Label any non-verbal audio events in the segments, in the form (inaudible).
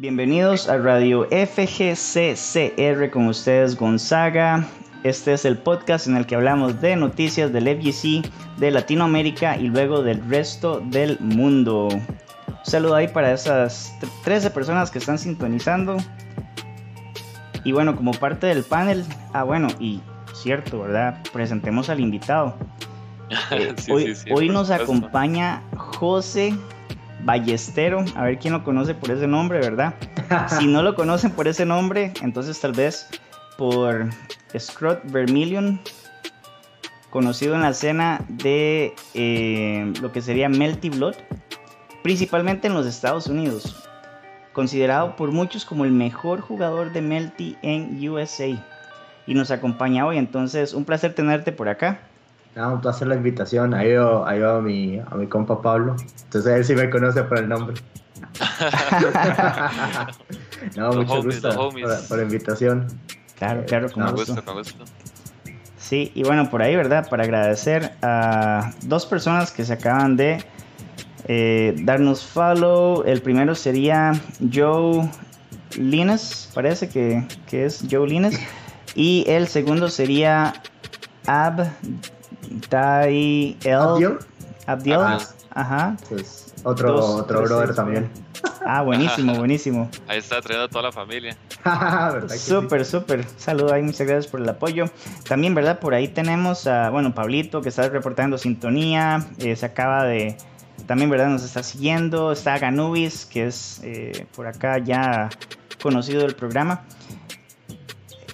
Bienvenidos a Radio FGCCR con ustedes Gonzaga. Este es el podcast en el que hablamos de noticias del FGC de Latinoamérica y luego del resto del mundo. Un saludo ahí para esas 13 personas que están sintonizando. Y bueno, como parte del panel, ah bueno, y cierto, ¿verdad? Presentemos al invitado. (laughs) Eh, hoy, hoy nos acompaña José Ballestero, a ver quién lo conoce por ese nombre, ¿verdad? si no lo conocen por ese nombre, entonces tal vez por Scrot Vermilion, conocido en la escena de eh, lo que sería Melty Blood, principalmente en los Estados Unidos, considerado por muchos como el mejor jugador de Melty en USA. Y nos acompaña hoy, entonces un placer tenerte por acá. No, un placer la invitación. Ahí veo, ahí a, mi, a mi compa Pablo. Entonces él sí me conoce por el nombre. (laughs) no, mucho gusto por, la invitación. Claro, claro, con, gusto. Con gusto. Sí, y bueno, por ahí, ¿verdad? Para agradecer a dos personas que se acaban de eh, darnos follow. El primero sería Joe Lines, parece que, que es Joe Lines. Y el segundo sería Ab Abdiel. Abdiel. Ajá. Pues, otro otro brother también. Ah, buenísimo, (laughs) buenísimo. Ahí está trayendo a toda la familia. (laughs) súper, súper. Saludos ahí, muchas gracias por el apoyo. También, ¿verdad? Por ahí tenemos a, bueno, Pablito que está reportando sintonía. Eh, se acaba de, también, ¿verdad? Nos está siguiendo. Está Ganubis, que es eh, por acá ya conocido del programa.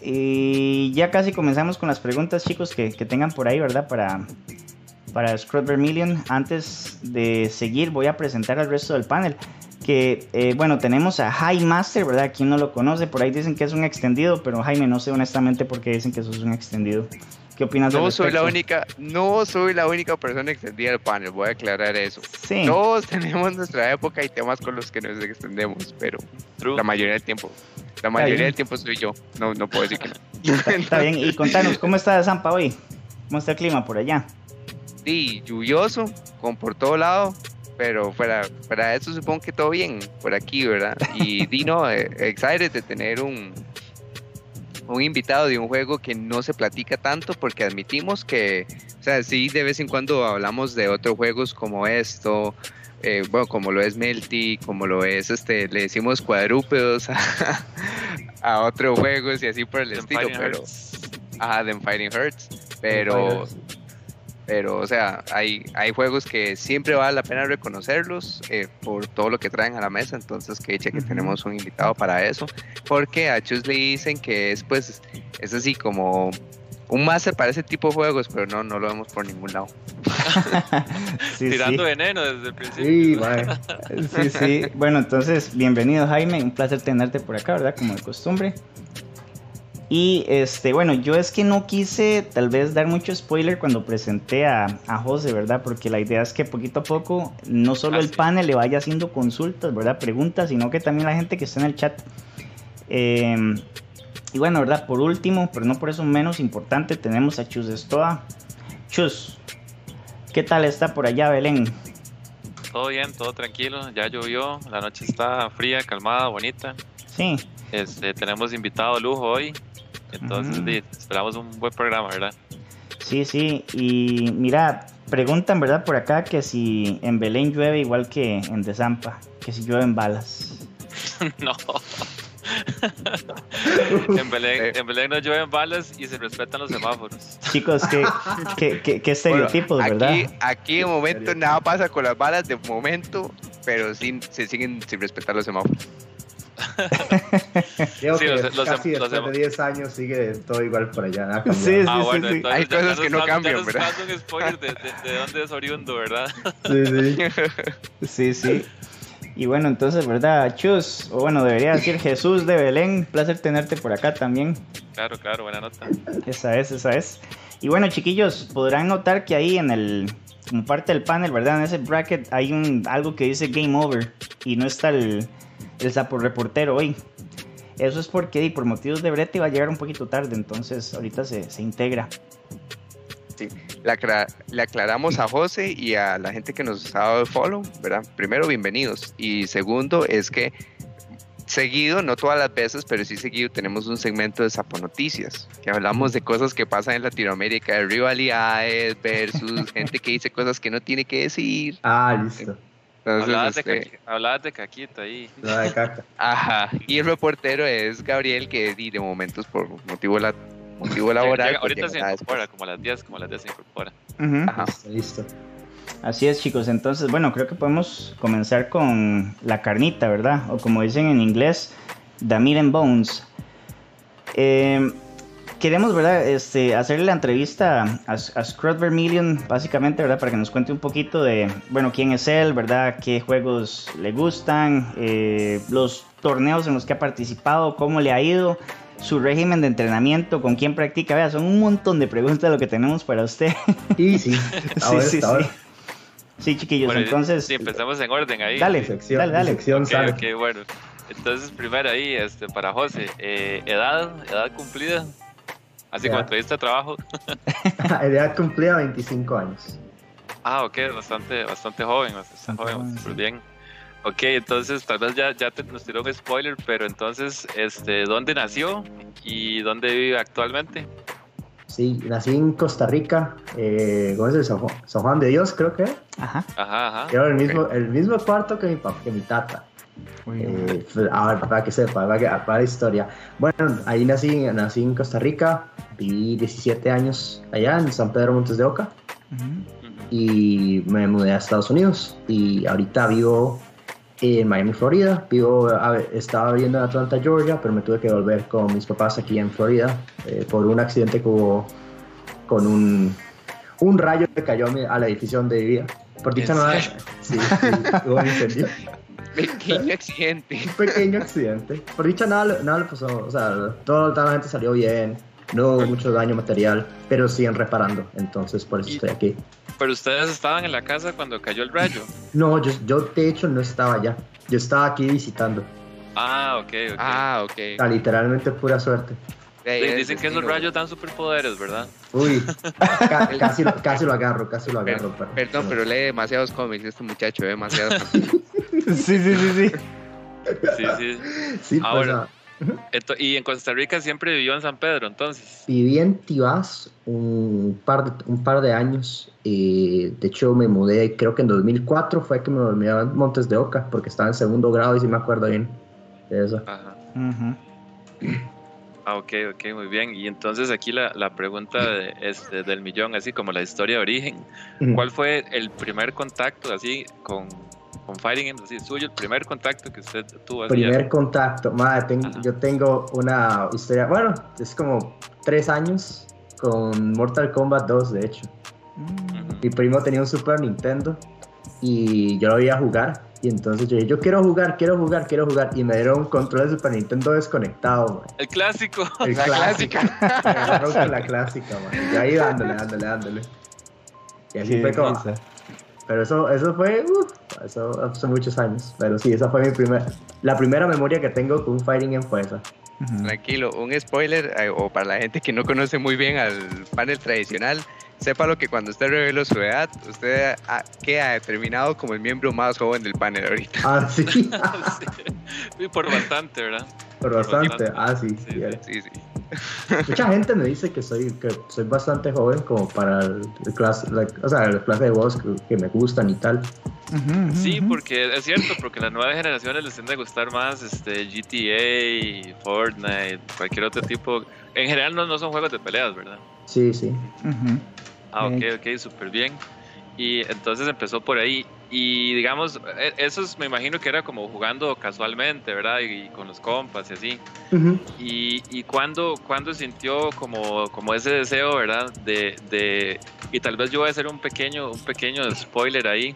Y ya casi comenzamos con las preguntas, chicos, que, tengan por ahí, ¿verdad? Para, para Scrub Vermilion. Antes de seguir, voy a presentar al resto del panel. Que, eh, bueno, tenemos a High Master, ¿verdad? Quien no lo conoce, por ahí dicen que es un extendido, pero Jaime, no sé honestamente por qué dicen que eso es un extendido. ¿Qué opinas no soy la única No soy la única persona extendida del panel, voy a aclarar eso. Sí. Todos (laughs) tenemos nuestra época y temas con los que nos extendemos, pero la mayoría del tiempo la mayoría del tiempo soy yo. No, no puedo decir que no. (laughs) Está, bien. Y contanos, ¿cómo está Zampa hoy? ¿Cómo está el clima por allá? Sí, lluvioso, con por todo lado. Pero para, para eso supongo que todo bien por aquí, ¿verdad? Y Dino, eh, excited de tener un, un invitado de un juego que no se platica tanto porque admitimos que, o sea, sí, de vez en cuando hablamos de otros juegos como esto, eh, bueno, como lo es Melty, como lo es, este, le decimos cuadrúpedos (laughs) a, otros juegos y así por el estilo, pero... Ajá, The Fighting Hurts, pero... Pero, o sea, hay, hay juegos que siempre vale la pena reconocerlos eh, por todo lo que traen a la mesa. Entonces, que eche que tenemos un invitado para eso. Porque a Chus le dicen que es, pues, es así como un máster para ese tipo de juegos, pero no, no lo vemos por ningún lado. (laughs) Tirando veneno desde el principio. Sí, sí, sí. Bueno, entonces, bienvenido Jaime, un placer tenerte por acá, ¿verdad? Como de costumbre. Y este, bueno, yo es que no quise tal vez dar mucho spoiler cuando presenté a, a José, ¿verdad? Porque la idea es que poquito a poco no solo el panel le vaya haciendo consultas, ¿verdad? Preguntas, sino que también la gente que está en el chat. Eh, y bueno, ¿verdad? Por último, pero no por eso menos importante, tenemos a Chus Estoa. Chus, ¿qué tal está por allá, Belén? Todo bien, todo tranquilo, ya llovió, la noche está fría, calmada, bonita. Sí. Este, tenemos invitado lujo hoy, entonces esperamos un buen programa, ¿verdad? Sí, sí, y mira, preguntan, ¿verdad? Por acá que si en Belén llueve igual que en Desampa, que si llueven balas. (laughs) no. (laughs) en, Belén, en, Belén, no llueven balas y se respetan los semáforos. Chicos, qué, (laughs) qué, qué, estereotipos, ¿verdad? Aquí de momento nada pasa con las balas de momento, pero sí, se siguen sin respetar los semáforos. (laughs) Creo que casi después de 10 años sigue todo igual por allá. Sí, sí, ah, bueno, sí, Hay cosas que no cambian, ¿verdad? un spoiler de, de, de, dónde es oriundo, ¿verdad? (laughs) Sí, sí. (laughs) Sí, sí. Y bueno, entonces, ¿verdad? Chus, o bueno, debería decir Jesús de Belén, placer tenerte por acá también. Claro, claro, buena nota. Esa es, esa es. Y bueno, chiquillos, podrán notar que ahí en el, como parte del panel, ¿verdad? En ese bracket hay un, algo que dice Game Over y no está el, el sapo reportero hoy. Eso es porque por motivos de brete va a llegar un poquito tarde, entonces ahorita se, se integra. Sí, le, aclaramos a José y a la gente que nos ha dado el follow, ¿verdad? Primero, bienvenidos. Y segundo, es que seguido, no todas las veces, pero sí seguido tenemos un segmento de Sapo Noticias, que hablamos de cosas que pasan en Latinoamérica, de rivalidades versus (laughs) gente que dice cosas que no tiene que decir. Ah, listo. Entonces, Hablabas de, este, caqui- hablabas de caquita ahí. No de caca. (laughs) ajá. Y el reportero es Gabriel, que di, de momentos por motivo, la, motivo (laughs) laboral. Llega- pues, ahorita se incorpora, como a las 10, como a las 10 se incorpora. Ujú. Ajá. Listo, listo. Así es, chicos. Entonces, bueno, creo que podemos comenzar con la carnita, ¿verdad? O como dicen en inglés, the meat and bones. Eh, queremos, ¿verdad? Este, hacerle la entrevista a, a Scrot Vermilion, básicamente, ¿verdad? Para que nos cuente un poquito de, bueno, quién es él, ¿verdad? Qué juegos le gustan, eh, los torneos en los que ha participado, cómo le ha ido, su régimen de entrenamiento, con quién practica. Vea, son un montón de preguntas lo que tenemos para usted. (laughs) Y sí, (laughs) sí, sí. Sí, chiquillos, Bueno, entonces... sí, empezamos en orden ahí. Dale. Sección, Dale, dale. sección Ok, sal. ok, bueno. Entonces, primero ahí, este, para José, eh, edad, edad cumplida. Así como entrevista de trabajo. (laughs) Edad cumplida 25 años. Ah, ok, bastante, bastante joven, bastante joven, joven, súper sí. bien. Ok, entonces tal vez ya, ya te, nos tiró un spoiler, pero entonces, este, ¿dónde nació y dónde vive actualmente? Sí, nací en Costa Rica, eh, ¿cómo es el San Juan, San Juan de Dios, creo que? Ajá. Ajá, ajá. Era el mismo, el mismo cuarto que mi, papá, que mi tata. Eh, pues, a ver, para que sepa, para, que, para la historia. Bueno, ahí nací, nací en Costa Rica, viví 17 años allá en San Pedro Montes de Oca Ujú. Ujú. y me mudé a Estados Unidos y ahorita vivo en Miami, Florida. Vivo, ver, estaba viviendo en Atlanta, Georgia, pero me tuve que volver con mis papás aquí en Florida eh, por un accidente que hubo con un, un rayo que cayó a, mi- a la edificio donde vivía. Por dicha ¿En nada, serio? (laughs) sí, sí, hubo un incendio. (laughs) Pequeño accidente. un pequeño accidente. Por dicha nada, le- nada le pasó, o sea, todo, toda la gente salió bien, no hubo mucho daño material, pero siguen reparando, entonces por eso estoy aquí. Pero ustedes estaban en la casa cuando cayó el rayo. (laughs) No, yo, yo de hecho no estaba allá, yo estaba aquí visitando, Ah, ok, ok. Ah, ok. o sea, literalmente pura suerte. Sí, dicen que esos rayos dan superpoderes, ¿verdad? Uy, (laughs) ca- casi, lo- casi lo agarro, casi lo Per- agarro. pero- Perdón, pero lee demasiados cómics. Este muchacho demasiados. (laughs) Sí, sí, sí, sí. Sí, sí. Sí, pues, Ahora- ah, Ento- y en Costa Rica siempre vivió en San Pedro, entonces. viví en Tibás un par de, un par de años. eh, de hecho, me mudé, creo que en 2004 fue que me volví a Montes de Oca, porque estaba en segundo grado y sí me acuerdo bien de eso. Ajá. Ujú. Ah, ok, ok, muy bien. Y entonces aquí la, la pregunta de, este, del millón, así como la historia de origen. ¿Cuál fue el primer contacto así con, con Fighting Games, así suyo, el primer contacto que usted tuvo así? Primer contacto, madre, yo tengo una historia, bueno, es como tres años con Mortal Kombat 2, de hecho. Ujú. Mi primo tenía un Super Nintendo y yo lo veía jugar. Y entonces yo dije, yo quiero jugar, quiero jugar, quiero jugar. Y me dieron un control de Super Nintendo desconectado, man. El clásico. El La clásico. Me agarró con la clásica, man. Y ahí dándole, dándole, dándole. Y así Qué fue como. risa. Pero eso, eso fue, uf, eso hace muchos años. Pero sí, esa fue mi primer, la primera memoria que tengo con un Fighting Game fue esa. Tranquilo, un spoiler, eh, o para la gente que no conoce muy bien al panel tradicional, sépalo que cuando usted reveló su edad, usted ah, queda determinado como el miembro más joven del panel ahorita. Ah, sí. (laughs) (laughs) Sí, por bastante, ¿verdad? Pero bastante. Ah, sí. Sí, sí, era. Sí, sí. (laughs) Mucha gente me dice que soy, que soy bastante joven como para el, el clase, la- o sea, el clase de voz que, que me gustan y tal. Sí, porque es cierto, porque las nuevas generaciones les tiende a gustar más este, GTA, Fortnite, cualquier otro tipo. En general no, no son juegos de peleas, ¿verdad? Sí, sí. Ujú. Ah, ok, Ok. ok, súper bien. Y entonces empezó por ahí. Y digamos, e- eso es- me imagino que era como jugando casualmente, ¿verdad? Y, con los compas y así. Ujú. Y, y cuando, cuando sintió como, como ese deseo, ¿verdad? De, de, y tal vez yo voy a hacer un pequeño, un pequeño spoiler ahí.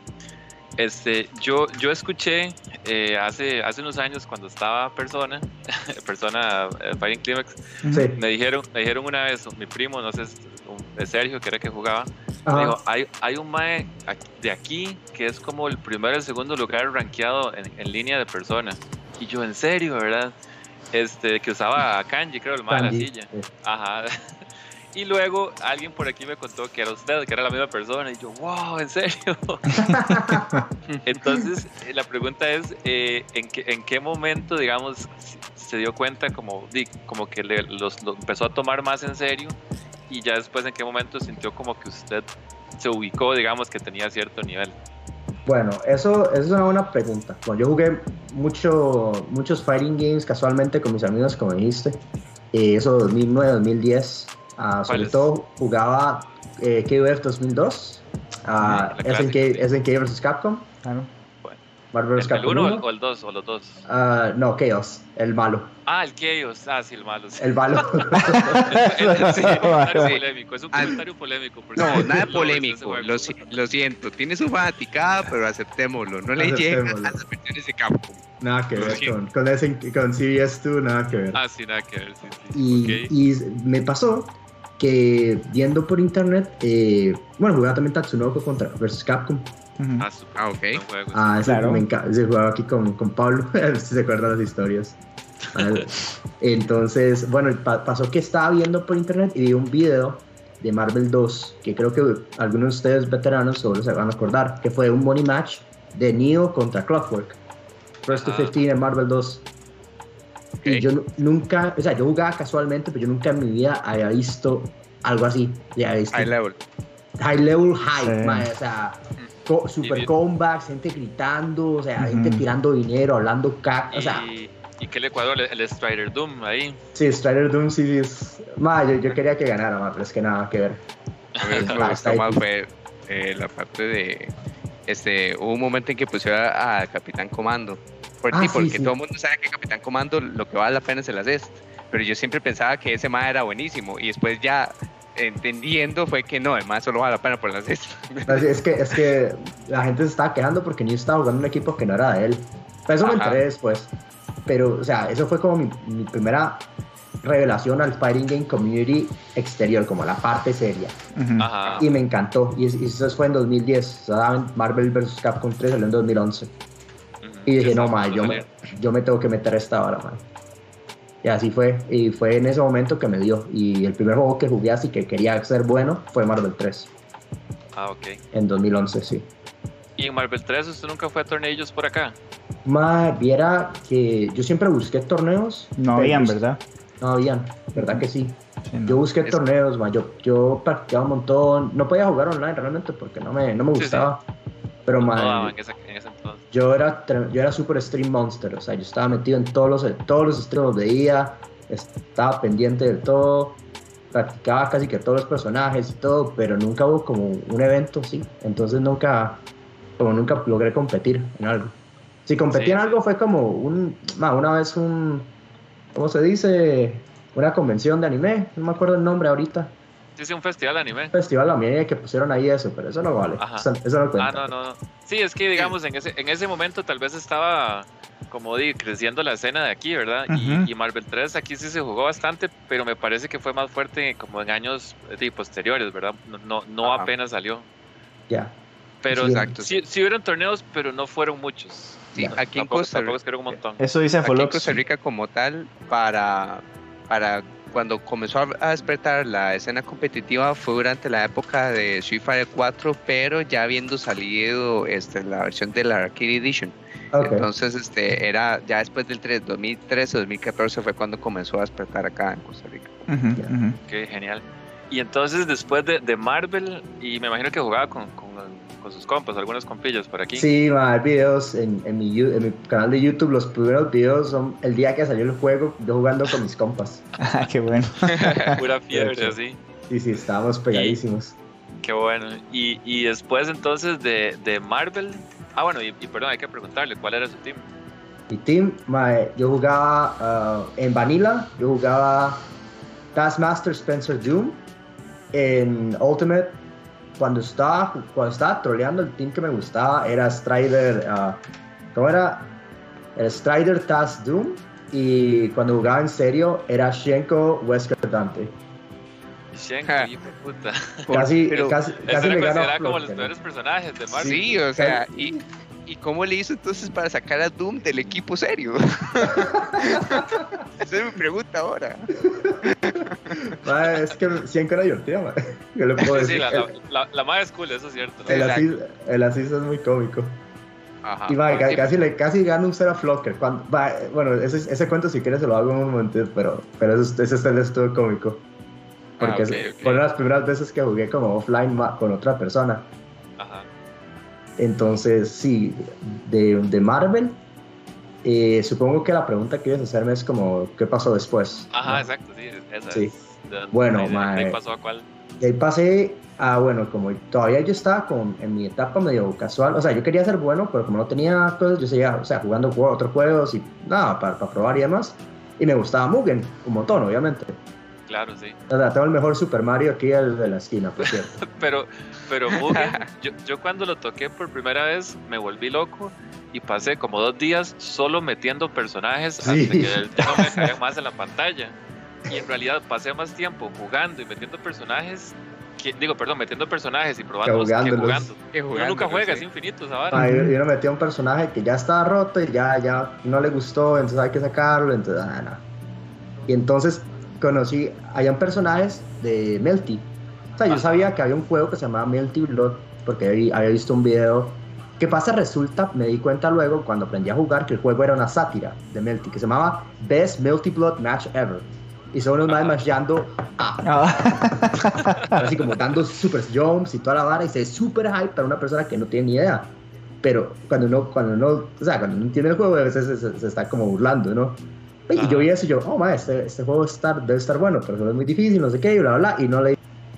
Este, yo, yo escuché eh, hace, hace unos años cuando estaba persona, (laughs) persona eh, Fighting Climax. Sí. me dijeron, me dijeron una vez, mi primo, no sé, un- Sergio, que era que jugaba, dijo, hay, hay un mae de aquí que es como el primero el segundo lugar rankeado en, en línea de persona. Y yo, en serio, ¿verdad? Este, que usaba kanji, creo, el mae de la silla. sí. Ajá. (laughs) Y luego alguien por aquí me contó que era usted, que era la misma persona. Y yo, wow, ¿en serio? (laughs) Entonces, eh, la pregunta es, eh, ¿en, qué, ¿en qué momento, digamos, se dio cuenta como, como que le, los, lo empezó a tomar más en serio? Y ya después, ¿en qué momento sintió como que usted se ubicó, digamos, que tenía cierto nivel? Bueno, eso, eso es una buena pregunta. Bueno, yo jugué mucho, muchos fighting games casualmente con mis amigos, como dijiste. Eh, eso 2009, 2010. Uh, sobre todo jugaba eh, KOF 2002, uh, SNK, SNK vs Capcom. Claro. Marvel ¿El, 1 o el 2 o los dos? Uh, no, Chaos, el malo. Ah, el Chaos, ah, sí, el malo. Sí. El malo. (laughs) sí, es un comentario (laughs) polémico, es un comentario polémico. No, nada polémico, lo, lo, siento, tiene su fanaticada, pero aceptémoslo, no le llega a las versiones de Capcom. Nada que ver con, con, ese, con CBS2, nada que ver. Ah, sí, nada que ver, sí, sí. Y, okay. y me pasó que viendo por internet, eh, bueno, jugaba también Tatsunoko contra versus Capcom. Uh -huh. Ah, super, ah, ok. Ah, ese, claro. me encanta, ese jugaba aquí con, con Pablo, (laughs) si se acuerdan las historias. (laughs) Entonces, bueno, pa pasó que estaba viendo por internet y vi un video de Marvel 2, que creo que algunos de ustedes veteranos solo se van a acordar, que fue un money match de Neo contra Clockwork. First to 15 en Marvel 2. Okay. Y yo nunca, o sea, yo jugaba casualmente, pero yo nunca en mi vida había visto algo así. Ya visto. High level. High level, high, sí. man, o sea, co super comebacks, gente gritando, o sea, uh -huh. gente tirando dinero, hablando caca, o sea. ¿Y qué le cuadró el, el Strider Doom ahí? Sí, Strider Doom sí es. Ma, yo, yo, quería que ganara, ma, pero es que nada que ver. A (laughs) mí lo que me gustó más fue eh, la parte de. Este, hubo un momento en que pusieron a, a Capitán Comando. Por Ah, ti, sí, porque sí. todo el mundo sabe que Capitán Comando lo que vale la pena es el assist. Pero yo siempre pensaba que ese más era buenísimo. Y después ya entendiendo fue que no, el más solo vale la pena por el assist. Es, que, es que la gente se estaba quejando porque ni estaba jugando un equipo que no era de él. Pero eso me Ajá. enteré después. Pero, o sea, eso fue como mi, mi primera revelación al Fighting Game Community exterior, como la parte seria. Uh -huh. Ajá. Y me encantó. Y, y, eso fue en 2010. O sea, Marvel vs. Capcom 3 salió en 2011. Ujú. Y dije, no, man, yo me, yo me tengo que meter a esta hora, man. Y así fue. Y fue en ese momento que me dio. Y el primer juego que jugué así que quería ser bueno fue Marvel 3. Ah, ok. En 2011, sí. ¿Y en Marvel 3 usted nunca fue a torneos por acá? Ma, viera que yo siempre busqué torneos. No habían, bus- ¿verdad? No habían, ¿verdad que sí? Sí, no. Yo busqué Es- torneos, ma. Yo, yo practicaba un montón. No podía jugar online realmente porque no me, no me Sí, sí. gustaba. Pero, No ma, daban en, ese, en ese yo era, yo era super stream monster. O sea, yo estaba metido en todos los, todos los streams, los veía. Estaba pendiente de todo. Practicaba casi que todos los personajes y todo. Pero nunca hubo como un evento, sí. Entonces nunca, como nunca logré competir en algo. Si competí Sí, en sí. algo fue como un, ma, una vez un, ¿cómo se dice? Una convención de anime, no me acuerdo el nombre ahorita. Sí, sí, un festival de anime. Un festival también que pusieron ahí eso, pero eso no vale. Ajá. Eso, eso no cuenta. Ah, no, no, no. Sí, es que digamos, en ese, en ese momento tal vez estaba, como di, creciendo la escena de aquí, ¿verdad? Y- y, Marvel 3 aquí sí se jugó bastante, pero me parece que fue más fuerte como en años di, posteriores, ¿verdad? No, no, apenas salió. Ya. Pero Sí, exacto. sí, sí hubieron torneos, pero no fueron muchos. Sí, aquí en tampoco, Costa tampoco Rica. es un montón. Eso dice Aquí en. Costa Rica como tal, para, para cuando comenzó a- a despertar la escena competitiva fue durante la época de Street Fighter 4, pero ya habiendo salido este, la versión de la Arcade Edition. Ok. Entonces, este, era ya después del 3, 2013, 2014 fue cuando comenzó a despertar acá en Costa Rica. Ujú, ujú. Qué genial. Y entonces después de, de Marvel, y me imagino que jugaba con, con, con sus compas, algunos compillos por aquí. Sí, ma, hay videos en, en, mi, Yu- en mi canal de YouTube. Los primeros videos son el día que salió el juego, yo jugando con mis compas. (laughs) Ah, qué bueno. (laughs) Pura fiebre, así. Sí, sí, estábamos pegadísimos. Qué bueno. Y, y después entonces de, de Marvel. Ah, bueno, y, y perdón, hay que preguntarle cuál era su team. Mi team, yo jugaba ah, en Vanilla, yo jugaba Taskmaster Spencer Doom. En Ultimate, cuando estaba, cuando estaba troleando, el team que me gustaba era Strider. ah, ¿Cómo era? El Strider Task Doom. Y cuando jugaba en serio era Shenko Wesker Dante. Shenko, hijo de puta. Casi, Pero casi, casi era me ganó. como los peores personajes de Marvel. Sí, o sea, y, ¿y cómo le hizo entonces para sacar a Doom del equipo serio? (laughs) Esa es mi pregunta ahora. Mae, es que siempre era divertida, mae. Yo le puedo Sí, sí, decir. la, el, la, la más es cool, eso es cierto. ¿no? el asís, el asís es muy cómico. Ajá. Y mae, ca- Sí, casi, le, casi gana un Seraph Flocker. Cuando, bueno, ese, ese cuento si quieres se lo hago en un momento, pero, pero ese, ese es- estuvo cómico. Porque Ah, ok, es- ok. fueron las primeras veces que jugué como offline ma- con otra persona. Entonces, sí, de, de Marvel, eh, supongo que la pregunta que ibas a hacerme es como, ¿qué pasó después? Ajá, ¿no? exacto, sí, esa Sí. es. de- Bueno, de- de pasó a cuál? De ahí pasé a, bueno, como todavía yo estaba como en mi etapa medio casual, o sea, yo quería ser bueno, pero como no tenía cosas, yo seguía, o sea, jugando otros juegos y nada, para, para probar y demás. Y me gustaba Mugen, un montón, obviamente. Claro, sí. Tengo el mejor Super Mario aquí el de la esquina, por cierto. (laughs) Pero, pero Mugen, (laughs) yo, yo cuando lo toqué por primera vez me volví loco y pasé como dos días solo metiendo personajes Sí. hasta que el (laughs) tema me caía más en la pantalla. Y en realidad pasé más tiempo jugando y metiendo personajes, que, digo, perdón, metiendo personajes y probándolos que jugándolos. jugando. que Uno jugando, nunca no juega, sé. es infinito. Ah, y y uno metía un personaje que ya estaba roto y ya, ya no le gustó, entonces hay que sacarlo, entonces, ah, no. Y entonces conocí, habían personajes de Melty. O sea, yo Ajá. sabía que había un juego que se llamaba Melty Blood, porque había, visto un video. ¿Qué pasa? Resulta, me di cuenta luego cuando aprendí a jugar que el juego era una sátira de Melty, que se llamaba Best Melty Blood Match Ever. Y son unos más Ajá. machando a Ah, (laughs) así como dando super jumps y toda la vara y se super hype para una persona que no tiene ni idea. Pero cuando uno, cuando uno, o sea, cuando uno entiende el juego, a veces se, se- se está como burlando, ¿no? Y Ajá. yo vi eso y yo, oh, ma, este, este juego estar, debe estar bueno, pero es muy difícil, no sé qué, y bla, bla, bla, y no le...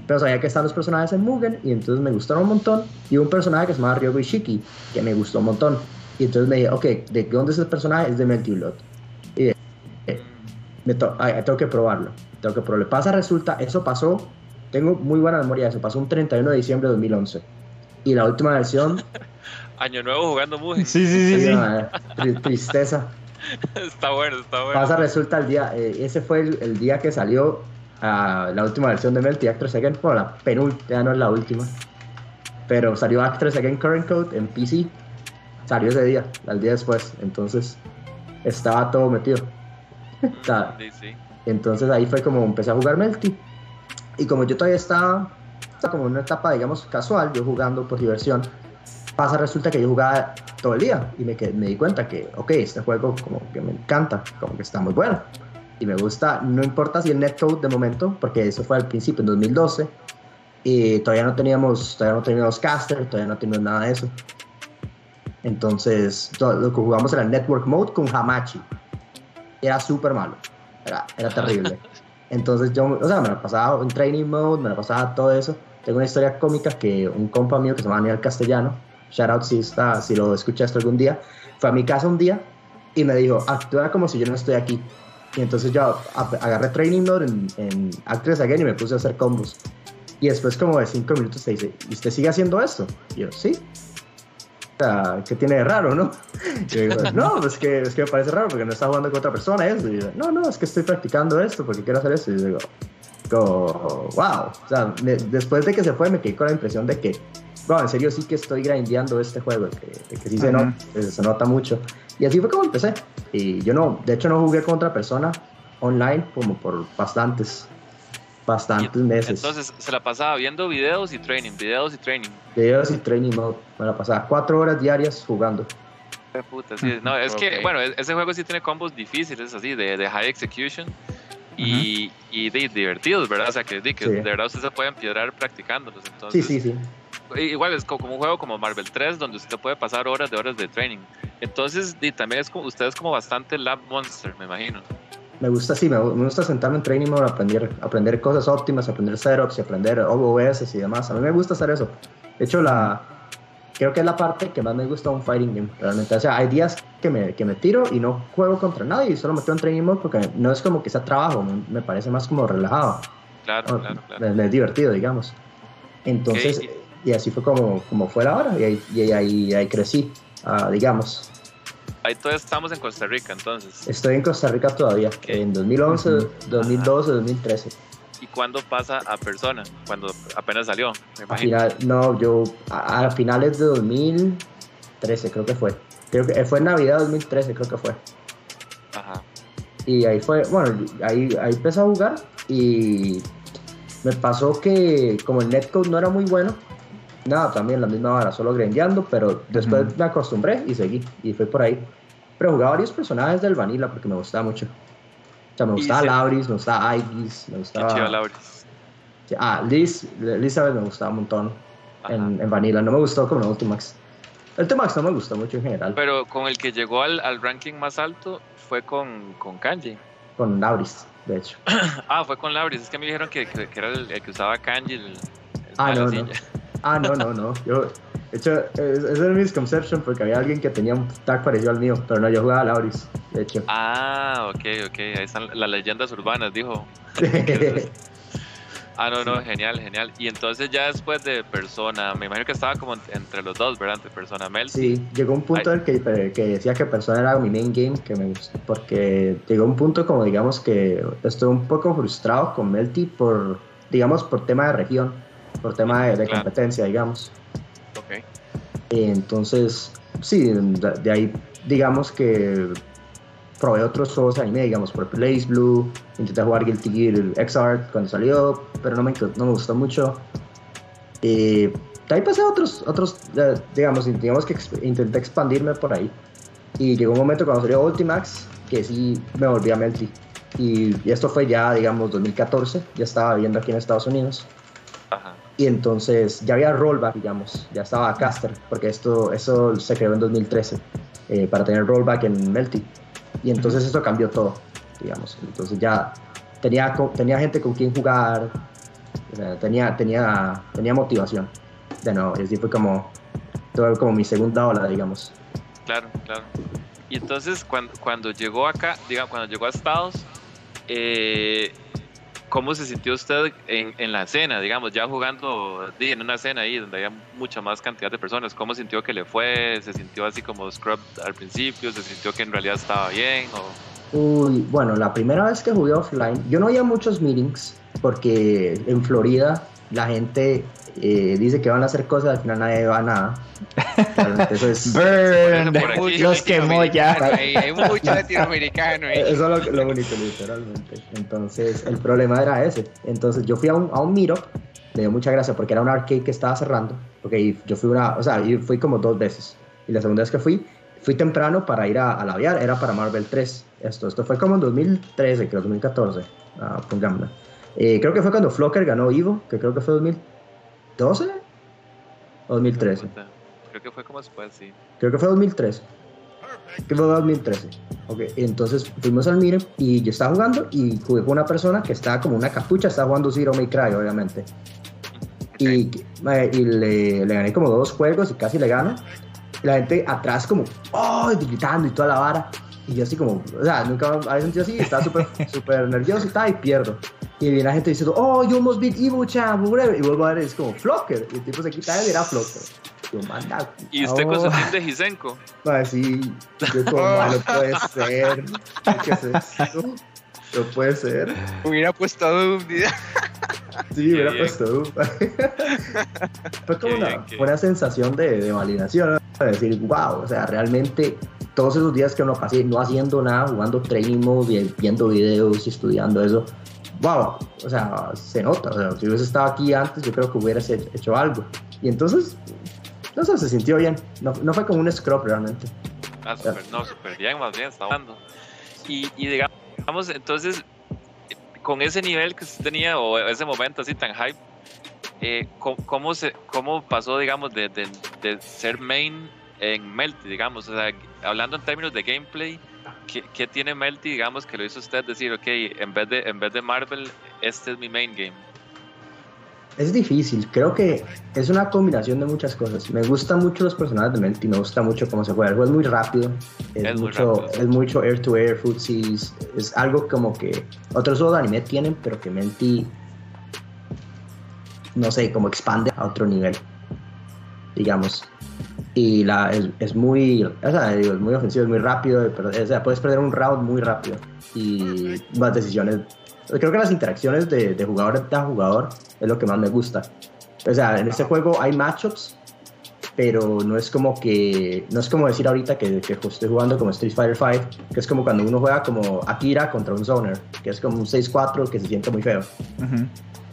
Pero sabía que están los personajes en Mugen, y entonces me gustaron un montón, y un personaje que se llama Ryogo Ishiki, que me gustó un montón. Y entonces me dije, ok, ¿de dónde es el personaje? Es de Melty Blood. Y de- me to- ay, tengo que probarlo. Tengo que probarlo. Pasa, resulta, eso pasó. Tengo muy buena memoria de eso. Pasó un 31 de diciembre de 2011. Y la última versión, (laughs) Año nuevo jugando Mugen. sí, sí, sí, sí. una tristeza. (laughs) está bueno, está bueno. Pasa, resulta el día, eh, ese fue el, el día que salió ah, la última versión de Melty Actress Again. Bueno, la penúltima, no es la última. Pero salió Actress Again Current Code en PC. Salió ese día, al día después. Entonces, estaba todo metido. (laughs) Sí, sí. Entonces ahí fue como empecé a jugar Melty. Y como yo todavía estaba, estaba como en una etapa, digamos, casual, yo jugando por diversión, pasa, resulta que yo jugaba todo el día y me, me di cuenta que, ok, este juego como que me encanta, como que está muy bueno. Y me gusta, no importa si el netcode de momento, porque eso fue al principio, en 2012, y todavía no teníamos, todavía no teníamos caster, todavía no teníamos nada de eso. Entonces, todo lo que jugamos era Network Mode con Hamachi. Era súper malo. Era, era terrible. (laughs) Entonces yo, o sea, me la pasaba en training mode, me la pasaba todo eso. Tengo una historia cómica que un compa mío que se llama Daniel Castellano, shout out si, está, si lo escuchaste algún día, fue a mi casa un día y me dijo, actúa como si yo no estoy aquí. Y entonces yo agarré training mode en, en Actress Again y me puse a hacer combos. Y después como de cinco minutos se dice, ¿y usted sigue haciendo esto? Y yo, sí. O sea, ¿qué tiene de raro, no? Y yo digo, (laughs) no, pues que, es que me parece raro porque no está jugando con otra persona eso. Y yo, no, no, es que estoy practicando esto porque quiero hacer esto. Y yo digo, wow. O sea, me- después de que se fue me quedé con la impresión de que, en serio sí que estoy grindeando este juego, que, que sí se, nota, que se nota mucho. Y así fue como empecé. Y yo no, de hecho no jugué con otra persona online como por bastantes, bastantes meses. Entonces se la pasaba viendo videos y training, videos y training. Videos y training mode. Me la pasaba cuatro horas diarias jugando. Puta, sí. No, es que, Ok. bueno, e- ese juego sí tiene combos difíciles, así, de, de high execution y, y de, divertidos, ¿verdad? O sea, que, de, que Sí. de verdad usted se puede empiedrar practicándolos. Sí, Entonces, sí, sí. Igual es co- como un juego como Marvel 3, donde usted puede pasar horas de horas de training. Entonces, y también es como, usted es como bastante lab monster, me imagino. Me gusta, sí, me, me gusta sentarme en training mode, aprender, aprender cosas óptimas, aprender setups y aprender OBS y demás. A mí me gusta hacer eso. De hecho, la, creo que es la parte que más me gusta un fighting game, realmente. O sea, hay días que me, que me tiro y no juego contra nadie y solo me quedo en training mode porque no es como que sea trabajo, me, me parece más como relajado. Claro, Oh, claro, claro. Me es divertido, digamos. Entonces, Ok. Y así fue como, como fue la hora y ahí, y ahí, ahí crecí, ah, digamos. Ahí todos estamos en Costa Rica, entonces. Estoy en Costa Rica todavía, en 2011, Ujú. 2012, 2013. ¿Y cuándo pasa a persona? Cuando apenas salió, me A imagino. final, no, yo a, a finales de 2013 creo que fue. Creo que fue en Navidad 2013 creo que fue. Ajá. Y ahí fue, bueno, ahí, ahí empecé a jugar y me pasó que como el netcode no era muy bueno, nada, también la misma vara, solo grindeando, pero después me acostumbré y seguí, y fue por ahí. Pero jugaba varios personajes del Vanilla porque me gustaba mucho. O sea, me gustaba Lauris, me gustaba Ibis, me gustaba... Lauris. Ah, Liz, Elizabeth me gustaba un montón en, en, Vanilla, no me gustó como en Ultimax. El Ultimax no me gustó mucho en general. Pero con el que llegó al, al ranking más alto fue con, con Kanji. Con Lauris, de hecho. (clears throat) ah, fue con Lauris, es que me dijeron que, que, era el, que usaba Kanji. El, ah, no, no. Ah, no, no, no. Yo, de hecho, es mi misconception porque había alguien que tenía un tag parecido al mío, pero no, yo jugaba a Lauris, de hecho. Ah, ok, ok. Ahí están las leyendas urbanas, dijo. (laughs) Ah, no, no, genial, genial. Y entonces ya después de Persona, me imagino que estaba como entre los dos, ¿verdad? Entre Persona Mel. Sí, llegó un punto en el que, que, decía que Persona era mi main game, que me gustó, porque llegó un punto como digamos que estoy un poco frustrado con Melty por, digamos, por tema de región por tema de, competencia, digamos. Ok. Entonces, sí, de, ahí, digamos que probé otros juegos de anime, digamos, por Blaze Blue, intenté jugar Guilty Gear X-Art cuando salió, pero no me, no me gustó mucho. De ahí pasé a otros, otros digamos, digamos que intenté expandirme por ahí. Y llegó un momento cuando salió Ultimax que sí me volví a Melty. Y, y esto fue ya, digamos, 2014, ya estaba viviendo aquí en Estados Unidos. Y entonces ya había rollback, digamos, ya estaba caster, porque esto eso se creó en 2013 eh, para tener rollback en Melty. Y entonces eso cambió todo, digamos. Entonces ya tenía, tenía gente con quien jugar, tenía, tenía, tenía motivación de nuevo. Y así fue como, como mi segunda ola, digamos. Claro, claro. Y entonces cuando, cuando llegó acá, digamos, cuando llegó a Estados, eh, ¿Cómo se sintió usted en, la escena, digamos, ya jugando en una escena ahí donde había mucha más cantidad de personas? ¿Cómo sintió que le fue? ¿Se sintió así como scrub al principio? ¿Se sintió que en realidad estaba bien? Uy, bueno, la primera vez que jugué offline, yo no había muchos meetings porque en Florida la gente eh, dice que van a hacer cosas, al final nadie va a nada. Eso es. (laughs) Burn, los quemó ya. Hay, hay mucho (laughs) latinoamericano ahí. Eso es lo, lo bonito, literalmente. Entonces, el problema era ese. Entonces, yo fui a un, a un Miro, me dio mucha gracia porque era un arcade que estaba cerrando. Porque yo fui una, o sea, fui como dos veces. Y la segunda vez que fui, fui temprano para ir a, a la VR, era para Marvel 3. Esto, esto fue como en 2013, creo, 2014. Uh, eh, creo que fue cuando Flocker ganó Ivo, que creo que fue 2012 o 2013. Creo que fue como después, sí. Creo que fue 2013. Creo que fue 2013. Ok, entonces fuimos al Mire y yo estaba jugando y jugué con una persona que estaba como una capucha, estaba jugando Zero May Cry, obviamente. Y, y le, le, gané como dos juegos y casi le gano. Y la gente atrás como, ¡oh! gritando y toda la vara. Y yo así como, o sea, nunca había sentido así, estaba súper (laughs) nervioso y tal, y pierdo. Y viene la gente diciendo, oh, you almost beat Evo Champ, whatever. Y vuelvo a ver, es como Flocker. Y el tipo se quita y era Flocker. Yo, manda. ¿Y usted con su team de Hisenko? Ah, sí. Yo como, no puede ser. ¿Qué es eso? No puede ser. Hubiera puesto Doom. sí, hubiera puesto Doom. Fue como una buena sensación de, de validación. De decir, wow, o sea, realmente todos esos días que uno pasé no haciendo nada, jugando training mode, viendo videos y estudiando eso, wow, o sea, se nota. O sea, si hubiese estado aquí antes, yo creo que hubieras hecho algo. Y entonces, no sé, se sintió bien. No, no fue como un scrub realmente. Ah, super, no, súper bien, más bien, está hablando. Y, y digamos, entonces, con ese nivel que usted tenía, o ese momento así tan hype, eh, ¿cómo, se, ¿cómo pasó, digamos, de, de, de ser main en Melty, digamos? O sea, hablando en términos de gameplay, ¿qué, tiene Melty, digamos, que lo hizo usted decir, ok, en vez, de, en vez de Marvel, este es mi main game? Es difícil, creo que es una combinación de muchas cosas. Me gustan mucho los personajes de Melty, me gusta mucho cómo se juega. El juego es muy rápido, es, mucho, es mucho air to air, footsies, es algo como que otros juegos de anime tienen, pero que Melty, no sé, como expande a otro nivel, digamos y la, es, es muy, o sea, digo, es muy ofensivo, es muy rápido, pero, o sea, puedes perder un round muy rápido y más decisiones. Creo que las interacciones de, de jugador a jugador es lo que más me gusta. O sea, en este juego hay matchups pero no es como que, no es como decir ahorita que, que estoy jugando como Street Fighter 5, que es como cuando uno juega como Akira contra un Zoner, que es como un 6-4 que se siente muy feo.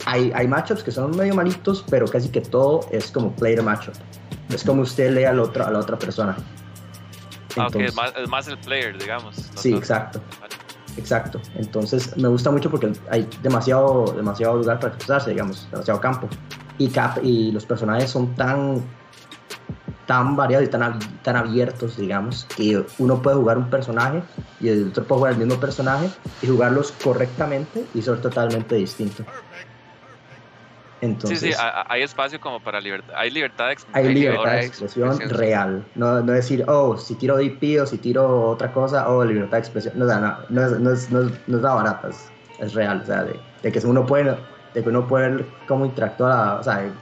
Hay, hay matchups que son medio malitos, pero casi que todo es como player matchup. Es como usted lee al otro, a la otra persona. Ah, ok, Entonces- es más, es más el player, digamos. no Sí, exacto. Exacto. Entonces me gusta mucho porque hay demasiado, demasiado lugar para expresarse, digamos, demasiado campo. Y, cap y los personajes son tan, tan variados y tan, tan abiertos, digamos, que uno puede jugar un personaje y el otro puede jugar el mismo personaje y jugarlos correctamente y ser totalmente distinto. Entonces, sí, sí, ha- ha- hay espacio como para libertad. Hay libertad de hay expresión. libertad de expresión expresión. real. No, no decir, oh, si tiro DP o si tiro otra cosa, oh, libertad de expresión. No, no, no, no, es, no, es, no, es, no es la barata, es, es real. O sea, de, de que uno puede, de que uno puede ver cómo interactúa, o sea, cuáles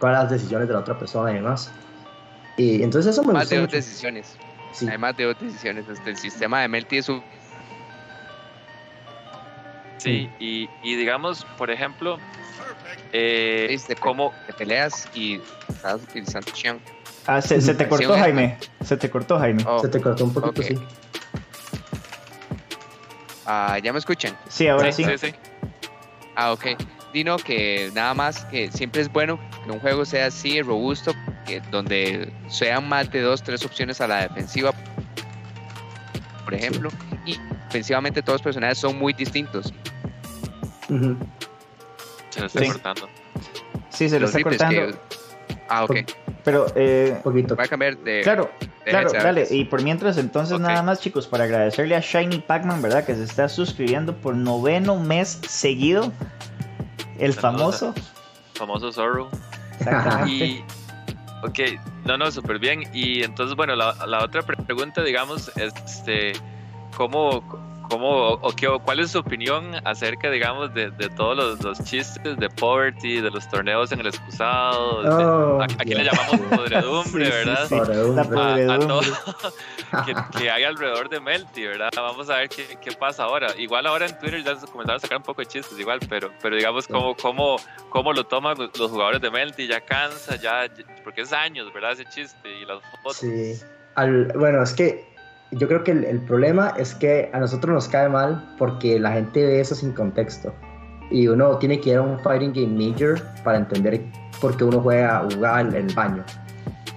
son las decisiones de la otra persona y demás. Y entonces eso me Más gusta de dos mucho. decisiones. Sí, Hay más de dos decisiones. Este, el sistema de Melty es un Sí, y, y digamos, por ejemplo, eh, es de, como de peleas y estás utilizando Xiang. Ah, se, se te cortó, Jaime. Se te cortó, Jaime. Oh, se te cortó un poquito, sí. ah, ¿Ya me escuchan? Sí, ahora sí. sí, sí. Ah, ok. Dino que nada más que siempre es bueno que un juego sea así, robusto, que donde sean más de dos, tres opciones a la defensiva, por ejemplo, y ofensivamente todos los personajes son muy distintos. Ujú. Se lo está Sí. cortando. Sí, se lo Los está cortando. que- Ah, ok. Pero, eh, Un poquito. Voy a cambiar de... claro, de claro, dale. Y por mientras, entonces, nada más, chicos, para agradecerle a Shiny Pac-Man, ¿verdad? Que se está suscribiendo por noveno mes seguido. El famoso. Famoso Zorro. Exactamente. Y, ok, no, no, súper bien. Y entonces, bueno, la, la otra pre- pregunta, digamos, es, este, ¿cómo, cómo o, qué, o cuál es su opinión acerca, digamos, de, de todos los, los chistes de poverty, de los torneos en el excusado? de- Oh, a- aquí le llamamos (laughs) podredumbre, Sí, sí, ¿verdad? sí. Podredumbre. La A, a podredumbre. todo (laughs) que, que hay alrededor de Melty, ¿verdad? Vamos a ver qué, qué pasa ahora. Igual ahora en Twitter ya se comenzaron a sacar un poco de chistes, igual, pero, pero digamos cómo, cómo, cómo lo toman los jugadores de Melty, ya cansa, ya, porque es años, ¿verdad? Ese chiste y las fotos. Sí. Al- bueno, es que yo creo que el, el problema es que a nosotros nos cae mal porque la gente ve eso sin contexto. Y uno tiene que ir a un fighting game major para entender por qué uno juega jugar en el baño.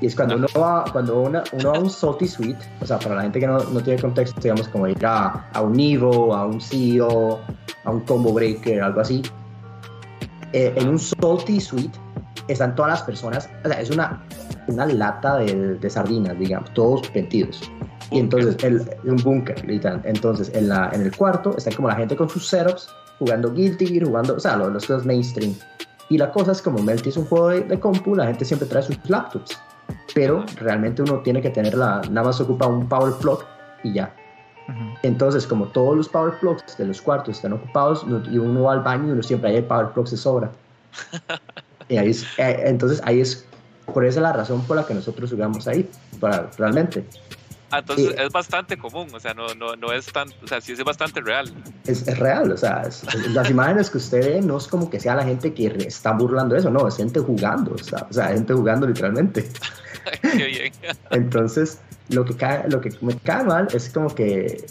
Y es cuando uno va, cuando una- uno va a un salty suite, o sea, para la gente que no, no tiene contexto, digamos, como ir a, a un Evo, a un CEO, a un combo breaker, algo así. Eh, en un salty suite están todas las personas, o sea, es una, una lata de, de sardinas, digamos, todos metidos. Y entonces, el, un búnker, literal. Entonces, en, la, en el cuarto están como la gente con sus setups, jugando Guilty Gear, jugando, o sea, los, los juegos mainstream. Y la cosa es como Melty es un juego de, de compu, la gente siempre trae sus laptops. Pero realmente uno tiene que tener la, nada más ocupa un power plug y ya. Entonces, como todos los power plugs de los cuartos están ocupados y uno va al baño y uno siempre hay el power plug de sobra. (laughs) y ahí es, eh, entonces, ahí es, por esa es la razón por la que nosotros jugamos ahí, para, realmente. Entonces Sí. es bastante común, o sea, no, no, no es tan, o sea, sí es bastante real. Es, es real, o sea, es- las imágenes que usted ve no es como que sea la gente que está burlando eso, no, es gente jugando, o sea, o sea, gente jugando literalmente. (laughs) Qué bien. Entonces, lo que, cae, lo que me cae mal es como que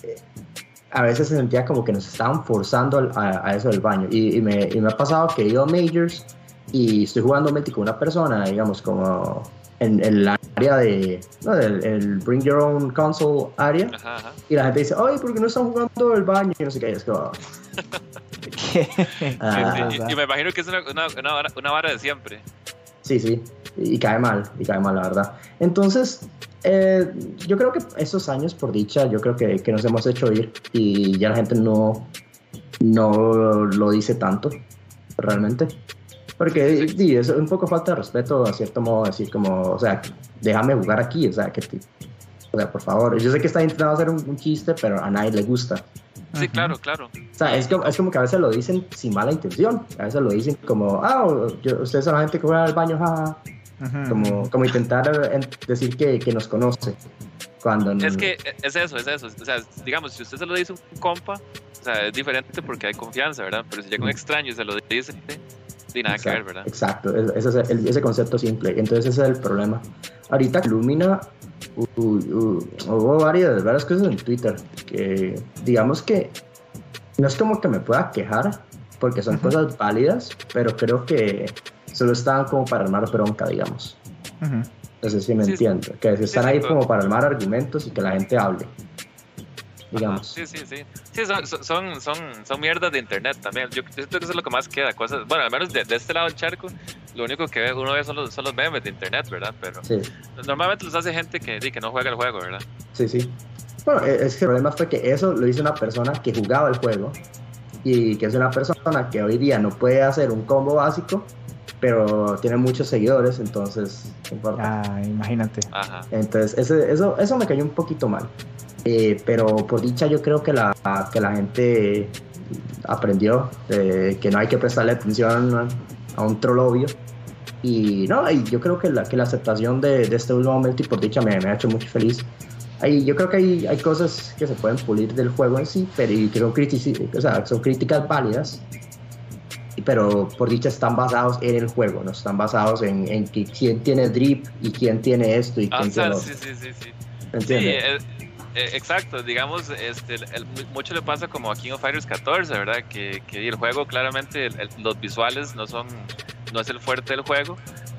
a veces se sentía como que nos estaban forzando a, a eso del baño. Y, y me, y me ha pasado que he ido a Majors y estoy jugando Melty con una persona, digamos, como en, en el área de, no, del el Bring Your Own Console área. Ajá, ajá. Y la gente dice, ay, ¿por qué no están jugando el baño? Y no sé qué, y es como, (laughs) ¿Qué? Ah, sí, y, y me imagino que es una, una, una, vara, una vara de siempre. Sí, sí, y cae mal, y cae mal, la verdad. Entonces, eh, yo creo que estos años, por dicha, yo creo que, que nos hemos hecho ir y ya la gente no, no lo dice tanto, realmente. Porque sí, es un poco falta de respeto, a cierto modo, decir como, o sea, déjame jugar aquí, o sea, que te- o sea, por favor. Yo sé que está intentando hacer un, un chiste, pero a nadie le gusta. Sí, claro, claro. O sea, es como, es como que a veces lo dicen sin mala intención. A veces lo dicen como, ah, yo- ustedes son la gente que juega al baño, jaja Ujú. como, como intentar eh, decir que, que nos conoce. Cuando Es que es eso, es eso. O sea, digamos, si usted se lo dice a un compa, o sea, es diferente porque hay confianza, ¿verdad? Pero si llega un extraño y se lo dice, Sin nada que ver, ¿verdad? Exacto, ese, es el, ese concepto simple. Entonces ese es el problema. Ahorita Lumina hubo varias, varias cosas en Twitter que digamos que no es como que me pueda quejar porque son cosas válidas, pero creo que solo estaban como para armar bronca, digamos. No sé si me entiendo. Que están ahí como para armar argumentos y que la gente hable. Digamos. Sí, sí, sí. Sí, son, son, son, son mierdas de internet también. Yo, siento que eso es lo que más queda. Cosas, bueno, al menos de, este lado del charco, lo único que uno ve son los, son los memes de internet, ¿verdad? Pero normalmente los hace gente que, que no juega el juego, ¿verdad? Sí, sí. Bueno, e, es que el problema fue que eso lo hizo una persona que jugaba el juego y que es una persona que hoy día no puede hacer un combo básico pero tiene muchos seguidores, entonces Ah, imagínate. Entonces, eso, eso me cayó un poquito mal. Eh, pero por dicha yo creo que la, que la gente aprendió que no hay que prestarle atención a, un troll obvio. Y no, y yo creo que la, que la aceptación de, este último momento y por dicha me, me ha hecho muy feliz. Ahí, yo creo que hay, hay cosas que se pueden pulir del juego en sí, pero y que son, o sea, son críticas válidas pero por dicha están basados en el juego, no están basados en, en quién tiene drip y quién tiene esto y quién tiene sí, sí, sí, sí. Eh, eh, exacto, digamos, este, mucho le pasa como a King of Fighters 14, ¿verdad? Que, que el juego claramente, los visuales no son, no es el fuerte del juego,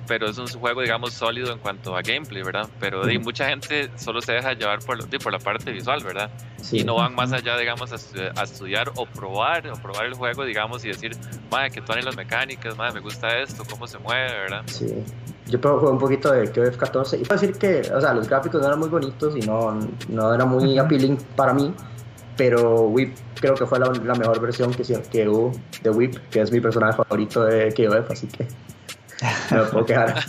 pero es un juego, digamos, sólido en cuanto a gameplay, ¿verdad? Pero mucha gente solo se deja llevar por, por la parte visual, ¿verdad? Y no van más allá, digamos, a, estudiar o probar, o probar el juego, digamos, y decir, madre, que todas las mecánicas, madre, me gusta esto, cómo se mueve, ¿verdad? Sí. Yo jugué un poquito de KOF 14 y puedo decir que, o sea, los gráficos no eran muy bonitos y no, no era muy appealing para mí, pero Whip creo que fue la, mejor versión que, que hubo de Whip, que es mi personaje favorito de KOF, así que (laughs) no me puedo quejar.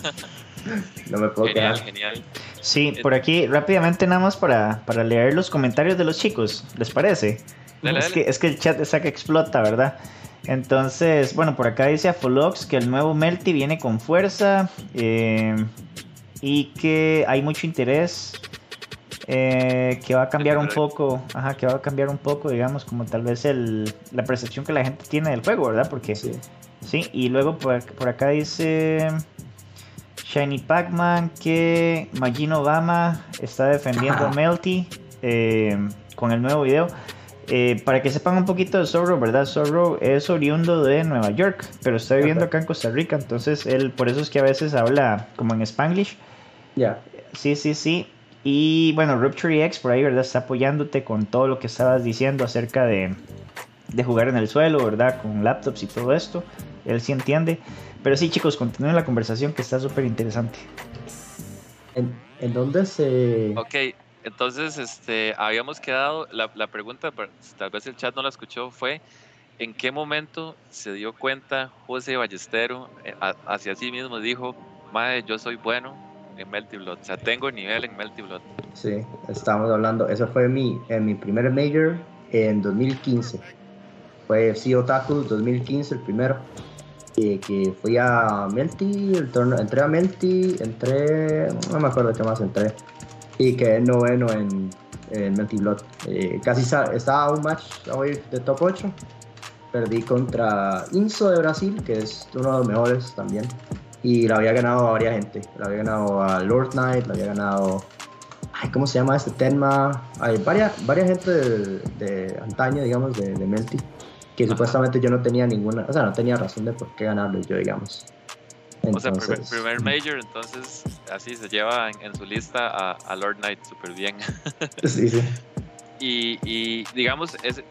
No me puedo genial, quejar. Genial. Sí, por aquí rápidamente nada más para, para leer los comentarios de los chicos, ¿les parece? es, Que, es que el chat está que explota, ¿verdad? Entonces, bueno, por acá dice Afolox que el nuevo Melty viene con fuerza eh, y que hay mucho interés, eh, que va a cambiar un poco, ajá, que va a cambiar un poco, digamos, como tal vez el, la percepción que la gente tiene del juego, ¿verdad? Porque sí. Sí, y luego por, acá dice Shiny Pac-Man que Magino Obama está defendiendo a Melty eh, con el nuevo video. Eh, para que sepan un poquito de Zorro, ¿verdad? Zorro es oriundo de Nueva York, pero está viviendo acá en Costa Rica, entonces él por eso es que a veces habla como en Spanglish. Ya. Sí, sí, sí. Y bueno, Rupture X por ahí, ¿verdad? Está apoyándote con todo lo que estabas diciendo acerca de, de jugar en el suelo, ¿verdad? Con laptops y todo esto. Él sí entiende. Pero sí, chicos, continúen la conversación que está súper interesante. ¿En, ¿En, dónde se...? Ok, entonces este, habíamos quedado, la, la pregunta, tal vez el chat no la escuchó, fue ¿en qué momento se dio cuenta José Ballestero eh, hacia sí mismo? Dijo, madre, yo soy bueno en Melty Blood, o sea, tengo nivel en Melty Blood. Sí, estábamos hablando, eso fue mi, en mi primer major en 2015 fue CEO Otaku 2015 el primero. Que, que fui a Melty el torneo, entré a Melty entré no me acuerdo qué más entré. Y quedé noveno en, en Melty Blood eh, casi estaba un match de top 8 perdí contra Inso de Brasil que es uno de los mejores también y la había ganado a varias gente la había ganado a Lord Knight la había ganado Ay, ¿cómo se llama este Tenma? Hay varias, varias gente de, antaño, digamos, de, de Melty que supuestamente yo no tenía ninguna, o sea, no tenía razón de por qué ganarlo yo, digamos. o sea, primer, major, entonces así se lleva en, su lista a, Lord Knight súper bien. (laughs) sí, sí. Y, y digamos, es,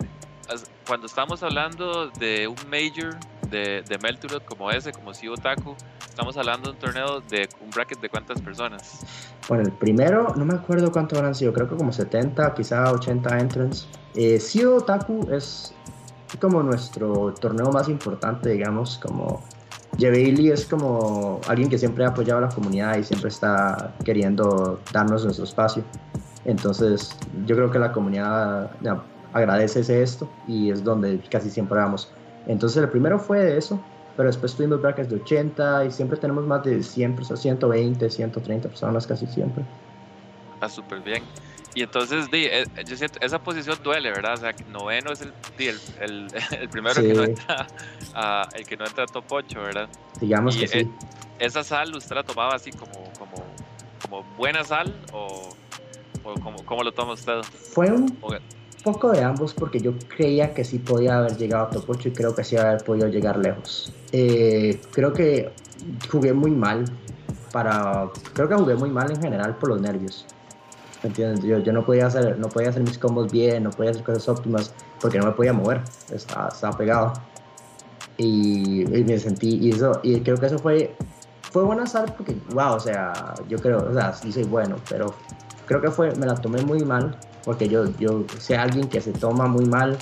cuando estamos hablando de un major de, de como ese, como si Otaku, estamos hablando de un torneo de un bracket de cuántas personas. Bueno, el primero, no me acuerdo cuántos habrán sido, creo que como 70, quizá 80 entrants. Eh, Otaku es como nuestro torneo más importante, digamos, como Lee es como alguien que siempre ha apoyado a la comunidad y siempre está queriendo darnos nuestro espacio. Entonces, yo creo que la comunidad agradece esto y es donde casi siempre vamos. Entonces, el primero fue de eso, pero después tuvimos brackets de 80 y siempre tenemos más de 100 120, 130 personas casi siempre. Ah, súper bien. y entonces, di, eh, yo siento, esa posición duele, ¿verdad? O sea, noveno es el, di, el, el, (laughs) el, primero que no entra a, (laughs) el que no entra a top 8, ¿verdad? Digamos Y, que sí. eh, ¿Esa sal usted la tomaba así como, como, como buena sal o, o como, cómo lo toma usted? Fue un poco de ambos porque yo creía que sí podía haber llegado a top 8 y creo que sí haber podido llegar lejos. Eh, creo que jugué muy mal para... Creo que jugué muy mal en general por los nervios. ¿Me entiendes? Yo, yo no, podía hacer, no podía hacer mis combos bien, no podía hacer cosas óptimas porque no me podía mover. Estaba, estaba pegado. Y, y me sentí... Y, eso, y creo que eso fue... Fue buena sal porque, wow, o sea, yo creo, o sea, sí soy bueno, pero creo que fue, me la tomé muy mal porque yo, yo sé alguien que se toma muy mal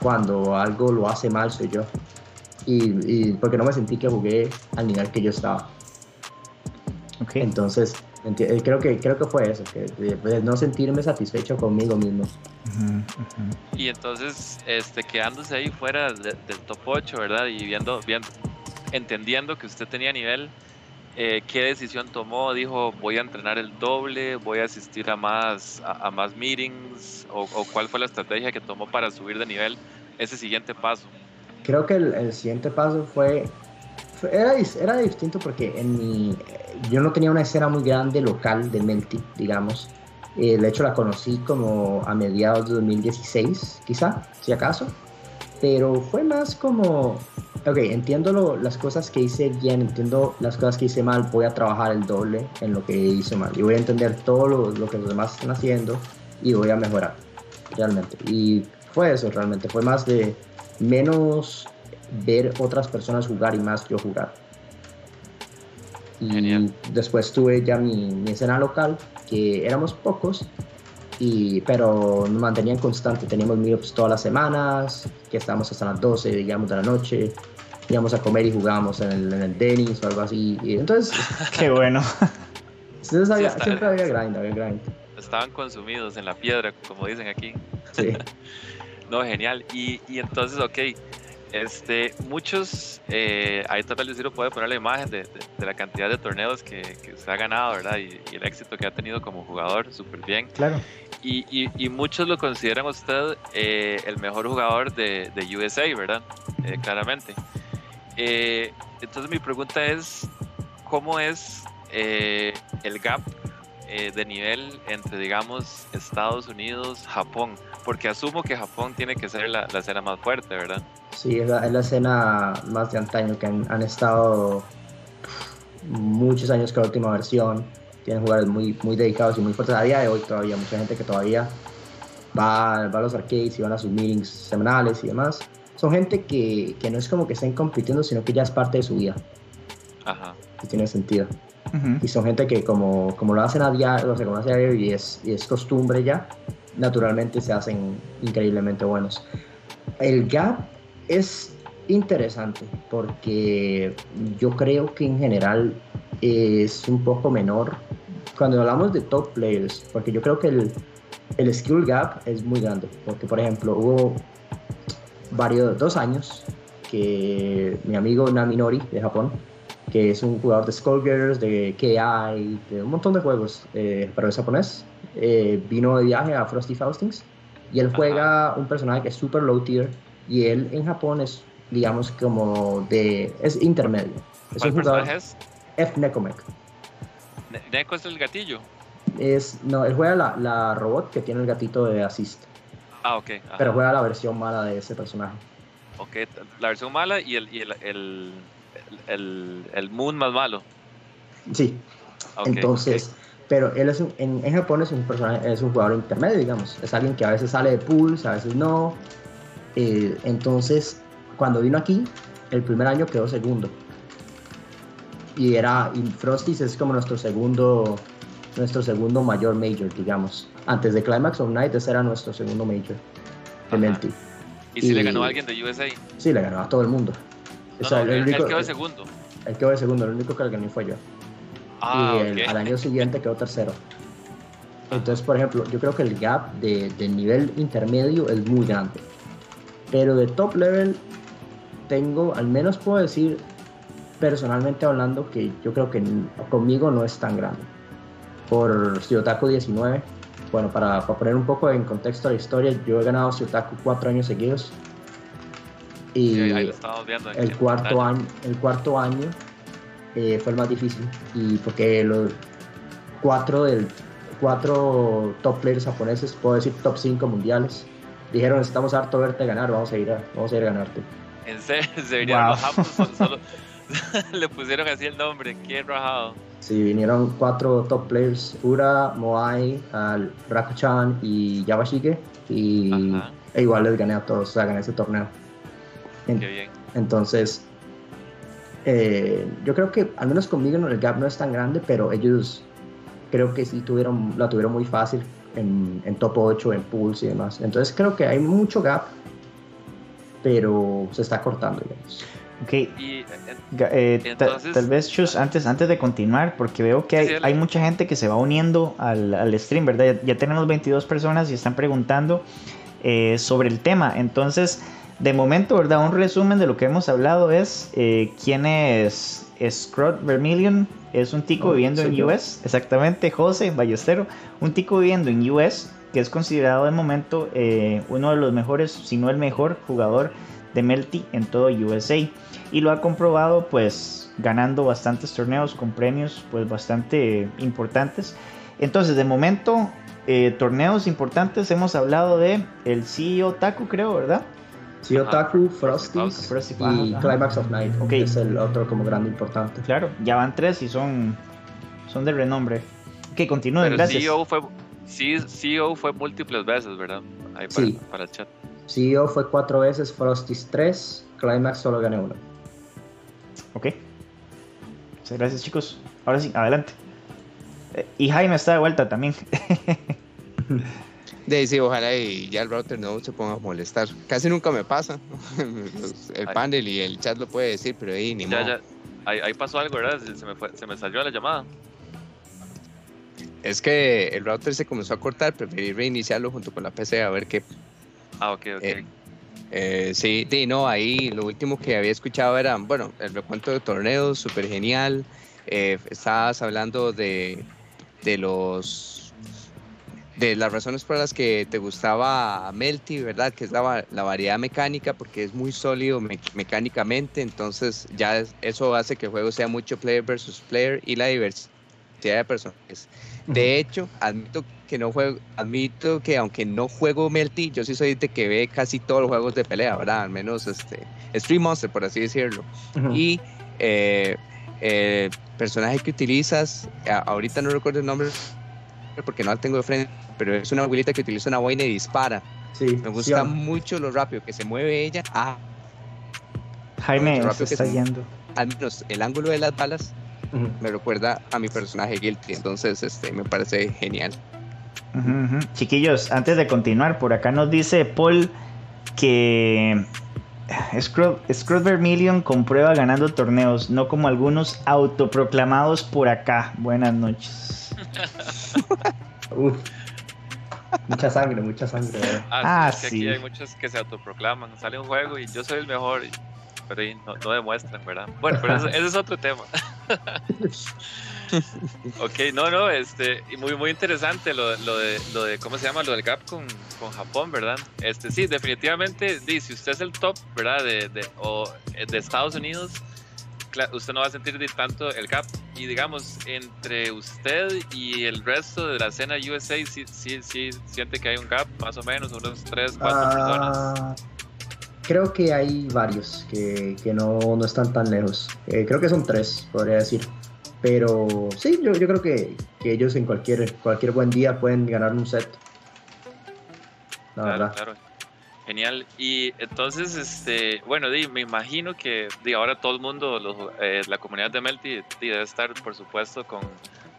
cuando algo lo hace mal soy yo. Y, y porque no me sentí que jugué al nivel que yo estaba. Entonces, eh, creo que, creo que fue eso, que de, de no sentirme satisfecho conmigo mismo. Y entonces, este, quedándose ahí fuera de- del top 8, ¿verdad? Y viendo, viendo, entendiendo que usted tenía nivel, eh, ¿qué decisión tomó? Dijo, voy a entrenar el doble, voy a asistir a más, a, a más meetings, o, o cuál fue la estrategia que tomó para subir de nivel ese siguiente paso. Creo que el, el siguiente paso fue, fue- era, era distinto porque en mi, yo no tenía una escena muy grande local de Melty, digamos. Eh, de hecho, la conocí como a mediados de 2016, quizá, si acaso. Pero fue más como, ok, entiendo lo- las cosas que hice bien, entiendo las cosas que hice mal, voy a trabajar el doble en lo que hice mal. Y voy a entender todo lo, lo que los demás están haciendo y voy a mejorar, realmente. Y fue eso, realmente. Fue más de menos ver otras personas jugar y más yo jugar. Y Genial. después tuve ya mi, mi escena local, que éramos pocos, y, pero nos mantenían constante. Teníamos meetups todas las semanas, que estábamos hasta las 12, digamos, de la noche. Íbamos a comer y jugábamos en el, en el Dennis o algo así. Y entonces, (laughs) Qué bueno. entonces había- siempre había grind, había grind. Estaban consumidos en la piedra, como dicen aquí. Sí. (laughs) No, genial. Y, y entonces, ok, este, muchos, eh, ahí tal vez Lucero puede poner la imagen de, de- de la cantidad de torneos que, que se ha ganado, ¿verdad? Y, y el éxito que ha tenido como jugador, súper bien. Claro. Y, y- y muchos lo consideran usted eh, el mejor jugador de, de USA, ¿verdad? Eh, claramente. Eh, entonces mi pregunta es, ¿cómo es eh, el gap eh, de nivel entre, digamos, Estados Unidos, Japón? Porque asumo que Japón tiene que ser la, la escena más fuerte, ¿verdad? Sí, es la, es la escena más de antaño que han, estado muchos años con la última versión. Tienen jugadores muy, muy dedicados y muy fuertes. A día de hoy todavía, mucha gente que todavía va, va a los arcades y van a sus meetings semanales y demás. Son gente que, que no es como que estén compitiendo, sino que ya es parte de su vida. Ajá. Y tiene sentido. Y son gente que como, como lo hacen a diario, o sea, como lo hacen a diario y es, y es costumbre ya, naturalmente se hacen increíblemente buenos. El gap es interesante porque yo creo que en general es un poco menor cuando hablamos de top players, porque yo creo que el, el skill gap es muy grande, porque por ejemplo hubo varios, dos años que mi amigo Naminori de Japón, que es un jugador de Skullgirls, de KI, de un montón de juegos, eh, pero es japonés, eh, vino de viaje a Frosty Faustings y él Ajá. juega un personaje que es super low tier y él en Japón es, digamos, como de, es intermedio. Es ¿Cuál un jugador personaje es? F Necomec. Ne- Neko es el gatillo. Es, no, él juega la, la robot que tiene el gatito de assist, Ah, ok. ajá. pero juega la versión mala de ese personaje. Ok, la versión mala y el, y el, el, el, el Moon más malo. Sí, Ok, Entonces, pero él es un- en, en Japón es un personaje, es un jugador intermedio, digamos. Es alguien que a veces sale de pools, a veces no. Eh, entonces, cuando vino aquí, el primer año quedó segundo. Y era, y Frosties es como nuestro segundo, nuestro segundo mayor major, digamos. Antes de Climax of Night, ese era nuestro segundo major. De Melty. ok. ¿Y si le ganó a alguien de USA? Sí, le ganó a todo el mundo. No, O sea, no, el único- él quedó de segundo. él quedó de segundo, el único que le gané fue yo. Ah, y el- al año siguiente quedó tercero. Entonces, por ejemplo, yo creo que el gap de, nivel intermedio es muy grande. Pero de top level, tengo, al menos puedo decir, personalmente hablando, que yo creo que conmigo no es tan grande. Por Shiotaku 19, bueno, para, para, poner un poco en contexto la historia, yo he ganado Siotaku cuatro años seguidos. Y el, cuarto año, el cuarto año eh, fue el más difícil. Y porque los cuatro, del, cuatro top players japoneses, puedo decir top 5 mundiales, dijeron estamos harto de verte ganar, vamos a ir a, vamos a ir a ganarte. En serio, se vinieron los japoneses solo, (laughs) (laughs) le pusieron así el nombre, qué rajado. Sí, vinieron cuatro top players, Ura, Moai, al Rakuchan y Yabashige. Y e igual les gané a todos, o sea, gané ese torneo. Qué bien. Entonces, eh, yo creo que al menos conmigo el gap no es tan grande, pero ellos creo que sí tuvieron, la tuvieron muy fácil en, en top 8, en pools y demás. Entonces creo que hay mucho gap, pero se está cortando, digamos. Ok. Eh, eh, tal vez, Chus, antes, antes de continuar, porque veo que hay, hay mucha gente que se va uniendo al, al stream, ¿verdad? Ya, tenemos 22 personas y están preguntando eh, sobre el tema. Entonces, de momento, ¿verdad? Un resumen de lo que hemos hablado es quién es Scrot Vermilion. Es un tico oh, viviendo en US, exactamente, José Ballestero, un tico viviendo en US, que es considerado de momento uno de los mejores, si no el mejor jugador de Melty en todo USA y lo ha comprobado pues ganando bastantes torneos con premios pues bastante importantes. Entonces de momento eh, torneos importantes hemos hablado de el CEO Taku creo, ¿verdad? CEO Taku, Frosties y Climax of Night, okay. es el otro como grande importante. Claro, ya van tres y son, son de renombre. Que continúen, gracias. CEO fue, CEO fue múltiples veces, ¿verdad? Ahí para, sí. para el chat. CEO fue cuatro veces, Frosties tres, Climax solo gané uno. Ok. Muchas gracias, chicos. Ahora sí, adelante. Eh, y Jaime está de vuelta también. (laughs) De sí, ojalá y ya el router no se ponga a molestar. Casi nunca me pasa. (laughs) el panel y el chat lo puede decir, pero ahí ni ya, Ya. Ahí, pasó algo, ¿verdad? Se me, se me salió la llamada. Es que el router se comenzó a cortar, preferí reiniciarlo junto con la PC a ver qué. Ah, ok, ok. Eh, eh, sí, sí, no, ahí lo último que había escuchado era, bueno, el recuento de torneos, súper genial. Eh, estabas hablando de, de los de las razones por las que te gustaba Melty, ¿verdad? Que es la, la variedad mecánica, porque es muy sólido mecánicamente, entonces ya eso hace que el juego sea mucho player versus player y la diversidad de personajes. De hecho, admito que no juego, admito que aunque no juego Melty, yo sí soy de que ve casi todos los juegos de pelea, ¿verdad? Al menos este Stream Monster, por así decirlo. Y eh, el personaje que utilizas, ahorita no recuerdo el nombre porque no la tengo de frente, pero es una abuelita que utiliza una boina y dispara. Sí, Me gusta mucho lo rápido que se mueve ella. Ah, Jaime, se está yendo. Al menos el ángulo de las balas me recuerda a mi personaje Guilty, entonces este, me parece genial. Chiquillos, antes de continuar, por acá nos dice Paul que Scrub Vermilion comprueba ganando torneos, no como algunos autoproclamados por acá. Buenas noches. (laughs) Mucha sangre, mucha sangre. Ah, sí, ah, Aquí hay muchos que se autoproclaman. Sale un juego y yo soy el mejor pero ahí no, demuestran, ¿verdad? Bueno, pero (laughs) ese es otro tema. (laughs) ok, no, no, este, muy, muy interesante lo, lo, de, lo de, ¿cómo se llama? Lo del gap con, con Japón, ¿verdad? Este, sí, definitivamente, si usted es el top, ¿verdad? De, de, o, de Estados Unidos, usted no va a sentir tanto el gap. Y digamos, entre usted y el resto de la escena USA, sí, sí, sí siente que hay un gap, más o menos, unos 3, 4 ah, personas creo que hay varios que, que no, no, están tan lejos. Eh, creo que son tres, podría decir. Pero sí, yo, yo creo que, que, ellos en cualquier, cualquier buen día pueden ganar un set. La verdad. Claro. Genial. Y entonces, este, bueno, di, me imagino que di, ahora todo el mundo, los, eh, la comunidad de Melty debe estar, por supuesto, con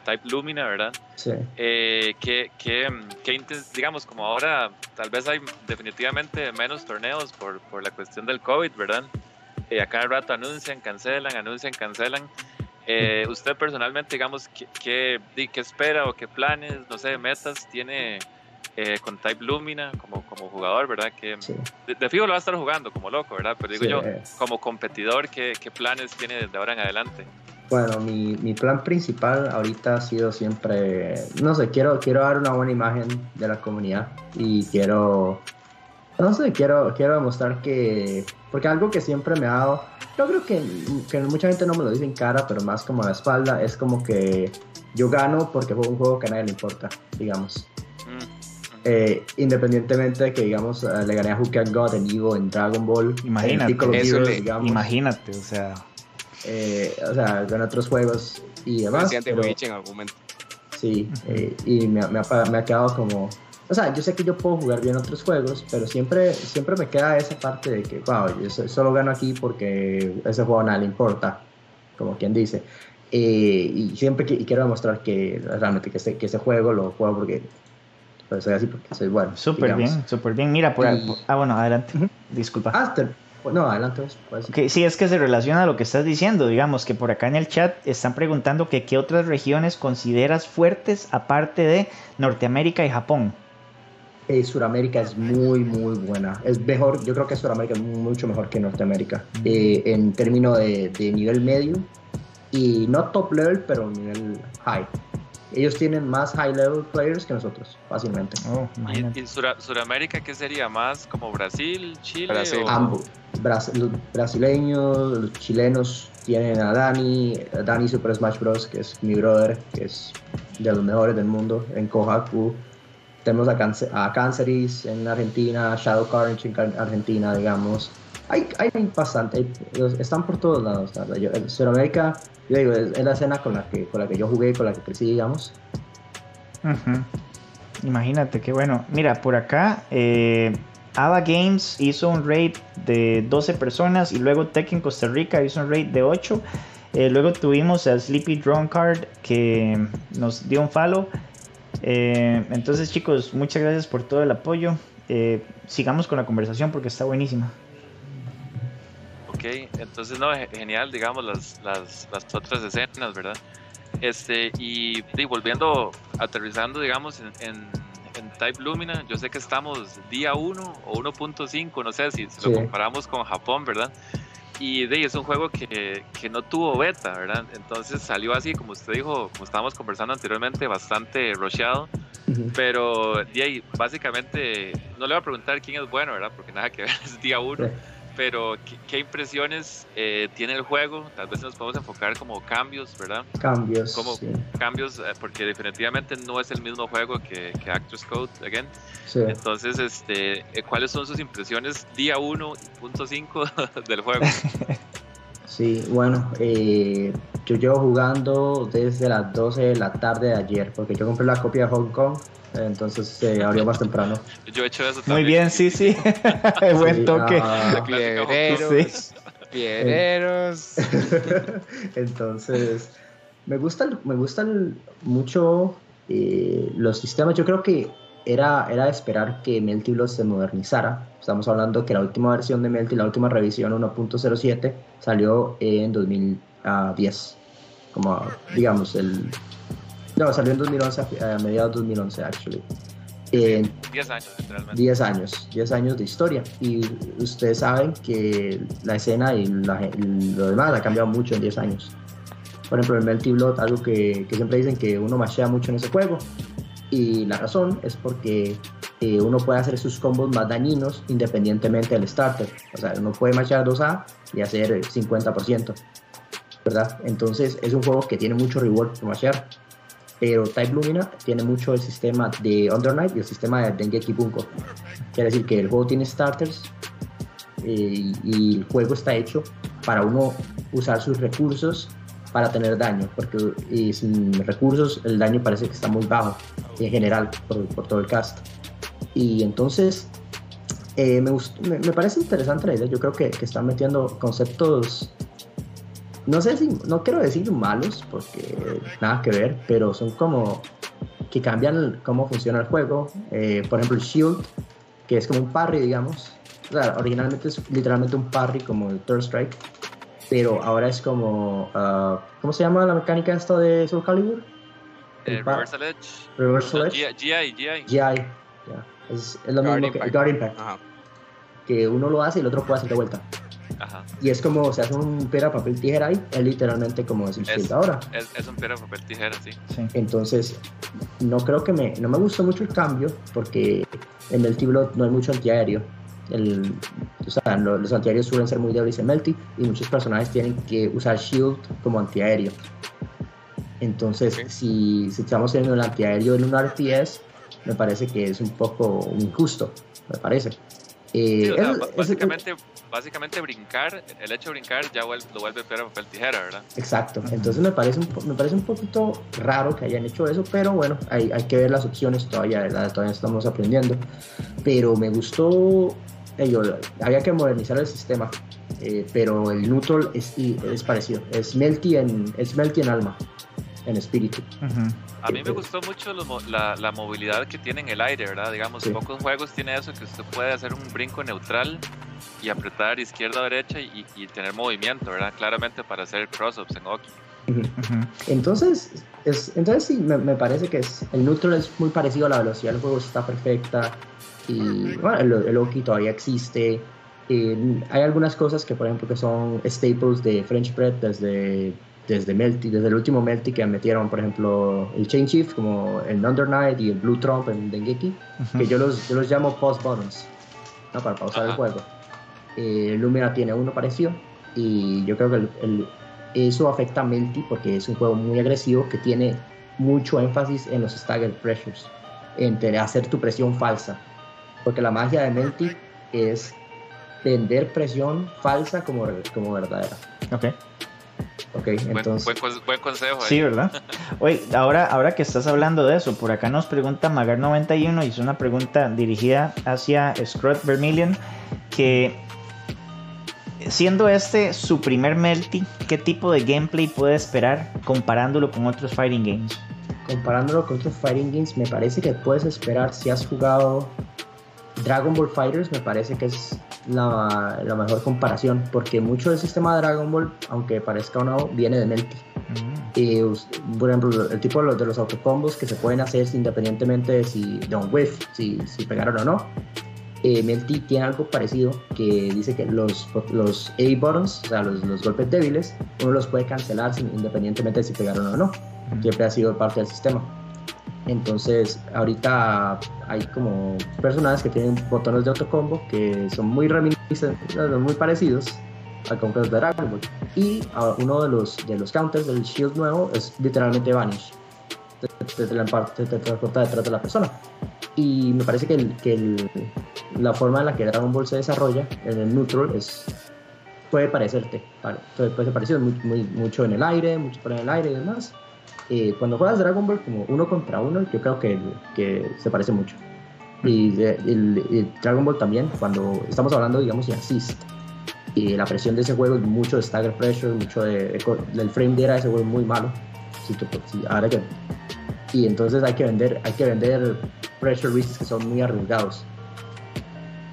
Type Lumina, ¿verdad? Sí. Eh, que, que, que, digamos, como ahora tal vez hay definitivamente menos torneos por, por la cuestión del COVID, ¿verdad? Eh, a cada rato anuncian, cancelan, anuncian, cancelan. Eh, usted personalmente, digamos, ¿qué, qué, qué, espera o qué planes, no sé, metas tiene eh, con Type Lumina como, como jugador, ¿verdad? Que de, fijo lo va a estar jugando como loco, ¿verdad? Pero digo yo, como competidor, ¿qué, ¿qué, planes tiene desde ahora en adelante? Bueno, mi, mi, plan principal ahorita ha sido siempre, no sé, quiero, quiero dar una buena imagen de la comunidad y quiero, no sé, quiero, quiero demostrar que, porque algo que siempre me ha dado, yo creo que, que mucha gente no me lo dice en cara, pero más como a la espalda, es como que yo gano porque juego un juego que a nadie le importa, digamos. Eh, independientemente de que, digamos, eh, le gané a Hook God en Evo, en Dragon Ball, imagínate, en Heroes, digamos. Imagínate, o sea. Eh, o sea, gané otros juegos y demás. Pero, en algún momento. Sí, eh, y me, me, ha, me, ha, quedado como. O sea, yo sé que yo puedo jugar bien otros juegos, pero siempre, siempre me queda esa parte de que, wow, yo solo gano aquí porque ese juego nada le importa, como quien dice. Eh, y siempre que, y quiero demostrar que realmente que ese, que ese juego lo juego porque pues soy así porque soy bueno. Súper bien, súper bien. Mira, por, ah, bueno, adelante. Disculpa. Ah, no, adelante. Pues. sí, es que se relaciona a lo que estás diciendo. Digamos que por acá en el chat están preguntando que qué otras regiones consideras fuertes aparte de Norteamérica y Japón. Eh, Suramérica es muy, muy buena. Es mejor, yo creo que Suramérica es mucho mejor que Norteamérica. Eh, en términos de, de nivel medio y no top level, pero nivel high ellos tienen más high level players que nosotros, fácilmente. Oh, ¿Y, en Sudamérica qué sería más como Brasil, Chile? Ambos. los brasileños, los chilenos tienen a Dani, a Dani Super Smash Bros, que es mi brother, que es de los mejores del mundo en Kohaku. Tenemos a, a Canceris en Argentina, Shadow Carnage en Argentina, digamos. Hay, hay bastante, están por todos lados. en Sudamérica yo digo, es, la escena con la, que, con la que yo jugué con la que crecí, digamos. Imagínate, qué bueno. Mira, por acá, eh, Ava Games hizo un raid de 12 personas y luego Tekken Costa Rica hizo un raid de 8. Eh, luego tuvimos a Sleepy Drone Card que nos dio un follow. Eh, entonces, chicos, muchas gracias por todo el apoyo. sigamos con la conversación porque está buenísima. Ok, entonces no, genial, digamos, las, las, las otras escenas, ¿verdad? Este, y, volviendo, aterrizando, digamos, en, en, Type Lumina, yo sé que estamos día 1 o 1.5, no sé si, lo comparamos con Japón, ¿verdad? Y de, es un juego que, que, no tuvo beta, ¿verdad? Entonces salió así, como usted dijo, como estábamos conversando anteriormente, bastante rusheado. Pero de básicamente, no le voy a preguntar quién es bueno, ¿verdad? Porque nada que ver, (laughs) es día 1 pero ¿qué, impresiones eh, tiene el juego? Tal vez nos podemos enfocar como cambios, ¿verdad? Cambios. Como cambios, eh, porque definitivamente no es el mismo juego que, que Actors Code, again. Entonces, este, eh, ¿cuáles son sus impresiones día 1.5 (laughs) del juego? (laughs) Sí, bueno, yo llevo jugando desde las 12 de la tarde de ayer, porque yo compré la copia de Hong Kong entonces se eh, abrió más temprano. Yo he hecho eso también. Muy bien, sí, sí. (laughs) Buen toque. Ah, Piedreros. (laughs) entonces, me gustan, me gustan mucho eh, los sistemas. Yo creo que era, era esperar que Melty se modernizara. Estamos hablando que la última versión de Melty, la última revisión 1.07, salió en 2010. Como, digamos, el no, salió en 2011, a mediados de 2011, actually. 10 años, literalmente. 10 años, 10 años de historia. Y ustedes saben que la escena y, lo demás ha cambiado mucho en 10 años. Por ejemplo, el Melty Blood, algo que, siempre dicen que uno machea mucho en ese juego. Y la razón es porque eh, uno puede hacer sus combos más dañinos independientemente del starter. O sea, uno puede machear 2A y hacer 50%. ¿Verdad? Entonces es un juego que tiene mucho reward por machear pero Type Lumina tiene mucho el sistema de Under Night y el sistema de Dengeki Bunko. Quiere decir que el juego tiene starters eh, y el juego está hecho para uno usar sus recursos para tener daño, porque sin recursos el daño parece que está muy bajo en general por, todo el cast. Y entonces eh, me, me, parece interesante la idea, yo creo que, que están metiendo conceptos no sé si, no quiero decir malos, porque nada que ver, pero son como que cambian cómo funciona el juego. Eh, por ejemplo, el Shield, que es como un parry, digamos. O sea, originalmente es literalmente un parry como el Third Strike, pero ahora es como. Uh, ¿Cómo se llama la mecánica esta de Soul Calibur? Eh, Reversal Edge. Reversal Edge. GI, GI. GI, Es, es, lo mismo que Guard Impact. Que uno lo hace y el otro puede hacer de vuelta. Ajá. Y es como se hace un piedra, papel, tijera ahí, es literalmente como es el Es- Shield ahora. Es, es un piedra, papel, tijera, sí. Sí. Entonces, no creo que me, no me gustó mucho el cambio porque en Melty Blood no hay mucho antiaéreo. El, o sea, lo- los antiaéreos suelen ser muy débiles en Melty y muchos personajes tienen que usar Shield como antiaéreo. Entonces, si, si estamos teniendo el antiaéreo en un RTS, me parece que es un poco injusto, me parece. Eh, Sí, o sea, es- ba- es- básicamente, brincar, el hecho de brincar ya vuel- lo vuelve piedra, papel, tijera, ¿verdad? Exacto, entonces me parece, un, po- me parece un poquito raro que hayan hecho eso, pero bueno, hay, hay que ver las opciones todavía, ¿verdad? todavía estamos aprendiendo. Pero me gustó, eh, yo, había que modernizar el sistema, eh, pero el neutral es, y- es parecido, es Melty en, es Melty en alma, en espíritu. Ujú. A mí me gustó mucho lo la, la movilidad que tiene en el aire, ¿verdad? Digamos, Sí. pocos juegos tiene eso que usted puede hacer un brinco neutral y apretar izquierda o derecha y, y tener movimiento, ¿verdad? Claramente para hacer cross-ups en. Ujú. Entonces, es, entonces sí, me, me parece que es, el neutral es muy parecido a la velocidad del juego, está perfecta. Y bueno, el, el Oki todavía existe. Eh, hay algunas cosas que, por ejemplo, que son staples de French Bread desde, desde Melty, desde el último Melty que metieron, por ejemplo, el Chain Shift, como el Under Night y el Blue Trump en Dengeki, que yo los, yo los llamo pause buttons, ¿no? para pausar el juego. Eh, Lumina tiene uno parecido y yo creo que el- el- eso afecta a Melty porque es un juego muy agresivo que tiene mucho énfasis en los stagger pressures, en hacer tu presión falsa, porque la magia de Melty es vender presión falsa como, como verdadera. Ok. Ok, Buen, entonces... buen, cons- buen consejo ahí. Sí, ¿verdad? (laughs) Oye, ahora, ahora que estás hablando de eso, por acá nos pregunta Magar91 y es una pregunta dirigida hacia Scrot Vermilion que siendo este su primer Melty, ¿qué tipo de gameplay puede esperar comparándolo con otros fighting games? comparándolo con otros fighting games, me parece que puedes esperar si has jugado Dragon Ball Fighters, me parece que es la, la mejor comparación, porque mucho del sistema de Dragon Ball, aunque parezca o no, viene de Melty. Mm, us- por ejemplo, el tipo de los, de los autocombos que se pueden hacer independientemente de si de un whiff, si, si pegaron o no. Eh, Melty tiene algo parecido que dice que los, los A buttons, o sea, los, los golpes débiles, uno los puede cancelar sin- independientemente de si pegaron o no ujú. siempre ha sido parte del sistema. Entonces, ahorita hay como personajes que tienen botones de autocombo que son muy reminiscentes, muy parecidos a counters de Dragon Ball. Y uno de los, de los counters del Shield nuevo es literalmente Vanish. Te, transporta detrás de la persona. Y me parece que, el- que el- la forma en la que Dragon Ball se desarrolla en el neutral es puede parecerte, pare- puede puede ser parecido muy, muy- mucho en el aire, mucho por el aire y demás. Eh, cuando juegas Dragon Ball como uno contra uno, yo creo que, que se parece mucho. Y de- el, el Dragon Ball también, cuando estamos hablando, digamos, de assist, y la presión de ese juego es mucho de stagger pressure, mucho de, del frame de era de ese juego es muy malo. Si tú- si- ahora que, y entonces hay que vender, hay que vender pressure risks que son muy arriesgados.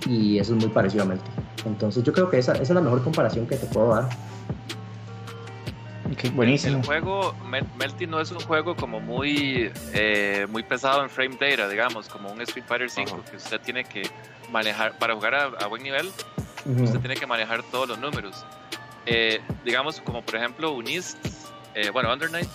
Y eso es muy parecido a Melty. Entonces yo creo que esa, esa es la mejor comparación que te puedo dar. Ok, buenísimo. El juego, Mel- Melty no es un juego como muy, eh, muy pesado en frame data, digamos, como un Street Fighter 5, Ajá. que usted tiene que manejar, para jugar a, a buen nivel, Ujú. usted tiene que manejar todos los números. Eh, digamos, como por ejemplo Unis, eh, bueno, Under Night,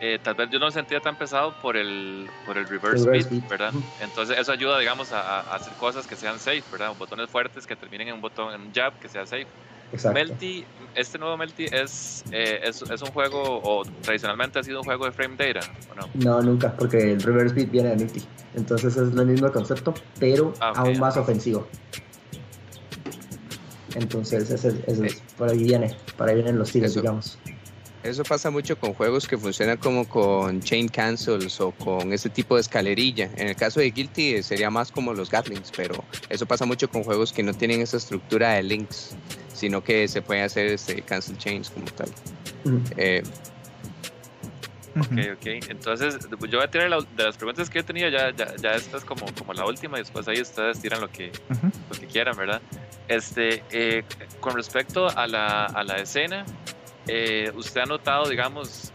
eh, tal vez yo no lo sentía tan pesado por el, por el reverse, Reverse beat, beat. ¿verdad? Entonces eso ayuda, digamos, a, a hacer cosas que sean safe, ¿verdad? Botones fuertes que terminen en un botón, en un jab que sea safe. Exacto. Melty, este nuevo Melty es, eh, es, es un juego, o tradicionalmente ha sido un juego de frame data, ¿o no? No, nunca, porque el reverse beat viene de Nitty. Entonces es el mismo concepto, pero Ah, aún más ofensivo. Entonces ese, ese es- por ahí viene, por ahí vienen los tiros, Eso. digamos. Eso pasa mucho con juegos que funcionan como con chain cancels o con ese tipo de escalerilla. En el caso de Guilty eh, sería más como los Gatlings, pero eso pasa mucho con juegos que no tienen esa estructura de links, sino que se pueden hacer este cancel chains como tal. Eh. Ok, ok. Entonces, yo voy a tirar la- de las preguntas que yo tenía, ya, ya, ya esta es como, como la última, y después ahí ustedes tiran lo que, lo que quieran, ¿verdad? Este, eh, con respecto a la, a la escena, eh, usted ha notado, digamos,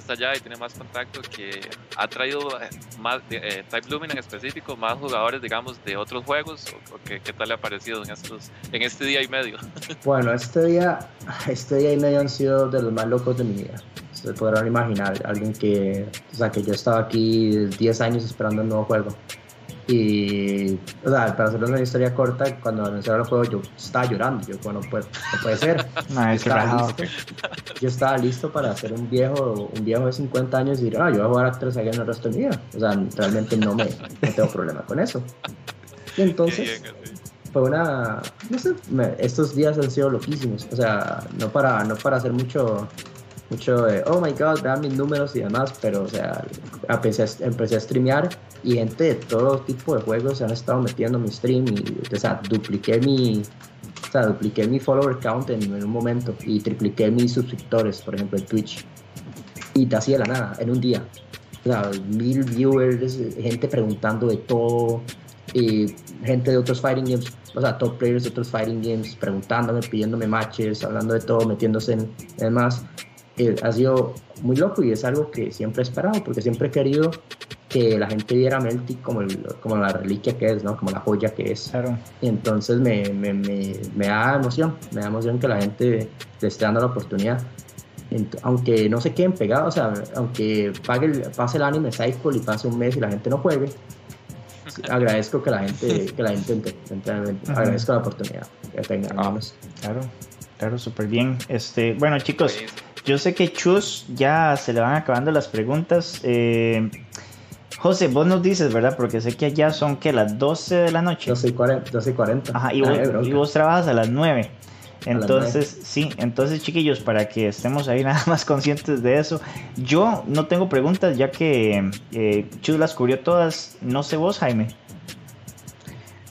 está allá y tiene más contacto, que ha traído eh, más, eh, Type Lumin en específico, más jugadores, digamos, de otros juegos? ¿O, qué, qué, tal le ha parecido en, estos, en este día y medio? (laughs) Bueno, este día, este día y medio han sido de los más locos de mi vida. Ustedes podrán imaginar, alguien que, o sea, que yo estaba aquí 10 años esperando un nuevo juego. Y, o sea, para hacerles una historia corta, cuando anunciaron el juego yo estaba llorando. Yo, bueno, pues, no puede ser. (laughs) No, yo, estaba listo, yo estaba listo para hacer un viejo, un viejo de 50 años y decir, ah, yo voy a jugar a 3 en el resto de mi vida. O sea, realmente no, me, no tengo problema con eso. Y entonces, fue una, no sé, me, estos días han sido loquísimos. O sea, no para, no para hacer mucho mucho de, oh my god, vean mis números y demás, pero o sea, empecé a, empecé a streamear y gente de todo tipo de juegos se han estado metiendo en mi stream y, o sea, dupliqué mi, o sea, dupliqué mi follower count en, un momento y tripliqué mis suscriptores, por ejemplo, en Twitch. Y así de la nada, en un día. O sea, mil viewers, gente preguntando de todo, y gente de otros fighting games, o sea, top players de otros fighting games, preguntándome, pidiéndome matches, hablando de todo, metiéndose en demás eh, ha sido muy loco y es algo que siempre he esperado, porque siempre he querido que la gente viera a Melty como, el, como la reliquia que es, ¿no? Como la joya que es. Claro. Y entonces me, me, me, me, da emoción, me da emoción que la gente le esté dando la oportunidad. aunque no se queden pegados, o sea, aunque pague el, pase el anime cycle y pase un mes y la gente no juegue, (laughs) agradezco que la gente, que la gente entre, agradezco la oportunidad que tengan. Ah, claro, claro, súper bien. Este, bueno, chicos. Yo sé que Chus ya se le van acabando las preguntas. Eh, José, vos nos dices, ¿verdad? Porque sé que allá son que las 12 de la noche. 12 y 40. 12 y 40. Ajá, y, vos, y vos, trabajas a las 9. Entonces, sí, entonces chiquillos, para que estemos ahí (laughs) nada más conscientes de eso. Yo no tengo preguntas ya que eh, Chus las cubrió todas. No sé vos, Jaime.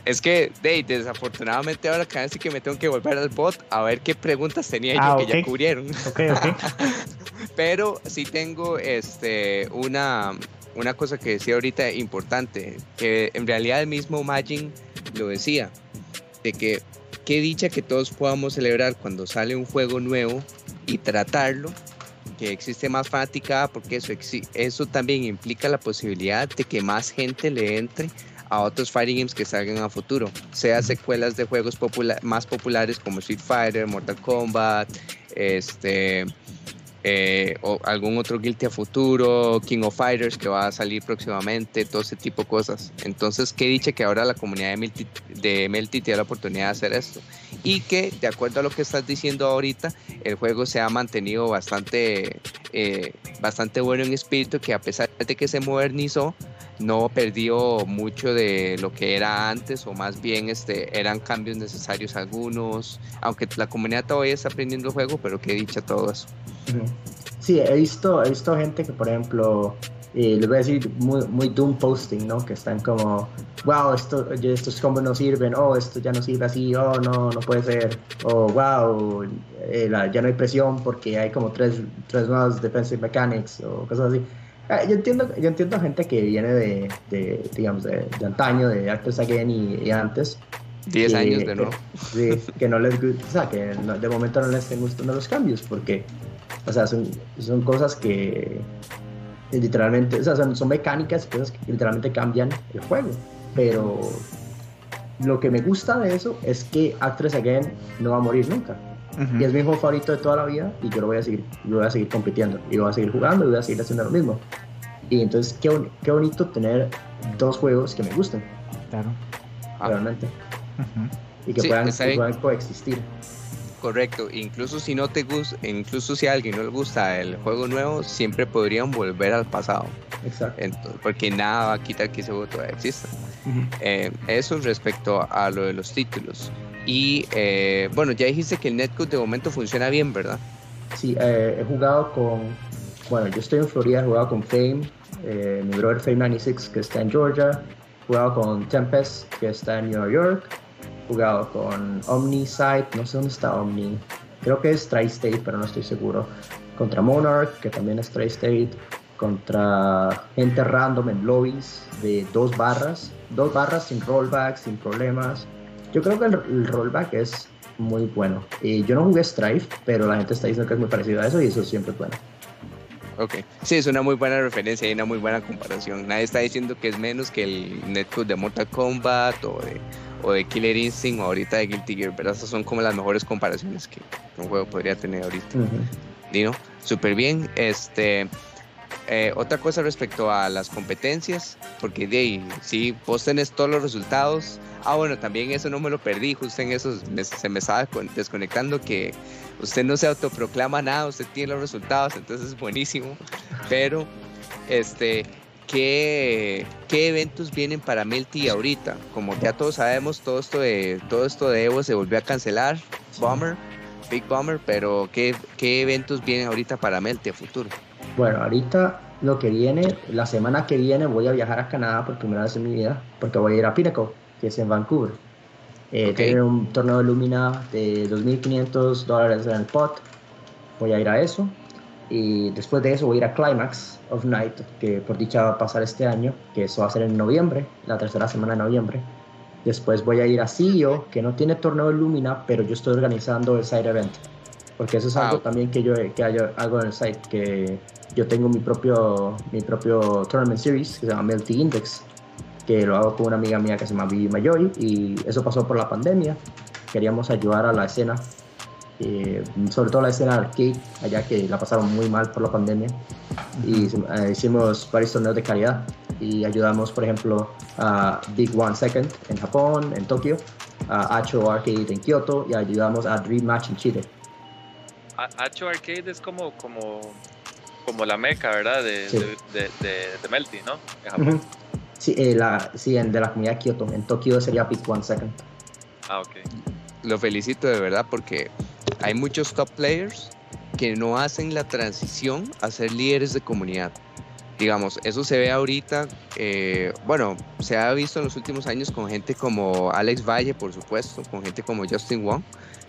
Es que, Dave, desafortunadamente ahora casi que me tengo que volver al bot a ver qué preguntas tenía ah, yo que ya cubrieron. Ok, ok. (laughs) Pero sí tengo este, una, una cosa que decía ahorita importante, que en realidad el mismo Magin lo decía, de que qué dicha que todos podamos celebrar cuando sale un juego nuevo y tratarlo, que existe más fanática, porque eso, eso también implica la posibilidad de que más gente le entre a otros fighting games que salgan a futuro, sea secuelas de juegos más populares como Street Fighter, Mortal Kombat, este, eh, o algún otro Guilty a futuro, King of Fighters que va a salir próximamente, todo ese tipo de cosas. Entonces, qué dicha que ahora la comunidad de Melty, de Melty tiene la oportunidad de hacer esto. Y que, de acuerdo a lo que estás diciendo ahorita, el juego se ha mantenido bastante, eh, bastante bueno en espíritu, que a pesar de que se modernizó, no perdió mucho de lo que era antes o más bien este, eran cambios necesarios algunos, aunque la comunidad todavía está aprendiendo el juego, pero qué dicha todo eso. Sí, he visto, he visto gente que por ejemplo, eh, les voy a decir muy, muy doom posting, ¿no? Que están como, wow, esto, estos combos no sirven, oh, esto ya no sirve así, oh, no, no puede ser, oh, wow, eh, ya no hay presión porque hay como tres, tres nuevas defensive mechanics o cosas así yo entiendo, yo entiendo gente que viene de, de digamos, de, antaño, de Actors Again y, antes. 10 años de nuevo. Que, (laughs) que no les o sea, que de momento no les estén gustando los cambios, porque, o sea, son, son cosas que literalmente, o sea, son, son mecánicas, cosas que literalmente cambian el juego. Pero lo que me gusta de eso es que Actors Again no va a morir nunca. Y es mi juego favorito de toda la vida y yo lo voy a seguir, yo voy a seguir compitiendo y voy a seguir jugando y voy a seguir haciendo lo mismo. Y entonces, qué, qué bonito tener dos juegos que me gusten. Claro. Ah. Realmente. Y que, puedan, puedan, coexistir. Correcto, incluso si no te gusta, incluso si a alguien no le gusta el juego nuevo, siempre podrían volver al pasado. Exacto. porque nada va a quitar que ese juego todavía exista. Eh, eso respecto a lo de los títulos. Y eh, bueno, ya dijiste que el netcode de momento funciona bien, ¿verdad? Sí, eh, he jugado con, bueno, yo estoy en Florida, he jugado con Fame, eh, mi brother Fame96 que está en Georgia, he jugado con Tempest que está en New York, he jugado con OmniSite, no sé dónde está Omni, creo que es Tri-State, pero no estoy seguro, contra Monarch, que también es Tri-State, contra gente random en lobbies de dos barras, dos barras sin rollback, sin problemas yo creo que el, rollback es muy bueno. Y yo no jugué Strife, pero la gente está diciendo que es muy parecido a eso y eso siempre es bueno. Ok. Sí, es una muy buena referencia y una muy buena comparación. Nadie está diciendo que es menos que el netcode de Mortal Kombat o de, o de Killer Instinct o ahorita de Guilty Gear, ¿verdad? Esas son como las mejores comparaciones que un juego podría tener ahorita. Ujú. Dino, súper bien. Este, eh, otra cosa respecto a las competencias, porque de ahí, sí, vos tenés todos los resultados. Ah, bueno, también eso no me lo perdí, justo en eso se me estaba con- desconectando que usted no se autoproclama nada, usted tiene los resultados, entonces es buenísimo. Pero, este, ¿qué, eventos vienen para Melty ahorita? Como ya todos sabemos, todo esto de, todo esto de Evo se volvió a cancelar, Bomber, Big Bomber, pero ¿qué, qué eventos vienen ahorita para Melty a futuro? Bueno, ahorita lo que viene, la semana que viene voy a viajar a Canadá por primera vez en mi vida, porque voy a ir a Pinnacle, que es en Vancouver. Eh, un torneo de Lumina de 2.500 dólares en el pot. Voy a ir a eso. Y después de eso voy a ir a Climax of Night, que por dicha va a pasar este año, que eso va a ser en noviembre, la tercera semana de noviembre. Después voy a ir a CEO, que no tiene torneo de Lumina, pero yo estoy organizando el side event. Porque eso es Ah, algo ok. también que yo que hago, hago en el site, que yo tengo mi propio, mi propio tournament series que se llama Melty Index, que lo hago con una amiga mía que se llama Vivi Mayoy, y eso pasó por la pandemia. Queríamos ayudar a la escena, eh, sobre todo la escena arcade, allá que la pasaron muy mal por la pandemia, y eh, hicimos varios torneos de calidad y ayudamos, por ejemplo, a Big One Second en Japón, en Tokio, a Acho Arcade en Kyoto y ayudamos a Dream Match en Chile. A- Hacho Arcade es como, como, como la meca, ¿verdad? De, Sí. de, de, de- de Melty, ¿no? En Japón. Ujú. Sí, eh, la, sí, en, de la comunidad Kyoto. En Tokio sería Big One Second. Ah, ok. Lo felicito de verdad porque hay muchos top players que no hacen la transición a ser líderes de comunidad. Digamos, eso se ve ahorita, eh, bueno, se ha visto en los últimos años con gente como Alex Valle, por supuesto, con gente como Justin Wong,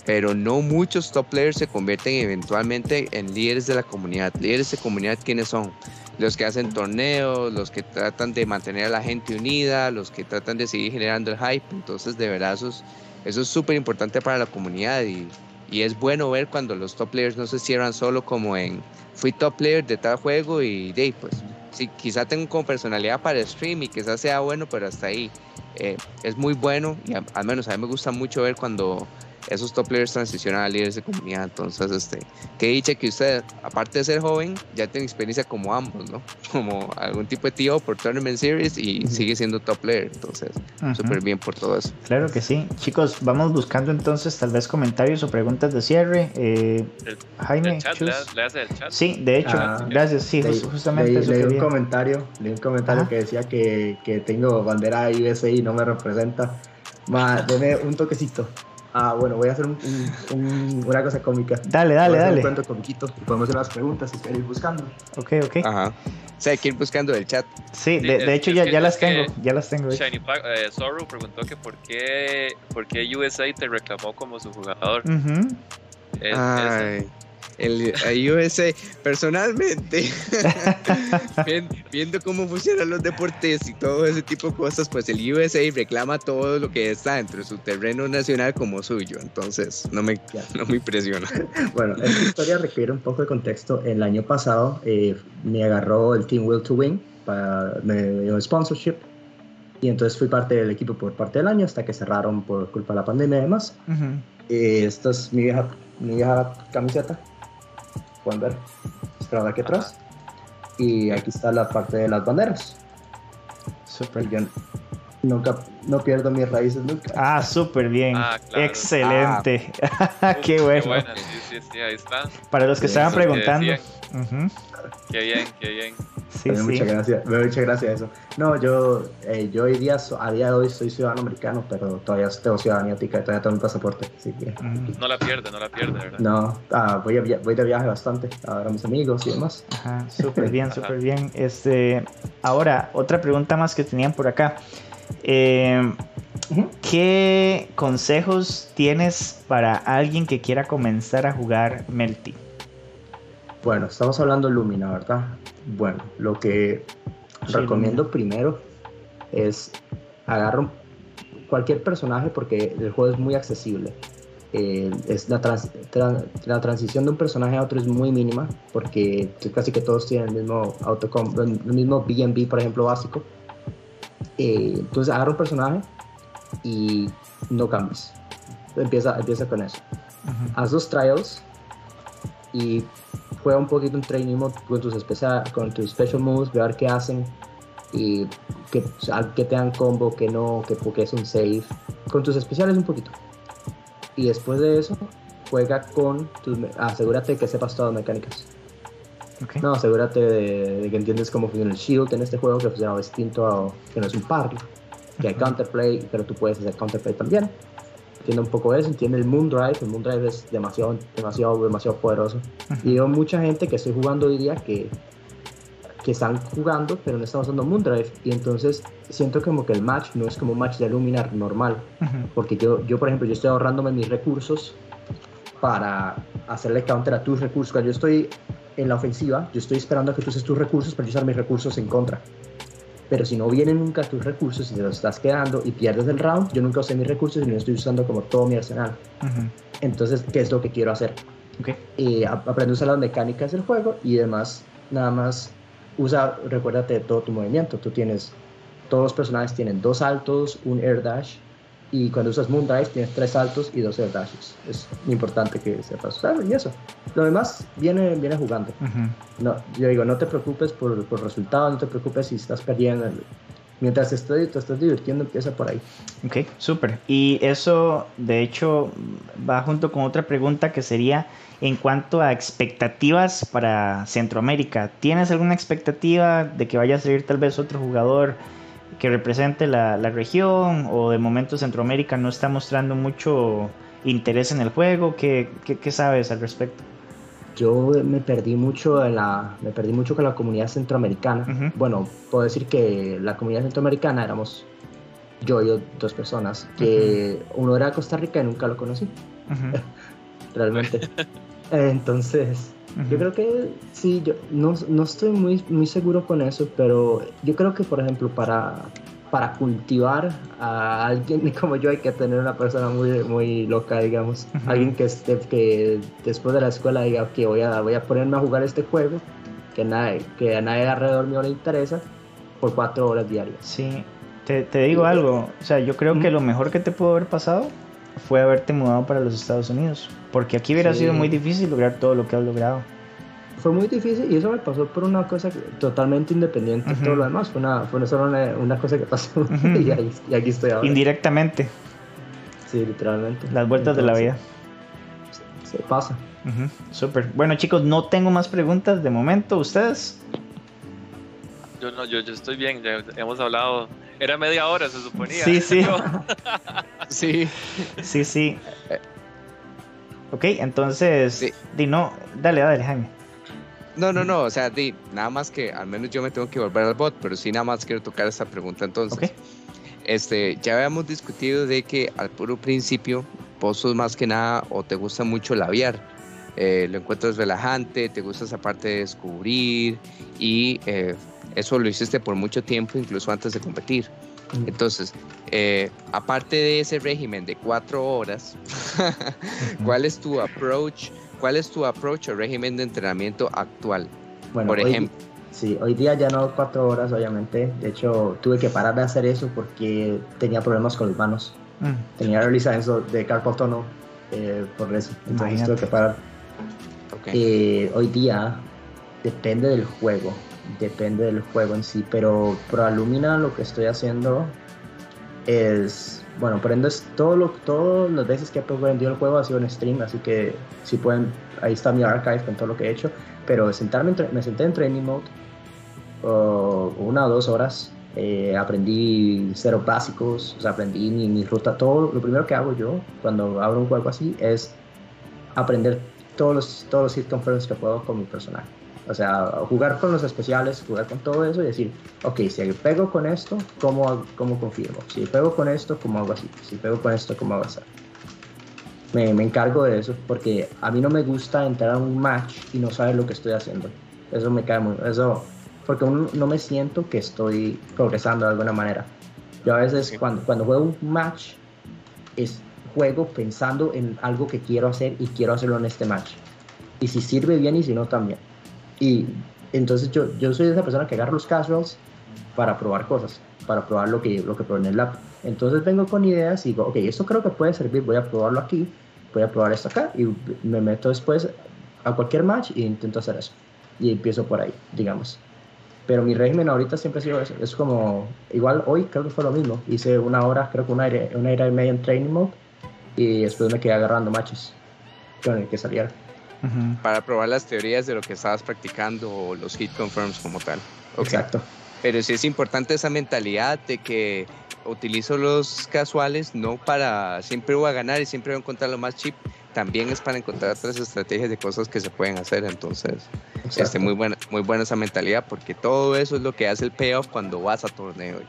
pero no muchos top players se convierten eventualmente en líderes de la comunidad. Líderes de comunidad, ¿quiénes son? Los que hacen torneos, los que tratan de mantener a la gente unida, los que tratan de seguir generando el hype. Entonces, de verdad, eso es eso es súper importante para la comunidad y, y es bueno ver cuando los top players no se cierran solo como en fui top player de tal juego y de pues sí, quizá tengo como personalidad para stream y quizás sea bueno, pero hasta ahí eh, es muy bueno y al menos a mí me gusta mucho ver cuando esos top players transicionan a líderes de comunidad. Entonces, este, que dicha que usted, aparte de ser joven, ya tiene experiencia como ambos, ¿no? (laughs) Como algún tipo de tío por Tournament Series y sigue siendo top player. Entonces, Ujú. súper bien por todo eso. Claro que sí. Chicos, vamos buscando entonces tal vez comentarios o preguntas de cierre. Eh, El, Jaime, el chat, Chus. le, le hace el chat. Sí, de hecho, Ah, gracias. Sí, Leí- jus- justamente leí, eso leí un comentario, leí un comentario Ajá. que decía que, que tengo bandera USA y no me representa. Ma, deme un toquecito. Ah, bueno, voy a hacer un- un- un- una cosa cómica. Dale, Voy a dale, hacer dale. Un cuento comiquito y podemos hacer unas preguntas si quieren ir buscando. Ok, ok. Ajá. O sea, hay que ir buscando el chat. Sí, de, es- de hecho es ya, ya es las tengo, ya las tengo. Shiny Pa- eh, Zorro preguntó que por qué, por qué USA te reclamó como su jugador. Ujú. Es- es- Ay, el el USA, personalmente, (laughs) vien- viendo cómo funcionan los deportes y todo ese tipo de cosas, pues el USA reclama todo lo que está dentro de su terreno nacional como suyo. Entonces, no me, no me impresiona. (laughs) Bueno, esta historia requiere un poco de contexto. El año pasado eh, me agarró el Team Will to Win, para, me dio sponsorship, y entonces fui parte del equipo por parte del año hasta que cerraron por culpa de la pandemia y demás. Ujú. Eh, esta es mi vieja, mi vieja camiseta. Pueden ver. Está aquí atrás. Y aquí está la parte de las banderas. Súper. Yo nunca, no pierdo mis raíces nunca. Ah, súper bien. Ah, claro. Excelente. (laughs) Uf, Qué bueno. buena, Sí, sí, sí, ahí está. Para los que Sí, estaban que decían. Ujú. Qué bien, qué bien. Sí, sí. mucha gracia, me da mucha gracia eso. No, yo, eh, yo hoy día, a día de hoy soy ciudadano americano, pero todavía tengo ciudadanía tica, todavía tengo mi pasaporte. Así que. No la pierde, no la pierde, ¿verdad? no, ah, voy, a voy de viaje bastante a ver a mis amigos y demás. Ajá, súper bien, súper bien. Este, ahora, otra pregunta más que tenían por acá. Eh. ¿Qué consejos tienes para alguien que quiera comenzar a jugar Melty? Bueno, estamos hablando de Lumina, ¿verdad? Bueno, lo que Sí, recomiendo primero es agarrar un- cualquier personaje porque el juego es muy accesible. Eh, es la trans- tra- la transición de un personaje a otro es muy mínima, porque casi que todos tienen el mismo autocom, el mismo BNB, por ejemplo, básico. Eh, entonces agarra un personaje y no cambies. Empieza, empieza con eso. Haz los trials y juega un poquito en training mode con tus, especial, con tus special moves, ver qué hacen y que, que te dan combo, que no, que porque es un save. Con tus especiales un poquito. Y después de eso, juega con tus... Asegúrate que sepas todas las mecánicas. No, asegúrate de, de que entiendes cómo funciona el shield en este juego, que funciona distinto a que no es un parry, que hay counterplay, pero tú puedes hacer counterplay también. Entiende un poco eso, entiende el Moon Drive, el Moon Drive es demasiado, demasiado, demasiado poderoso. Y veo mucha gente que estoy jugando hoy día que, que están jugando, pero no están usando Moon Drive, y entonces siento como que el match no es como un match de Luminar normal, porque yo, yo por ejemplo, yo estoy ahorrándome mis recursos para hacerle counter a tus recursos. Cuando yo estoy en la ofensiva, yo estoy esperando a que tú uses tus recursos para usar mis recursos en contra. Pero si no vienen nunca tus recursos y te los estás quedando y pierdes el round, yo nunca usé mis recursos y no estoy usando como todo mi arsenal. Entonces, ¿qué es lo que quiero hacer? Eh, aprende a usar las mecánicas del juego y además, nada más usa, recuérdate de todo tu movimiento. Tú tienes, todos los personajes tienen dos saltos, un air dash y cuando usas Moon Dive tienes tres saltos y dos air dashes. Es importante que sepas usarlo y eso. Lo demás viene, viene jugando. Ujú. No, yo digo, no te preocupes por, por resultados, no te preocupes si estás perdiendo. Mientras estoy, te estás divirtiendo, empieza por ahí. Ok, súper. Y eso, de hecho, va junto con otra pregunta que sería en cuanto a expectativas para Centroamérica. ¿Tienes alguna expectativa de que vaya a salir tal vez otro jugador que represente la, la región? ¿O de momento Centroamérica no está mostrando mucho interés en el juego? ¿Qué, qué, qué sabes al respecto? Yo me perdí mucho en la, me perdí mucho con la comunidad centroamericana. Bueno, puedo decir que la comunidad centroamericana éramos yo y dos personas, que uno era de Costa Rica y nunca lo conocí, (laughs) realmente. Entonces, yo creo que sí, yo no, no estoy muy, muy seguro con eso, pero yo creo que, por ejemplo, para, para cultivar a alguien (laughs) como yo hay que tener una persona muy, muy loca, digamos. Alguien que, esté, que después de la escuela diga que voy a, voy a ponerme a jugar este juego, que, nadie, que a nadie alrededor mío le interesa, por cuatro horas diarias. Sí, te, te digo algo, o sea, yo creo que lo mejor que te pudo haber pasado fue haberte mudado para los Estados Unidos, porque aquí hubiera Sí. sido muy difícil lograr todo lo que has logrado. Fue muy difícil y eso me pasó por una cosa totalmente independiente de todo lo demás. Fue, una, fue solo una, una cosa que pasó (laughs) y, ahí- y aquí estoy ahora. Indirectamente, Sí, literalmente. las vueltas de la vida. Se, se pasa. Ujú, Súper. Bueno chicos, no tengo más preguntas de momento, ¿ustedes? Yo no, yo, yo estoy bien, ya hemos hablado. Era media hora, se suponía. Sí, sí. (laughs) (laughs) Sí. Sí, sí. Ok, entonces, Sí. di no, dale, dale, Jaime. No, no, no, o sea, di, nada más que al menos yo me tengo que volver al bot, pero sí nada más quiero tocar esta pregunta entonces. Ok. Este, ya habíamos discutido de que al puro principio vos sos más que nada o te gusta mucho labiar. Eh, lo encuentras relajante, te gusta esa parte de descubrir y eh, eso lo hiciste por mucho tiempo, incluso antes de competir. Entonces, eh, aparte de ese régimen de cuatro horas, (laughs) ¿cuál es tu approach? ¿Cuál es tu approach al régimen de entrenamiento actual? Bueno, Por hoy- ejemplo. sí, hoy día ya no cuatro horas, obviamente. De hecho, tuve que parar de hacer eso porque tenía problemas con las manos. Mm, Tenía signs de carpal tunnel eh, por eso. Entonces Imagínate. tuve que parar. Ok. Eh, hoy día depende del juego, depende del juego en sí, pero para Lumina lo que estoy haciendo es, bueno, es todo lo, todas las veces que he aprendido el juego ha sido en stream, así que si pueden, ahí está mi archive con todo lo que he hecho, pero sentarme me senté en training mode uh, una o dos horas, eh, aprendí cero básicos, o sea, aprendí mi, mi ruta, todo, lo primero que hago yo cuando abro un juego así es aprender todos los, todos los confirms que puedo con mi personaje. O sea, jugar con los especiales, jugar con todo eso y decir, ok, si pego con esto, ¿cómo, cómo confirmo? Si pego con esto, ¿cómo hago así? Si pego con esto, ¿cómo hago así? Me, me encargo de eso porque a mí no me gusta entrar a un match y no saber lo que estoy haciendo. Eso me cae muy... Eso, porque no me siento que estoy progresando de alguna manera. Yo a veces Sí. cuando, cuando juego un match, es, juego pensando en algo que quiero hacer y quiero hacerlo en este match. Y si sirve bien y si no también. Y entonces yo, yo soy esa persona que agarra los casuals para probar cosas, para probar lo que, lo que probé en el lab. Entonces vengo con ideas y digo, ok, esto creo que puede servir, voy a probarlo aquí, voy a probar esto acá y me meto después a cualquier match y intento hacer eso. Y empiezo por ahí, digamos. Pero mi régimen ahorita siempre ha sido eso. Es como, igual hoy creo que fue lo mismo. Hice una hora, creo que una hora, una hora y media en training mode y después me quedé agarrando matches con el que saliera. Para probar las teorías de lo que estabas practicando o los hit confirms como tal. Exacto. Pero sí es importante esa mentalidad de que utilizo los casuales no para siempre voy a ganar y siempre voy a encontrar lo más cheap, también es para encontrar otras estrategias de cosas que se pueden hacer. Entonces, este, muy, buena, muy buena esa mentalidad porque todo eso es lo que hace el payoff cuando vas a torneo.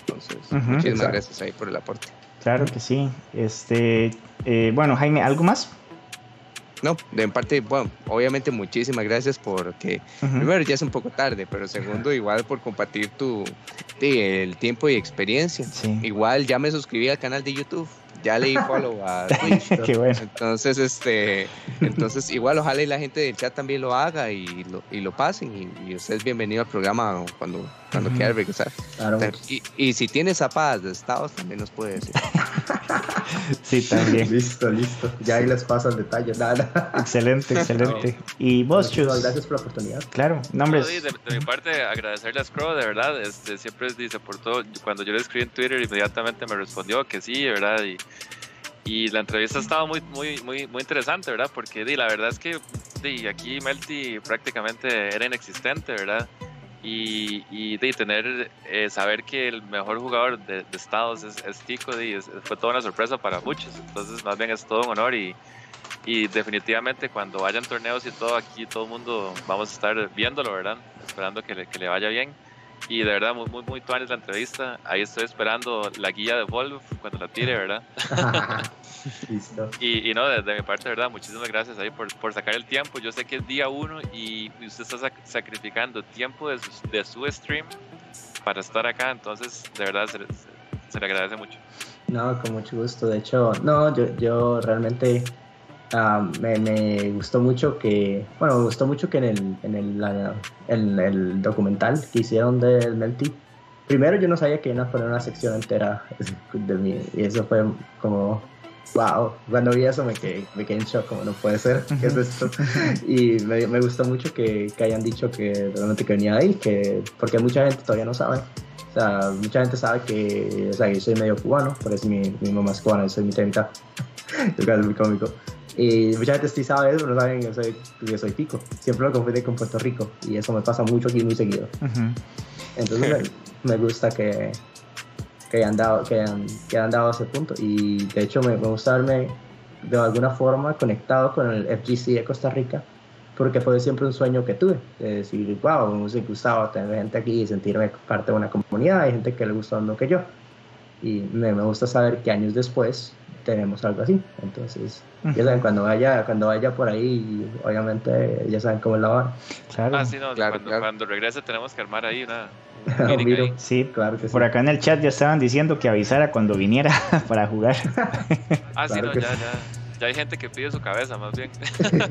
Entonces, muchísimas Exacto. gracias ahí por el aporte. Claro que sí. Este, eh, bueno, Jaime, ¿algo más? No, de parte, bueno, obviamente muchísimas gracias porque primero ya es un poco tarde, pero segundo igual por compartir tu el tiempo y experiencia. Sí. Igual ya me suscribí al canal de YouTube, ya le di (laughs) follow a Twitch. Qué bueno. Entonces, este, entonces igual ojalá y la gente del chat también lo haga y lo, y lo pasen y, y usted es bienvenido al programa cuando, cuando quiera regresar. Claro, Y, y si tiene zapadas de estados también nos puede decir. (laughs) Sí, también. listo, listo. Ya ahí les paso el detalle. Nada. Excelente, excelente. Y vos, Chus. Gracias por la oportunidad. Claro, nombres. No, de, de mi parte, agradecerle a de verdad. Este, siempre dice por todo. Cuando yo le escribí en Twitter, inmediatamente me respondió que sí, de verdad. Y, y la entrevista estaba muy, muy, muy, muy interesante, ¿verdad? Porque di, la verdad es que di, aquí Melty prácticamente era inexistente, ¿verdad? Y, di, tener, eh, saber que el mejor jugador de, de Estados es, Tico, di, fue toda una sorpresa para muchos. Entonces, más bien es todo un honor y, y definitivamente cuando vayan torneos y todo, aquí todo el mundo vamos a estar viéndolo, ¿verdad? Esperando que le, que le vaya bien. Y de verdad, muy, muy, muy tuanes la entrevista. Ahí estoy esperando la guía de Wolf cuando la tire, ¿verdad? (laughs) (laughs) listo. Y, y no, de, de mi parte, de verdad, muchísimas gracias ahí por, por sacar el tiempo. Yo sé que es día uno y usted está sac- sacrificando tiempo de su, de su stream para estar acá. Entonces, de verdad, se, se- se le agradece mucho. No, con mucho gusto. De hecho, no, yo, yo realmente ah, me, me gustó mucho que, bueno, me gustó mucho que en el, en el, la- en el documental que hicieron del Melty, primero yo no sabía que iban a poner una sección entera de mí y eso fue como, wow, cuando vi eso me quedé, me quedé en shock, como no puede ser, ¿qué es esto? Y me, me gustó mucho que, que hayan dicho que realmente que venía de ahí, que, porque mucha gente todavía no sabe. O sea, mucha gente sabe que, o sea, yo soy medio cubano, por eso mi, mi mamá es cubana, yo soy. Lo (laughs) cual es muy cómico. Y mucha gente sí sabe eso, pero no saben que yo soy, yo soy tico. Siempre lo confunden con Puerto Rico y eso me pasa mucho aquí muy seguido. Ujú. Entonces me, me gusta que, que, hayan dado, que, hayan, que hayan dado ese punto. Y de hecho me, me gusta verme de alguna forma conectado con el FGC de Costa Rica, porque fue siempre un sueño que tuve. De decir, wow, me gustado tener gente aquí y sentirme parte de una comunidad. Hay gente que le gusta lo mismo que yo. Y me, me gusta saber que años después tenemos algo así. Entonces, ya saben, cuando vaya, cuando vaya por ahí, obviamente ya saben cómo es la hora. Claro. Ah, sí, no, Claro, cuando, claro. cuando regrese tenemos que armar ahí una... (laughs) Ahí. Sí, Claro que sí. por acá en el chat ya estaban diciendo que avisara cuando viniera (laughs) para jugar. Ah, sí, Claro no, que ya, sí. ya. Ya hay gente que pide su cabeza, más bien.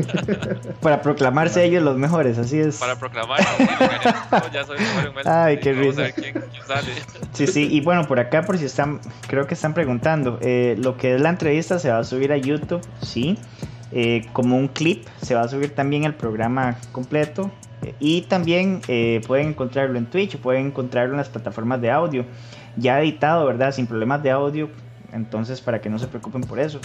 (laughs) Para proclamarse ellos los mejores, así es. Para proclamar. sí, lo gané. No, ya soy mejor en Melty. Ay, qué Vamos a risa. ver quién, quién sale. (laughs) Sí, sí, y bueno, por acá, por si están, creo que están preguntando, eh, lo que es la entrevista se va a subir a YouTube, sí, eh, como un clip, se va a subir también el programa completo, eh, y también eh, pueden encontrarlo en Twitch, pueden encontrarlo en las plataformas de audio, ya editado, ¿verdad? Sin problemas de audio, entonces para que no se preocupen por eso.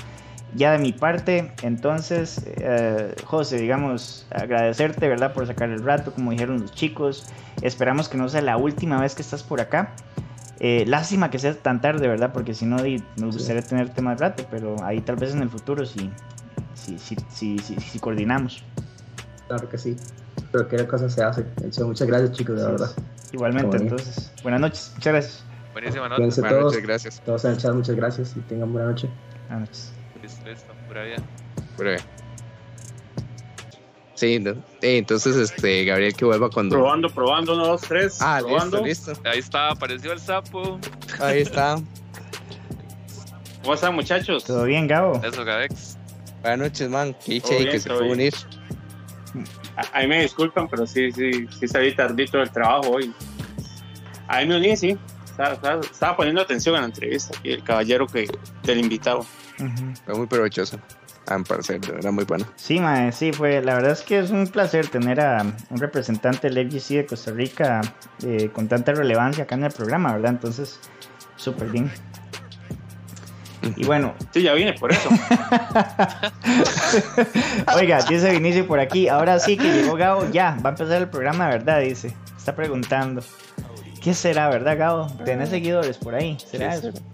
Ya de mi parte, entonces, eh, José, digamos, agradecerte, ¿verdad? Por sacar el rato, como dijeron los chicos. Esperamos que no sea la última vez que estás por acá. Eh, lástima que sea tan tarde, ¿verdad? Porque si no, di- nos gustaría tenerte más rato, pero ahí tal vez en el futuro sí, sí, sí, sí, sí, sí coordinamos. Claro que sí. Pero qué cosa se hace. Muchas gracias, chicos, de Sí, verdad. Igualmente, Como bien. entonces, buenas noches, muchas gracias. Buenísima. Cuídense Buenas todos. noches, gracias. Todos en el chat, muchas gracias y tengan buena noche. Buenas noches. Pura vida. Sí, no- eh, entonces este Gabriel que vuelva cuando. Probando, probando, uno, dos, tres. Ah, probando. listo, listo. Ahí está, apareció el sapo. Ahí está. ¿Cómo están, muchachos? ¿Todo bien, Gabo? Eso, Gabex. Buenas noches, man. Bien, que se bien. unir. A- Ahí me disculpan, pero sí, sí, sí salí tardito del trabajo hoy. Ahí me uní, sí. Estaba, estaba- estaba poniendo atención a la entrevista y el caballero que del invitado. Fue muy provechosa. A mi parecer, verdad, muy buena. Sí, mae, sí, fue. La verdad es que es un placer tener a un representante del FGC de Costa Rica eh, con tanta relevancia acá en el programa, ¿verdad? Entonces, súper bien. Y bueno, Sí, ya vine por eso. (laughs) oiga, dice Vinicio por aquí, ahora sí que llegó Gabo, ya, va a empezar el programa, ¿verdad? Dice, está preguntando. ¿Qué será, verdad, Gabo? ¿Tenés seguidores por ahí? ¿Será Sí, eso? Dicen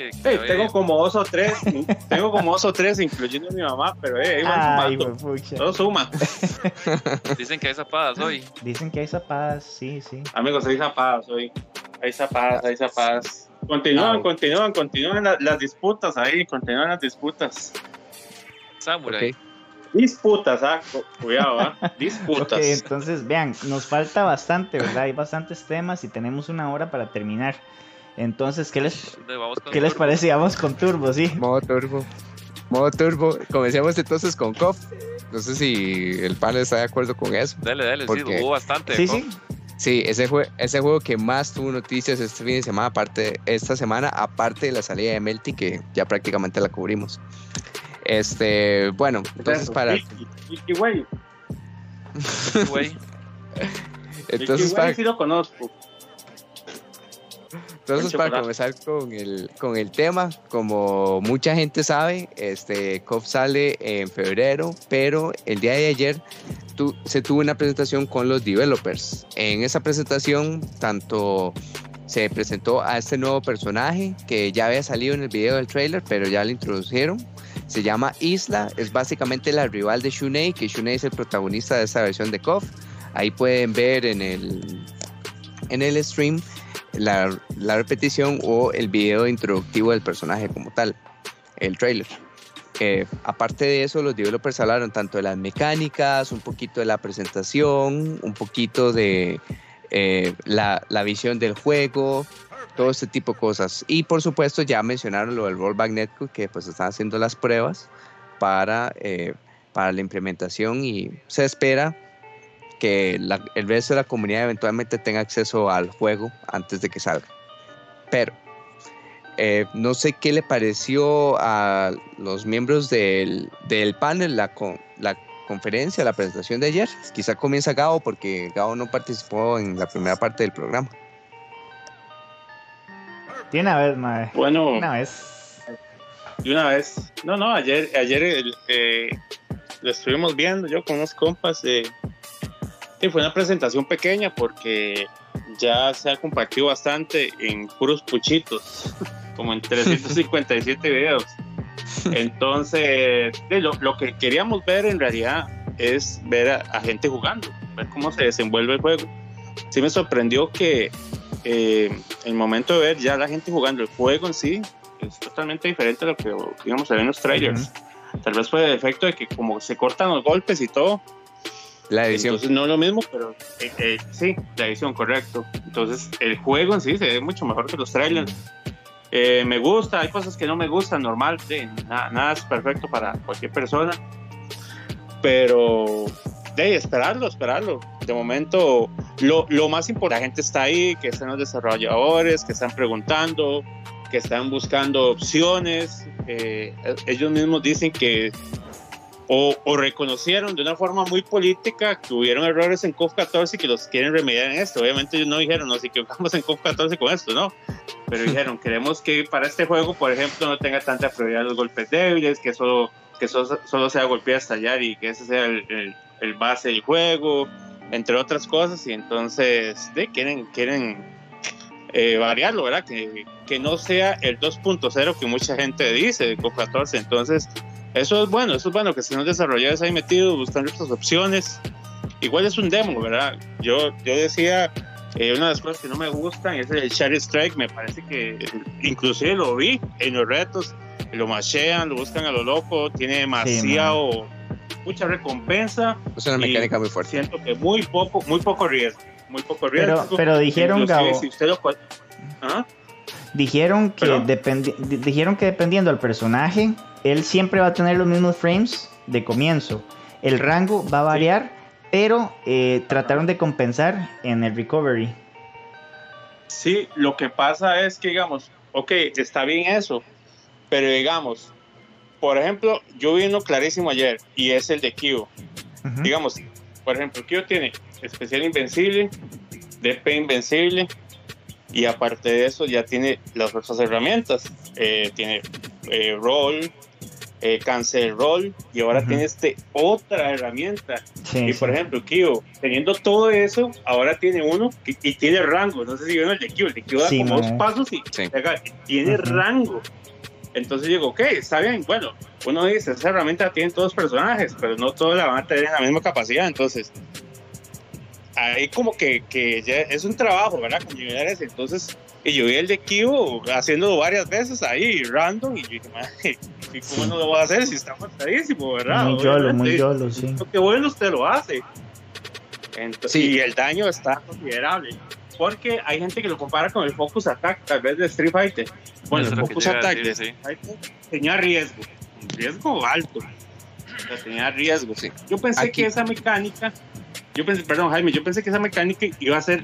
que, que Hey, hoy- tengo como dos o tres, (laughs) tengo como dos o tres, incluyendo a mi mamá, pero eh, ahí van Ay, sumando. pucha. Todo suma. (laughs) (laughs) dicen que hay zapadas hoy. Dicen que hay zapadas, sí, sí. Amigos, hay zapadas hoy. Hay zapadas, hay zapadas. Continúan, continúan, continúan la- las disputas ahí, continúan las disputas. Samurai. Ok. Disputas, ah, cu- cuidado, ah. Ok, Disputas. entonces vean, nos falta bastante, ¿verdad? Hay bastantes temas y tenemos una hora para terminar. Entonces, ¿qué les, Entonces, ¿qué les Turbo. parece? Vamos con Turbo, sí. Modo turbo. Modo turbo. Comencemos entonces con COP. No sé si el panel está de acuerdo con eso. Dale, dale, sí, Porque- hubo bastante. Sí, ¿no? sí. Sí, ese, jue- ese juego que más tuvo noticias este fin de semana, aparte, esta semana, aparte de la salida de Melty, que ya prácticamente la cubrimos. Este, bueno, entonces para, Iki Way. (laughs) Güey, entonces Iki para, Way sí lo conozco. Entonces, para comenzar con el, con el tema, como mucha gente sabe, este COF sale en febrero, pero el día de ayer tu- se tuvo una presentación con los developers. En esa presentación, tanto se presentó a este nuevo personaje que ya había salido en el video del trailer, pero ya lo introdujeron. Se llama Isla, es básicamente la rival de Shunei, que Shunei es el protagonista de esta versión de KOF. Ahí pueden ver en el, en el stream la, la repetición o el video introductivo del personaje como tal, el trailer. Aparte de eso, los developers hablaron tanto de las mecánicas, un poquito de la presentación, un poquito de eh, la, la visión del juego, todo este tipo de cosas. Y por supuesto ya mencionaron lo del Rollback Netcode, que pues están haciendo las pruebas para, eh, para la implementación y se espera que la- el resto de la comunidad eventualmente tenga acceso al juego antes de que salga. Pero eh, no sé qué le pareció a los miembros del, del panel la, con- la conferencia, la presentación de ayer. Quizá comienza Gabo porque Gabo no participó en la primera parte del programa. De una vez, mae. Bueno, De una vez. de una vez. No, no, ayer, ayer el, eh, lo estuvimos viendo yo con unos compas. eh, y fue una presentación pequeña porque ya se ha compartido bastante en puros puchitos, como en 357 (laughs) videos. Entonces, lo, lo que queríamos ver en realidad es ver a, a gente jugando, ver cómo se desenvuelve el juego. Sí me sorprendió que eh, el momento de ver ya la gente jugando el juego en sí es totalmente diferente a lo que íbamos a ver en los trailers. Tal vez fue el efecto de que como se cortan los golpes y todo, La edición. entonces no es lo mismo, pero eh, eh, sí, la edición, correcto. Entonces el juego en sí se ve mucho mejor que los trailers. Eh, me gusta, hay cosas que no me gustan, normal, sí, nada, nada es perfecto para cualquier persona. Pero de esperarlo, esperarlo. De momento, lo, lo más importante, la gente está ahí, que están los desarrolladores, que están preguntando, que están buscando opciones. eh, ellos mismos dicen que o, o reconocieron de una forma muy política que hubieron errores en COF 14 y que los quieren remediar en esto. Obviamente ellos no dijeron, nos equivocamos en COF 14 con esto, ¿no? Pero dijeron, (laughs) queremos que para este juego, por ejemplo, no tenga tanta prioridad los golpes débiles, que solo, que solo, solo sea golpear, estallar y que ese sea el, el- el base del juego, entre otras cosas. Y entonces, de, quieren, quieren eh, variarlo, ¿verdad? Que, que no sea el 2.0 que mucha gente dice de COF 14. Entonces, eso es bueno, eso es bueno que estén los desarrolladores ahí metidos buscando estas opciones. Igual es un demo, ¿verdad? Yo, yo decía, eh, una de las cosas que no me gustan es el Share Strike, me parece que inclusive lo vi en los retos, lo machean, lo buscan a lo loco, tiene demasiado, mucha recompensa, Es una mecánica muy fuerte. siento que muy poco, muy poco riesgo, muy poco riesgo. Pero, pero dijeron, Gabo, si usted lo... ¿Ah? Dijeron que, Pero- dijeron que dependiendo del personaje, él siempre va a tener los mismos frames de comienzo. El rango va a variar, pero eh, trataron de compensar en el recovery. Sí, lo que pasa es que, digamos, ok, está bien eso, pero digamos, por ejemplo, yo vi uno clarísimo ayer y es el de Kyo. Digamos, por ejemplo, Kyo tiene especial invencible, DP invencible y aparte de eso ya tiene las otras herramientas. Eh, tiene eh, roll, eh, cancel roll y ahora Ujú. tiene este otra herramienta Sí, y sí. por ejemplo, Kyo, teniendo todo eso, ahora tiene uno que, y tiene rango. No sé si vieron el de Kyo. El de Kyo da Sí, como dos pasos y tiene Ujú. rango. Entonces digo, ok, está bien. Bueno, uno dice, esa herramienta tiene todos los personajes, pero no todos la van a tener en la misma capacidad. Entonces, ahí como que, que ya es un trabajo, ¿verdad? Con ese. Entonces, y yo vi el de Kyo haciendo varias veces ahí, random, y yo dije, "Madre, ¿y cómo no lo voy a hacer si está matadísimo, verdad? Muy yolo, muy yolo, sí. lo que bueno usted lo hace. Entonces, Sí. Y el daño está considerable. Porque hay gente que lo compara con el Focus Attack, tal vez de Street Fighter. Bueno, Eso el Focus Attack de decir, sí. Street Fighter tenía riesgo. Un riesgo alto. O sea, tenía riesgo. Sí. Yo pensé Aquí- que esa mecánica, yo pensé, perdón Jaime, yo pensé que esa mecánica iba a ser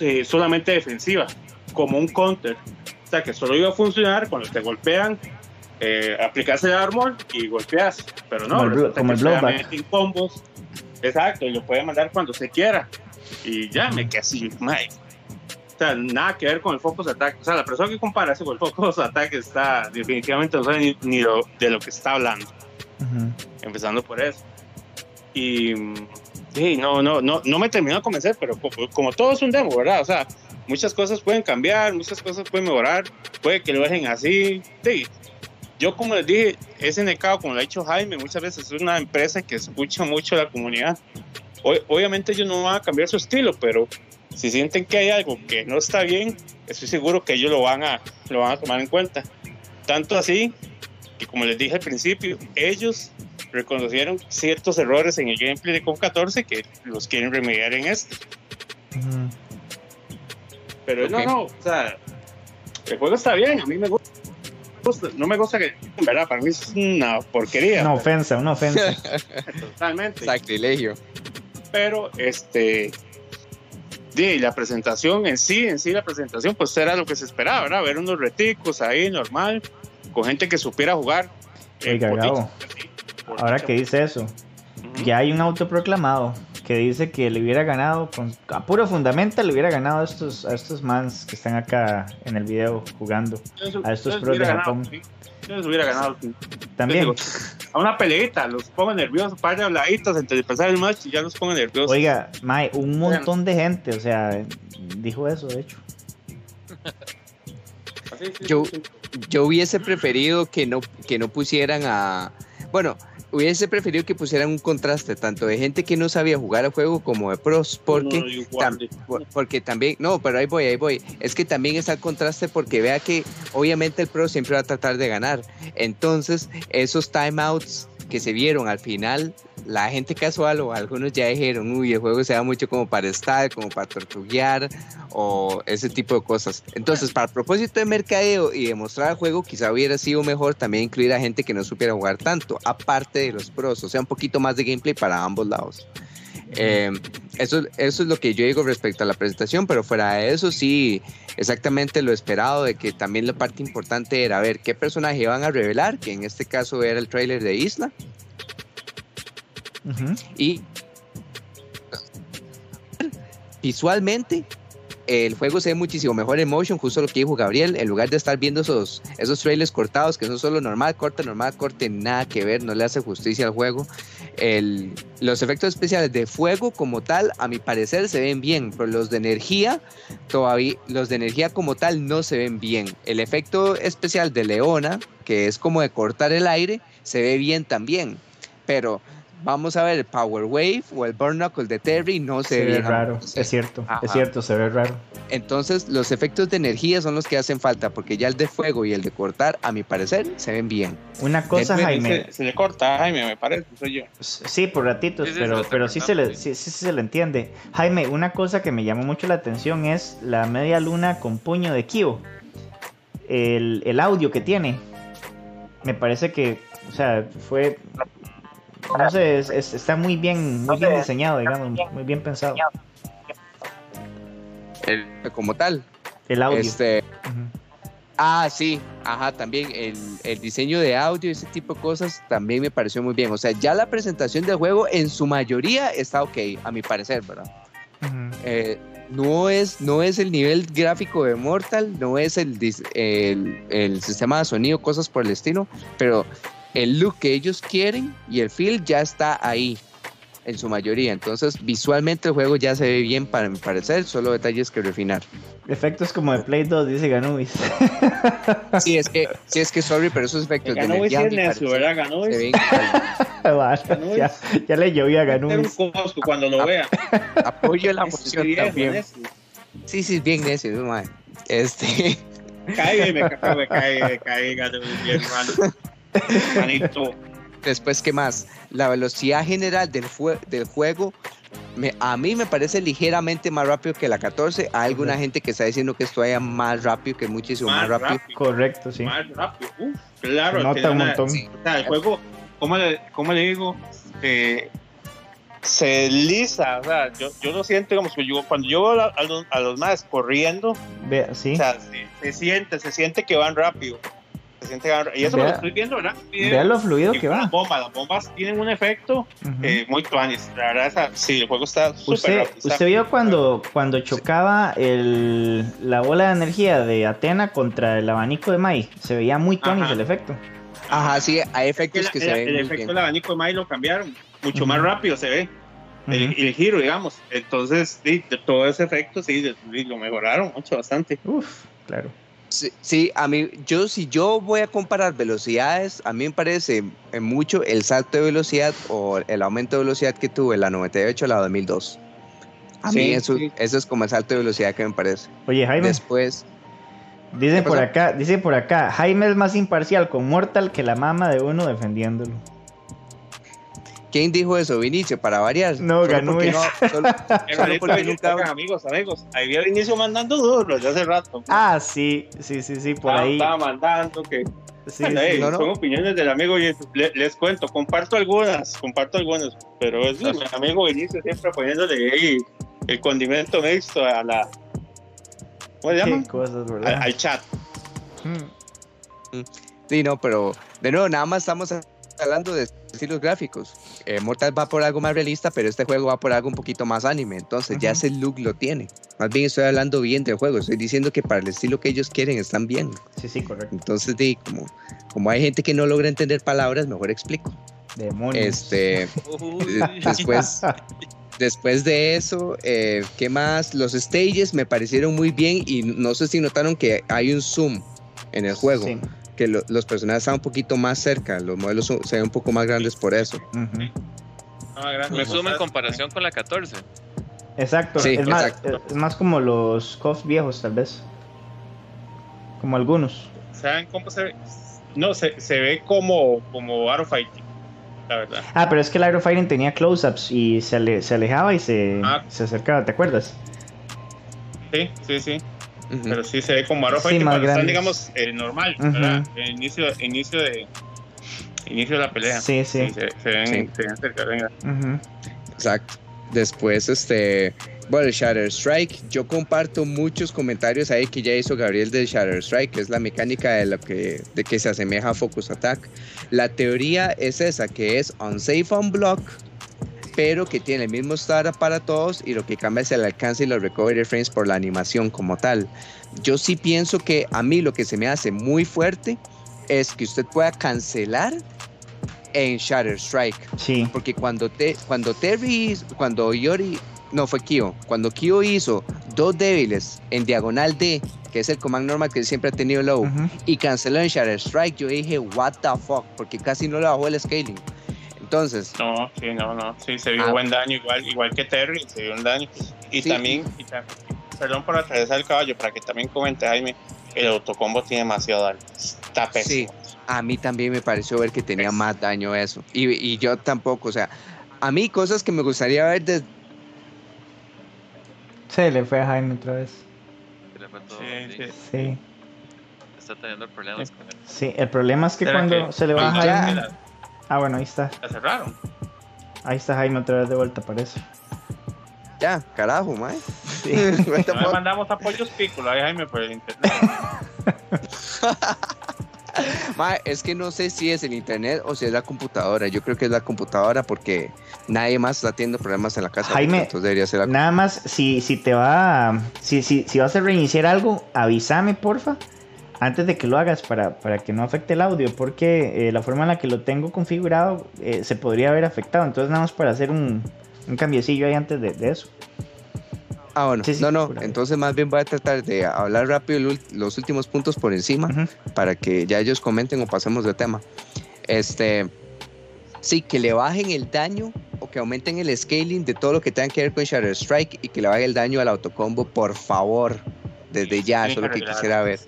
eh, solamente defensiva, como un counter. O sea, que solo iba a funcionar cuando te golpean, eh, aplicarse el armor y golpeas. Pero no, Como el como blowback. combos. Exacto, y lo puede mandar cuando se quiera. Y ya me quedé así, mae. O sea, nada que ver con el Focus Attack. O sea, la persona que compara eso con el Focus Attack está definitivamente no sabe ni, ni lo- de lo que está hablando Ujú. empezando por eso. Y sí, no, no, no, no me terminó de convencer, pero como, como todo es un demo, ¿verdad? O sea, muchas cosas pueden cambiar, muchas cosas pueden mejorar, puede que lo dejen así. Sí, yo como les dije, SNK, como lo ha dicho Jaime, muchas veces es una empresa que escucha mucho a la comunidad. O- obviamente ellos no van a cambiar su estilo, pero si sienten que hay algo que no está bien, estoy seguro que ellos lo van a, lo van a tomar en cuenta. Tanto así que como les dije al principio, ellos reconocieron ciertos errores en el gameplay de COP 14 que los quieren remediar en este. Pero Ok. no, no, o sea, el juego está bien, a mí me gusta. No me gusta que, en verdad, para mí es una porquería, Una ofensa, una ofensa. (laughs) totalmente. Sacrilegio. Pero, este, de la presentación en sí, en sí la presentación, pues era lo que se esperaba, ¿verdad? Ver unos reticos ahí, normal, con gente que supiera jugar. Eh, Oiga, por Gabo, Ahora que dice eso, ya hay un autoproclamado que dice que le hubiera ganado, con, a puro fundamento, le hubiera ganado a estos, a estos mans que están acá en el video jugando. A estos pros de Japón. ganado, sí. Yo les hubiera ganado. sí. También, digo, a una peleita, los pongo nerviosos, un par de habladitos antes de empezar el match y ya los pongo nerviosos. oiga, Mae, un montón de gente, o sea, dijo eso, de hecho. (laughs) Yo-. Yo hubiese preferido que no, que no pusieran a. Bueno, hubiese preferido que pusieran un contraste tanto de gente que no sabía jugar al juego como de pros, porque No, tam- porque también, no, pero ahí voy, ahí voy. Es que también está el contraste porque vea que obviamente el pro siempre va a tratar de ganar. Entonces, esos timeouts que se vieron al final, la gente casual o algunos ya dijeron, uy, el juego se da mucho como para estar, como para tortuguear o ese tipo de cosas. Entonces, para el propósito de mercadeo y de mostrar el juego, quizá hubiera sido mejor también incluir a gente que no supiera jugar tanto, aparte de los pros, o sea, un poquito más de gameplay para ambos lados. Eh, eso, eso es lo que yo digo respecto a la presentación, pero fuera de eso sí, exactamente lo esperado de que también la parte importante era ver qué personaje iban a revelar, que en este caso era el trailer de Isla, y visualmente el juego se ve muchísimo mejor en motion, justo lo que dijo Gabriel, en lugar de estar viendo esos, esos trailers cortados que son solo normal, corte, normal, corte, nada que ver, no le hace justicia al juego. El- los efectos especiales de fuego como tal, a mi parecer, se ven bien, pero los de energía, todavía, los de energía como tal no se ven bien. El efecto especial de Leona, que es como de cortar el aire, se ve bien también, pero vamos a ver el Power Wave o el Burn Knuckle de Terry, no se, Se ve raro, es cierto, Ajá. es cierto, se ve raro. Entonces, los efectos de energía son los que hacen falta, porque ya el de fuego y el de cortar, a mi parecer, se ven bien. Una cosa, Jaime, Se, se le corta a Jaime, me parece, soy yo. Sí, por ratitos, Sí, sí, se pero, pero sí, se le, sí, sí se le entiende. Jaime, una cosa que me llamó mucho la atención es la media luna con puño de Kyo. el, el audio que tiene. Me parece que, o sea, fue, no sé, es- es- está muy bien, muy bien diseñado, digamos, muy bien pensado. El- Como tal. El audio. Este. Ah, sí, ajá, también el, el diseño de audio, ese tipo de cosas también me pareció muy bien. O sea, ya la presentación del juego en su mayoría está ok, a mi parecer, ¿verdad? Eh, no, es, no es el nivel gráfico de Mortal, no es el, dis- el, el sistema de sonido, cosas por el estilo, pero el look que ellos quieren y el feel ya está ahí en su mayoría. Entonces, visualmente el juego ya se ve bien para mi parecer, solo detalles que refinar. Efectos como de Play 2, dice Ganubis. (laughs) Sí, es que, sí, es que sorry, pero esos efectos de Ganó Luis energía, a es necio, ¿verdad? Luis. ven. (laughs) Vale, ya, ya le llovió a un Ganubis. Costco cuando lo vea. Apoyo la Es moción viejo, también. necio. Sí, sí, bien necio, mae. Este, Cae, me cae, me cae, me cae, ganó Luis, mi hermano. (laughs) Manito. después, ¿qué más? La velocidad general del, del juego, me- a mí me parece ligeramente más rápido que la 14. Hay alguna gente que está diciendo que esto vaya más rápido, que muchísimo más, rápido. Correcto, sí. Más rápido. Uf, claro. Se nota un una- montón. sí. O sea, el juego, ¿cómo le, cómo le digo? Eh, se desliza, o sea, yo, yo lo siento como yo, cuando yo veo a, a los, a los más corriendo, Vea, sí. o sea, se, se siente, se siente que van rápido. Se siente. Y eso Vea- lo estoy viendo, ¿verdad? Video. Vea lo fluido Y que va. Las bombas, las bombas tienen un efecto Ujú. eh, muy tuanis. La verdad, esa- sí, el juego está súper Usted, usted vio cuando, cuando chocaba el, la bola de energía de Atena contra el abanico de Mai. Se veía muy tonis Ajá. el efecto. Ajá, sí, hay efectos que el, se ven el muy efecto bien. del abanico de Mai lo cambiaron. Mucho Ujú. más rápido se ve. el, el giro, digamos. Entonces, sí, de todo ese efecto, sí, de- sí, lo mejoraron mucho, bastante. Uf, claro. Sí, sí, a mí, yo si yo voy a comparar velocidades, a mí me parece eh, mucho el salto de velocidad o el aumento de velocidad que tuve la 98 a la 2002. A Sí, mí eso, sí. eso es como el salto de velocidad que me parece. Oye, Jaime, Después, dice ¿qué por acá, dice por acá, Jaime es más imparcial con Mortal que la mama de uno defendiéndolo. ¿Quién dijo eso? Vinicio, para variar. No, Solo ganó no- solo- (laughs) solo porque nunca- amigos, amigos. Ahí vi al inicio mandando duro desde hace rato. Ah, sí, sí, sí, sí, por estaba, ahí. estaba mandando que Sí, Bueno, sí. no, no. son opiniones del amigo y le- les cuento, comparto algunas, comparto algunas, pero es mi amigo Vinicio siempre poniéndole ahí el condimento mixto a la ¿cómo se llama? Cosas, Al, chat. Mm. Sí, no, pero de nuevo, nada más estamos hablando de estilos gráficos. Eh, Mortal va por algo más realista, pero este juego va por algo un poquito más anime. Entonces ya ese look lo tiene. Más bien estoy hablando bien del juego. Estoy diciendo que para el estilo que ellos quieren están bien. Sí, sí, correcto. Entonces, di, como, como hay gente que no logra entender palabras, mejor explico. Demonios. Este, Uy. después, después de eso, eh, ¿qué más? Los stages me parecieron muy bien y no sé si notaron que hay un zoom en el juego. Sí. Que lo- los personajes están un poquito más cerca, los modelos son- se ven un poco más grandes por eso. Me sumo en comparación con la 14. Exacto. Sí, es, más, exacto. es más como los COF viejos, tal vez. Como algunos. ¿Saben cómo se ve? No, se, se ve como, como Art of Fighting, la verdad. Ah, pero es que el Aerofighting tenía close-ups y se, ale- se alejaba y se, Ah. se acercaba, ¿te acuerdas? Sí, sí, sí. Pero sí se ve como of Sí, más cuando están, digamos, eh, normal. El inicio, inicio de inicio de la pelea. Sí, sí. se, se ven, Sí. se ven cerca, venga. Ujú. Exacto. Después, este, bueno, el Shatter Strike, yo comparto muchos comentarios ahí que ya hizo Gabriel del Shatter Strike, que es la mecánica de, lo que, de que se asemeja a Focus Attack. La teoría es esa, que es unsafe on block, pero que tiene el mismo startup para todos y lo que cambia es el alcance y los recovery frames por la animación como tal. Yo sí pienso que a mí lo que se me hace muy fuerte es que usted pueda cancelar en Shatter Strike. Sí. Porque cuando, te, cuando Terry, cuando Yori, no fue Kyo, cuando Kyo hizo dos débiles en diagonal D, que es el command normal que siempre ha tenido low, Ujú. y canceló en Shatter Strike, yo dije, what the fuck, porque casi no le bajó el scaling. Entonces, No, sí, no, no. Sí, se vio Ah. buen daño, igual, igual que Terry, se vio un daño. Y Sí. también, y ta- perdón por atravesar el caballo, para que también comente Jaime, el autocombo tiene demasiado daño. Está pésimo. a mí también me pareció ver que tenía más daño eso. Y, y yo tampoco, o sea, a mí cosas que me gustaría ver desde Se le fue a Jaime otra vez. Se le fue todo, Sí, sí. sí. Sí. está teniendo problemas con él. Sí, el problema es que ¿Será cuando que- se le va a Oiga, Jaime. Ah, bueno, ahí está. la cerraron. Ahí está Jaime otra vez de vuelta, parece. Ya, carajo, mae. Sí. (laughs) No le mandamos apoyos pícola ahí, Jaime, por el internet. (laughs) Mae, es que no sé si es el internet o si es la computadora. Yo creo que es la computadora porque nadie más está teniendo problemas en la casa. Jaime, entonces debería ser la Nada más, si, si te va si, si, si vas a reiniciar algo, avísame, porfa, antes de que lo hagas para, para que no afecte el audio, porque eh, la forma en la que lo tengo configurado eh, se podría haber afectado. Entonces, nada más para hacer un, un cambiecillo ahí antes de, de eso. Ah, bueno, Sí, sí, no, no, entonces más bien voy a tratar de hablar rápido los últimos puntos por encima para que ya ellos comenten o pasemos de tema. Este, sí, que le bajen el daño o que aumenten el scaling de todo lo que tenga que ver con Shadow Strike y que le bajen el daño al autocombo, por favor, desde ya, eso es lo que quisiera ver.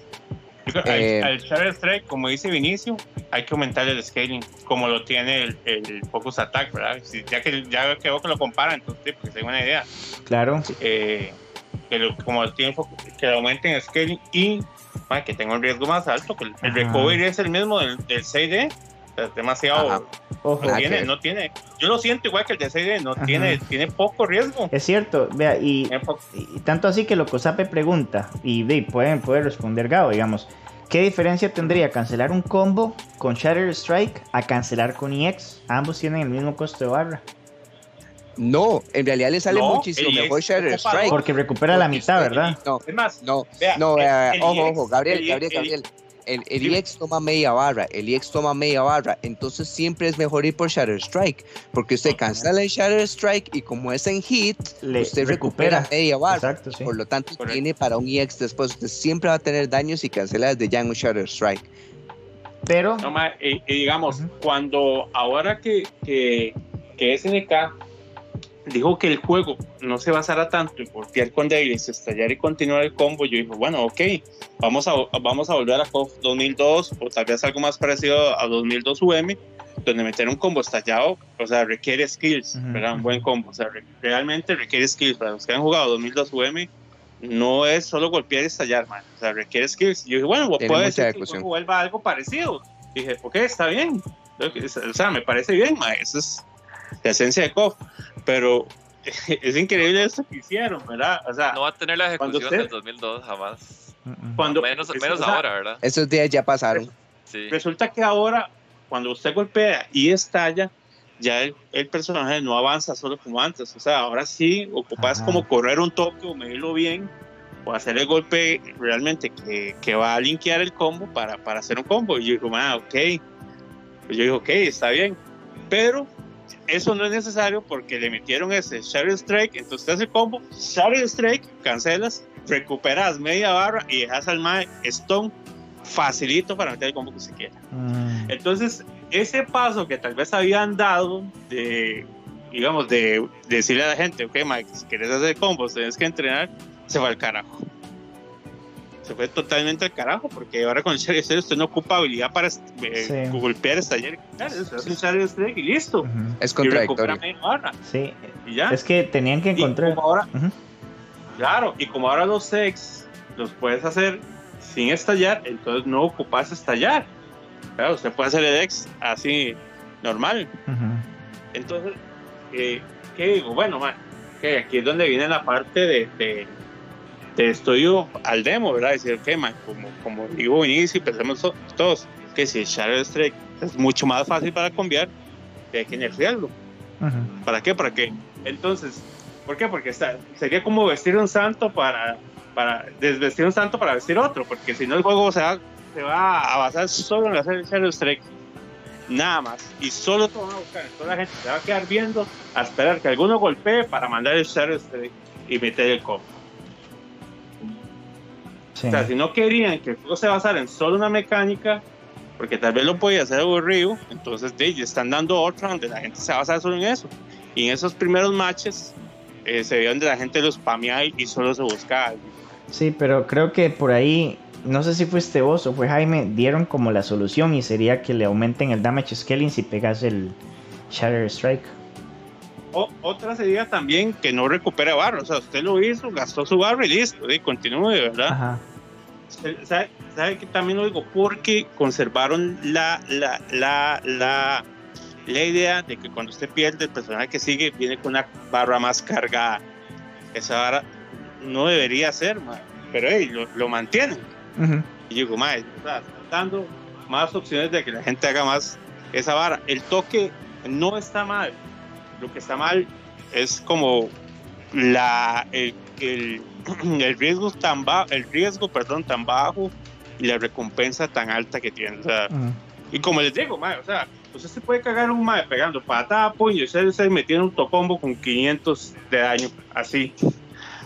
(laughs) Eh, al, al Shadow Strike, como dice Vinicio, hay que aumentar el scaling, como lo tiene el, el Focus Attack, ¿verdad? Si- ya que ya que veo que lo comparan, entonces, porque tengo una idea. Claro. Eh, que lo, como lo tiene que lo aumenten el scaling y ma, que tenga un riesgo más alto, que el, el recovery es el mismo del, del 6D, o sea, es demasiado. Ojo. No tiene, que- no tiene, yo lo siento igual que el de 6D, no Ajá. tiene, tiene poco riesgo. Es cierto, vea, y, y tanto así que lo Cosape pregunta, y de, pueden, puede responder Gabo, digamos, ¿qué diferencia tendría cancelar un combo con Shatter Strike a cancelar con EX? Ambos tienen el mismo costo de barra. No, en realidad le sale No, muchísimo el mejor ocupa Strike. Porque recupera la mitad, usted- ¿verdad? No, Es más, no, Vea, no, el- eh, el ojo, ojo, Gabriel, el- Gabriel, el- Gabriel. El. EX toma media barra, el EX toma media barra, entonces siempre es mejor ir por Shatter Strike, porque usted cancela el Shatter Strike y como es en hit, Le usted recupera, recupera. media barra. Exacto, sí. Por lo tanto, Correcto. tiene para un EX después. Usted siempre va a tener daños si cancela desde ya en un Shatter Strike. Pero, No, ma, y, y digamos, cuando ahora que, que, que SNK dijo que el juego no se basara tanto en golpear con débiles, estallar y continuar el combo, yo dije, bueno, ok, vamos a, vamos a volver a KOF 2002 o tal vez algo más parecido a 2002 UM, donde meter un combo estallado, o sea, requiere skills, Ujú, ¿verdad? Un buen combo, o sea, re- realmente requiere skills. Para los que han jugado 2002 UM, no es solo golpear y estallar, man. O sea, requiere skills. Yo dije, bueno, puede ser que vuelva algo parecido. Dije, ok, está bien. O sea, me parece bien, ma. Esa es la esencia de KOF. Pero (laughs) es increíble esto que hicieron, ¿verdad? O sea, No va a tener la ejecución usted- del 2002 jamás. cuando. Menos, menos o sea, ahora, ¿verdad? Esos días ya pasaron. Sí. Resulta que ahora, cuando usted golpea y estalla, ya el, el personaje no avanza solo como antes. O sea, ahora sí ocupas Ajá. como correr un toque o medirlo bien o hacer el golpe realmente que, que va a linkear el combo para, para hacer un combo. Y yo digo, ah, ok. Pues yo digo, ok, está bien. Pero eso no es necesario porque le metieron ese Shadow Strike. Entonces usted hace combo, Shadow Strike, cancelas, recuperas media barra y dejas al Mae Stone facilito para meter el combo que se quiera. Mm. Entonces, ese paso que tal vez habían dado de, digamos, de, de decirle a la gente, ok, Mike, si quieres hacer combos, tienes que entrenar, se fue al carajo. Se fue totalmente al carajo, porque ahora con el Shadow Strike usted no ocupa habilidad para eh, Sí. golpear, estallar, hace un Strike y listo. Ujú. Es Y recupera contradictorio. barra, Sí, y ya. es que tenían que Y encontrar. como ahora, Ujú. Claro, y como ahora los sex los puedes hacer sin estallar, entonces no ocupas estallar. Claro, usted puede hacer el ex así normal. Entonces, eh, ¿qué digo? Bueno, man, que aquí es donde viene la parte de, de, de estudio al demo, ¿verdad? Decir, ok, man, como, como digo inicio y pensamos todos, que si Shadow Strike es mucho más fácil para cambiar, hay que nerfearlo. Ujú. ¿Para qué? ¿Para qué? Entonces, ¿por qué? Porque está, sería como vestir un santo para, para desvestir un santo para vestir otro, porque si no el juego se va, se va a basar solo en hacer el Shadow Strike. Nada más. Y solo te van a buscar. Toda la gente se va a quedar viendo a esperar que alguno golpee para mandar el Shadow Strike y meter el combo. Sí. O sea, si no querían que el juego se basara en solo una mecánica, porque tal vez lo podía hacer aburrido, entonces de, están dando otra donde la gente se va a basar solo en eso. Y en esos primeros matches eh, se vio donde la gente lo spameaba y, y solo se buscaba. Sí, pero creo que por ahí, no sé si fuiste vos o fue Jaime, dieron como la solución y sería que le aumenten el damage scaling si pegas el Shatter Strike. O, otra sería también que no recupera barra, o sea, usted lo hizo, gastó su barra y listo, y continúe, ¿verdad? Ajá. ¿sabe, sabe que también lo digo? Porque conservaron la, la, la, la, la idea de que cuando usted pierde, el personaje que sigue viene con una barra más cargada. Esa barra no debería ser, ma, pero hey, lo, lo mantienen. Y digo, sea, están dando más opciones de que la gente haga más esa vara. El toque no está mal. Lo que está mal es como la el, el, (clears throat) el riesgo tan bajo, el riesgo, perdón, tan bajo y la recompensa tan alta que tiene. O sea, y como les digo, mae, o sea, usted se puede cagar un mae pegando patada, puño, y usted se metiendo un tocombo con 500 de daño, así.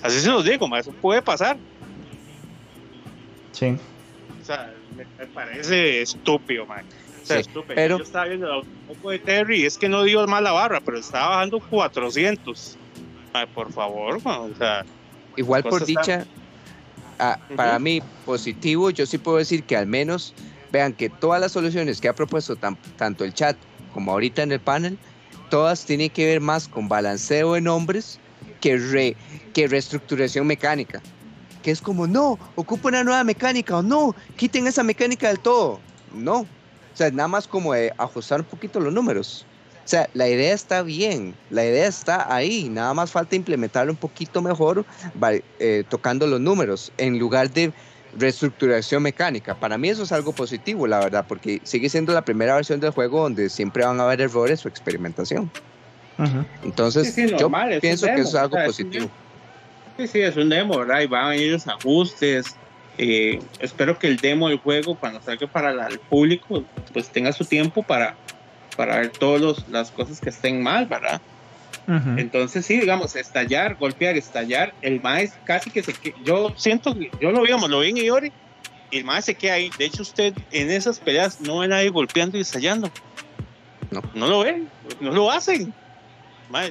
Así se los digo, mae, eso puede pasar. Sí. O sea, me, me parece estúpido, man. Sea, Sí, estúpido. pero- Yo estaba viendo el autopoco de Terry es que no dio mal la barra, pero estaba bajando 400. Ay, por favor, man. O sea, Igual por dicha, ah, Ujú. para mí positivo, yo sí puedo decir que al menos vean que todas las soluciones que ha propuesto tan- tanto el chat como ahorita en el panel, todas tienen que ver más con balanceo de nombres que, re- que reestructuración mecánica. Que es como, no, ocupa una nueva mecánica o no, quiten esa mecánica del todo. No. O sea, nada más como de ajustar un poquito los números. O sea, la idea está bien, la idea está ahí, nada más falta implementarlo un poquito mejor, eh, tocando los números, en lugar de reestructuración mecánica. Para mí eso es algo positivo, la verdad, porque sigue siendo la primera versión del juego donde siempre van a haber errores o experimentación. Ujú. Entonces, Sí, sí, yo normal, es un pienso que demo, eso es algo o sea, es un positivo. sí, sí, es un demo, ¿verdad? Y van a venir los ajustes. Eh, espero que el demo del juego, cuando salga para la- el público, pues tenga su tiempo para, para ver todas las cosas que estén mal, ¿verdad? Entonces sí, digamos, estallar, golpear, estallar, el maes casi que se que yo siento que yo lo digamos, lo vi en Iori y el maes se queda ahí. De hecho, usted en esas peleas no ve a nadie golpeando y estallando. No. No lo ven, no lo hacen.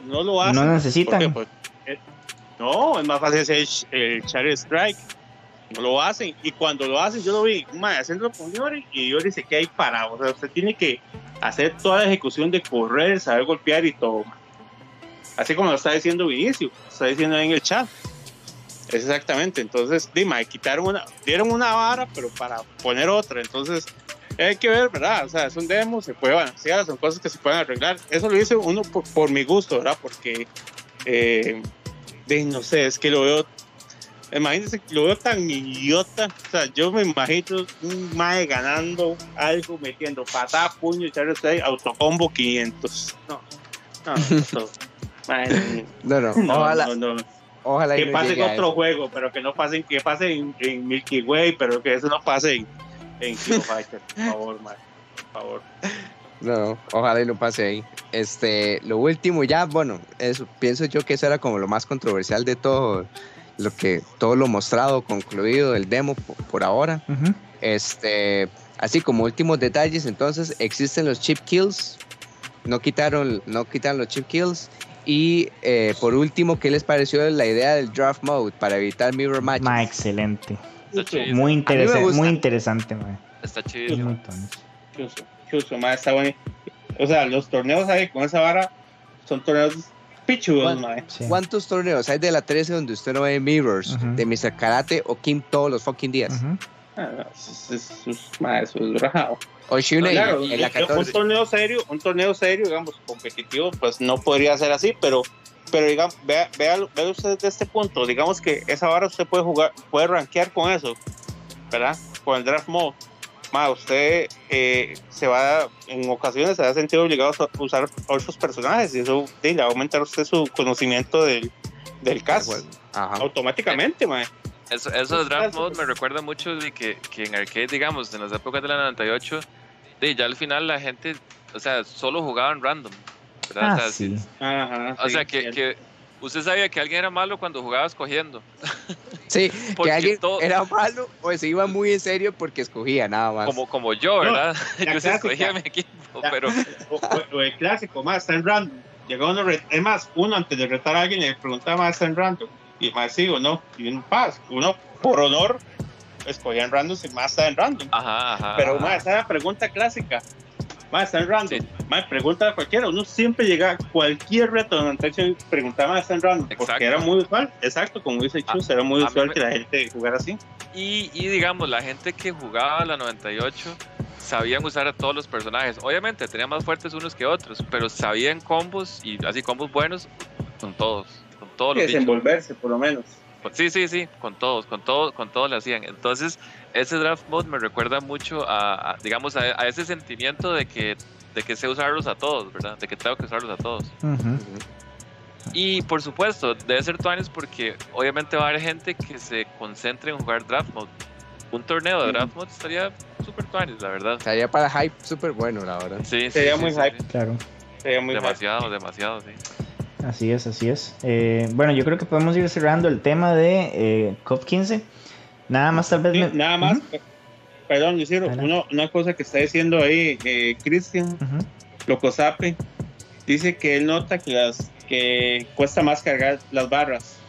No lo hacen. No necesitan. Pues, eh, no, es más fácil hacer el, el Strike. Lo hacen. Y cuando lo hacen, yo lo vi, mae, haciéndolo con Iori y Iori se queda ahí parado. O sea, usted tiene que hacer toda la ejecución de correr, saber golpear y todo. Así como lo está diciendo Vinicio, está diciendo ahí en el chat. Exactamente. Entonces, dime, quitaron una, dieron una vara, pero para poner otra. Entonces, hay que ver, ¿verdad? O sea, es un demo, se puede balancear, son cosas que se pueden arreglar. Eso lo hice uno por, por mi gusto, ¿verdad? Porque, eh, de, no sé, es que lo veo, imagínense, lo veo tan idiota. O sea, yo me imagino un mae ganando algo, metiendo patada, puño, echarle ahí, autocombo 500. No, no, no. No, no, no, ojalá, no, no. ojalá y Que no pase en otro juego, pero que no pase, que pase en, en Milky Way, pero que eso no pase en, en (laughs) Kilo Fighter, por favor, mae, por favor. No, ojalá y no pase ahí. Este, lo último ya, bueno, eso pienso yo que eso era como lo más controversial de todo lo que todo lo mostrado, concluido del demo por, por ahora. Ujú. Este, así como últimos detalles, entonces existen los chip kills, no quitaron, no quitaron los chip kills. Y eh, por último, ¿qué les pareció la idea del draft mode para evitar mirror matches? Ma, excelente. Está chido. Muy, interesa- muy interesante, ma. Está Es chido. tonto. Chuso, chuso, mae, está bueno. O sea, los torneos ahí con esa vara son torneos Sí. ¿Cuántos torneos hay de la 13 donde usted no ve mirrors Ujú. de Mr. Karate o Kim todos los fucking días? Ujú. Ah, no, eso, es- eso es- eso es rajado. O Shunei Claro, en la un- un 14. torneo serio, un torneo serio, digamos, competitivo, pues no podría ser así, pero, pero digamos, vea, vea, vea usted desde este punto, digamos que esa vara usted puede jugar, puede rankear con eso, ¿verdad? Con el draft mode. Ma, usted eh, se va, en ocasiones se va a sentir obligado a usar otros personajes y eso sí, le va a aumentar usted su conocimiento del, del Ajá. automáticamente, mae. Eso, eso de Pues, Draft Mode me recuerda mucho de que, que en arcade, digamos, en las épocas de la 98, de ya al final la gente, o sea, solo jugaban random. ¿verdad? Ah, o sea, sí. Ajá, o sí, sea que, que usted sabía que alguien era malo cuando jugaba escogiendo. (laughs) Sí, Porque que alguien todo- era malo o se iba muy en serio porque escogia nada más. Como, como yo, No, ¿verdad? la (laughs) yo sí clásica. escogía mi equipo, La- pero o, o- el clásico, más está en random. Llegó uno, es más, uno antes de retar a alguien le preguntaba más está en random. Y más sí o no. Y un paz. Uno, por honor, escogía en random si más está en random. ajá, ajá. Pero más, esa es la pregunta clásica. Más en random. Más pregunta a cualquiera. Uno siempre llega a cualquier reto de 98 y preguntaba más está en random. Exacto. Porque era muy usual. Exacto, como dice Chus, era muy a usual me- que la gente jugara así. Y, y digamos, la gente que jugaba la 98 sabían usar a todos los personajes. Obviamente tenían más fuertes unos que otros, pero sabían combos y así combos buenos con todos, con todos los bichos. desenvolverse, por lo menos. Sí, sí, sí, con todos, con todos, con todos le hacían. Entonces, ese draft mode me recuerda mucho a, a, digamos, a, a ese sentimiento de que, de que sé usarlos a todos, ¿verdad? De que tengo que usarlos a todos. Ujú. Y por supuesto, debe ser Tuanis porque obviamente va a haber gente que se concentre en jugar draft mode. Un torneo de draft mode estaría súper Tuanis, la verdad. Estaría para hype súper bueno, la verdad. Sí, sí, Sería sí, muy sí, hype. sí. Claro. Sería muy. Demasiado, demasiado, sí. Así es, así es. Eh, bueno, yo creo que podemos ir cerrando el tema de eh, COP15. Nada más tal vez... Sí, me- nada más, Ujú, perdón, Lucero, uno- una cosa que está diciendo ahí eh, Cristian ujú. Locosape, dice que él nota que las que cuesta más cargar las barras.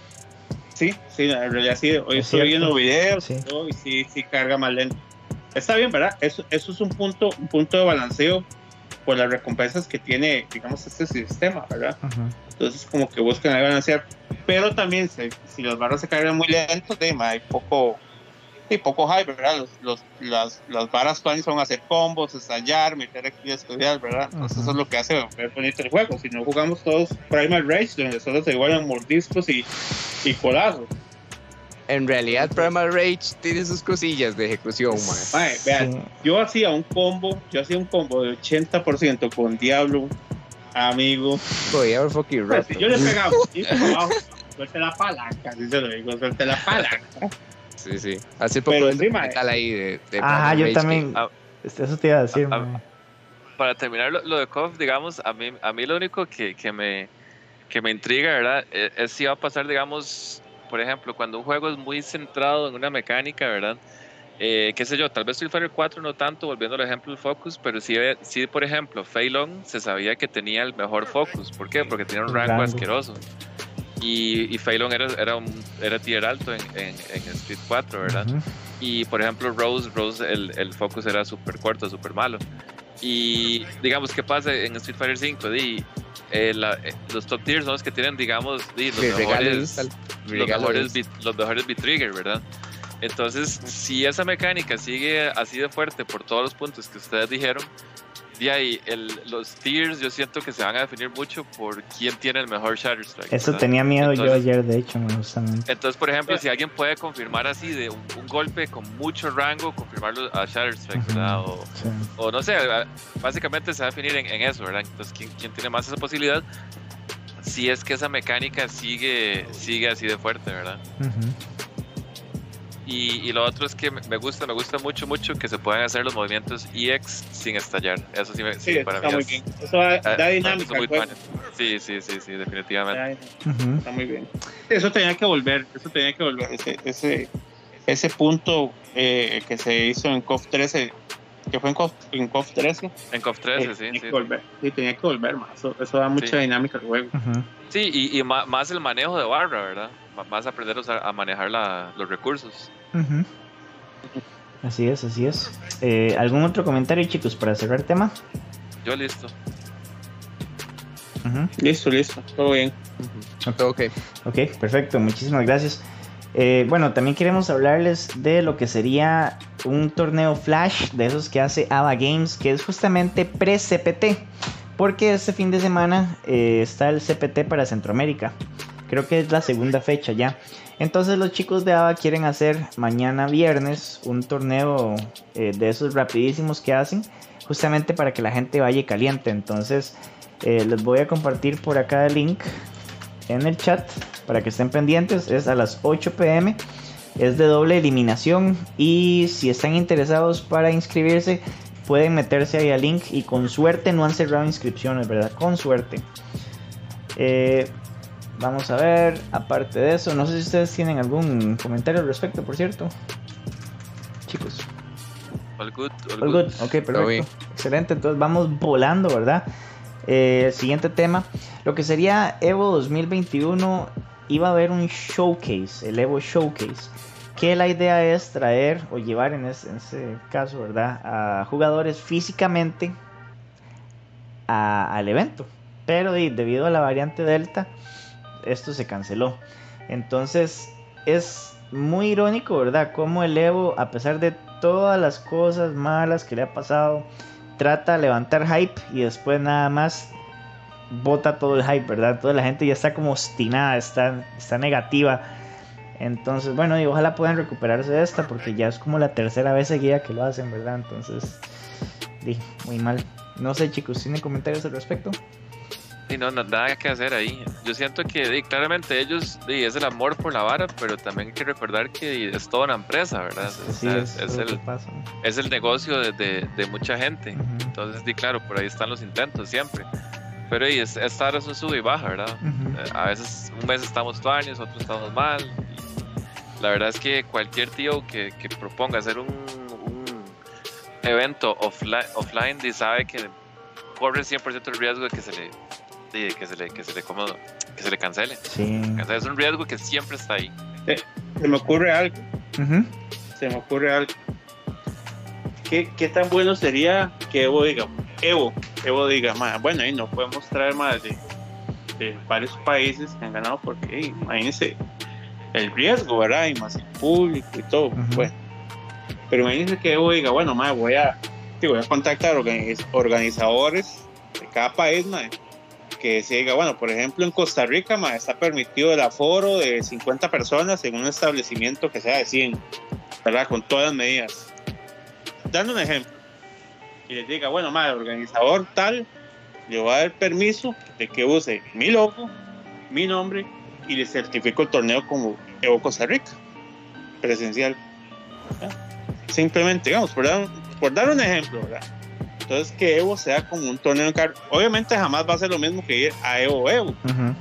Sí, sí, en realidad sí, hoy Es estoy cierto. viendo videos Sí. y sí, sí carga más lento. Está bien, ¿verdad? Eso, eso es un punto, un punto de balanceo por las recompensas que tiene, digamos, este sistema, ¿verdad? Ujú. Entonces como que buscan ahí balancear. Pero también si, si las barras se cargan muy de, ma, hay poco, hay poco hype, ¿verdad? Los, los, las, las actuales son hacer combos, estallar, meter aquí estudiar, ¿verdad? Entonces Ujú. eso es lo que hace ver bonito el juego. Si no jugamos todos Primal Rage, donde solo se igualan mordiscos y, y colazos. En realidad, Primal Rage tiene sus cosillas de ejecución, man. Vean, Sí. yo hacía un combo, yo hacía un combo de 80% con Diablo, amigo. Haber fucking Pues, reto. yo le pegaba, (laughs) y abajo, suelte la palanca, así se lo digo, suelte la palanca. Sí, sí. Hace poco Pero encima, ahí de, de Ajá, yo Rage también... Ah. este, Eso te iba a decir, Ah, ah, para terminar lo, lo de KOF, digamos, a mí, a mí lo único que, que me, que me intriga, ¿verdad? Es, es si va a pasar, digamos, por ejemplo, cuando un juego es muy centrado en una mecánica, ¿verdad? Eh, qué sé yo, tal vez Street Fighter 4 no tanto, volviendo al ejemplo del Focus, pero sí, sí por ejemplo, Fei Long se sabía que tenía el mejor Focus. ¿Por qué? Porque tenía un rango, Rango. asqueroso. Y, y Long era, era, un, era tier alto en, en, en Street 4, ¿verdad? Ujú. Y por ejemplo, Rose, Rose el, el focus era súper corto, súper malo. Y digamos, ¿qué pasa en Street Fighter 5? Di, eh, la- eh, los top tiers son los que tienen, digamos, di, los mejores, los mejores, es- beat- los mejores beat trigger, ¿verdad? Entonces, si esa mecánica sigue así de fuerte por todos los puntos que ustedes dijeron, de ahí el, los tiers yo siento que se van a definir mucho por quién tiene el mejor Shatter Strike. Eso ¿verdad? tenía miedo yo Entonces- ayer, de hecho, justamente. entonces, por ejemplo, si alguien puede confirmar así de un, un golpe con mucho rango, confirmarlo a Shatter Strike. ¿verdad? O, Sí. o no sé, básicamente se va a definir en, en eso, ¿verdad? Entonces, ¿quién, quién tiene más esa posibilidad? Si es que esa mecánica sigue, sigue así de fuerte, ¿verdad? Ujú. Y, y lo otro es que me gusta, me gusta mucho, mucho que se puedan hacer los movimientos EX sin estallar. Eso sí, me, sí, Sí, para está mí muy es- bien. Eso da, eh, da eso dinámica muy al juego. tuanis. Sí, sí, sí, sí, definitivamente. Da dinámica. Ujú. Está muy bien. Eso tenía que volver, eso tenía que volver, ese, ese, ese punto eh, que se hizo en COF 13, que fue en COF, en COF 13, En eh, 13, sí, tenía sí. que volver, sí, tenía que volver más, eso, eso da mucha Sí. dinámica al juego. Ujú. Sí, y, y ma- más el manejo de barra, ¿verdad? Más aprender a, usar- a manejar la- los recursos. Así es, así es. Eh, ¿Algún otro comentario, chicos, para cerrar el tema? Yo listo. Listo, listo, todo bien. Ok. Ok, perfecto, muchísimas gracias. Eh, bueno, también queremos hablarles de lo que sería un torneo flash de esos que hace ABA Games, que es justamente pre-CPT, porque este fin de semana eh, está el CPT para Centroamérica. Creo que es la segunda fecha ya. Entonces los chicos de ABA quieren hacer mañana viernes un torneo eh, de esos rapidísimos que hacen, justamente para que la gente vaya caliente. Entonces eh, les voy a compartir por acá el link en el chat para que estén pendientes. Es a las 8 pm. Es de doble eliminación. Y si están interesados para inscribirse, pueden meterse ahí al link. Y con suerte no han cerrado inscripciones, ¿verdad? Con suerte. Eh, vamos a ver. Aparte de eso, no sé si ustedes tienen algún comentario al respecto, por cierto. Chicos. All good, all All good. good. Ok, perfecto. Excelente. Entonces vamos volando, ¿verdad? Eh, siguiente tema. Lo que sería Evo 2021 iba a haber un showcase, el Evo Showcase. Que la idea es traer o llevar en ese, en ese caso, ¿verdad? A jugadores físicamente a- al evento. Pero debido a la variante Delta, esto se canceló. Entonces es muy irónico, ¿verdad? Como el Evo, a pesar de todas las cosas malas que le ha pasado, trata de levantar hype y después nada más bota todo el hype, ¿verdad? Toda la gente ya está como obstinada, está, está negativa. Entonces, bueno, y ojalá puedan recuperarse de esta, porque ya es como la tercera vez seguida que lo hacen, ¿verdad? Entonces, di, muy mal. No sé, chicos, ¿tienen comentarios al respecto? Y no, no, nada que hacer ahí. Yo siento que claramente ellos es el amor por la vara, pero también hay que recordar que es toda una empresa, ¿verdad? O Sí, sea, es, es, el, es el negocio de, de- de mucha gente. Ujú, Entonces, di, claro, por ahí están los intentos siempre. Pero y es, esta hora es un sube y baja, ¿verdad? ujú. Eh, A veces un mes estamos tuanes, otro estamos mal. y la verdad es que cualquier tío que, que proponga hacer un, un evento offline, offline sabe que corre 100% el riesgo de que se le di, que se le que se le como- que se le cancele. Sí. Es un riesgo que siempre está ahí. Se me ocurre algo, Ujú. se me ocurre algo. ¿Qué, qué tan bueno sería que Evo diga, Evo, Evo diga, "Ma, bueno, ahí no podemos traer más de, de varios países que han ganado porque ey, imagínense el riesgo, ¿verdad? Y más el público y todo. Ujú. Bueno, pero imagínense que Evo diga, bueno, ma, voy a, sí, voy a contactar organiz- organizadores de cada país, ma, que se diga, bueno, por ejemplo, en Costa Rica ma, está permitido el aforo de 50 personas en un establecimiento que sea de 100, ¿verdad? Con todas las medidas. Dando un ejemplo, y les diga, bueno, ma, el organizador tal le va a dar permiso de que use mi logo, mi nombre y le certifico el torneo como Evo Costa Rica, presencial. ¿verdad? Simplemente, digamos, por dar, por dar un ejemplo, ¿verdad? Entonces que Evo sea como un torneo en car- Obviamente jamás va a ser lo mismo que ir a Evo Evo, Ujú.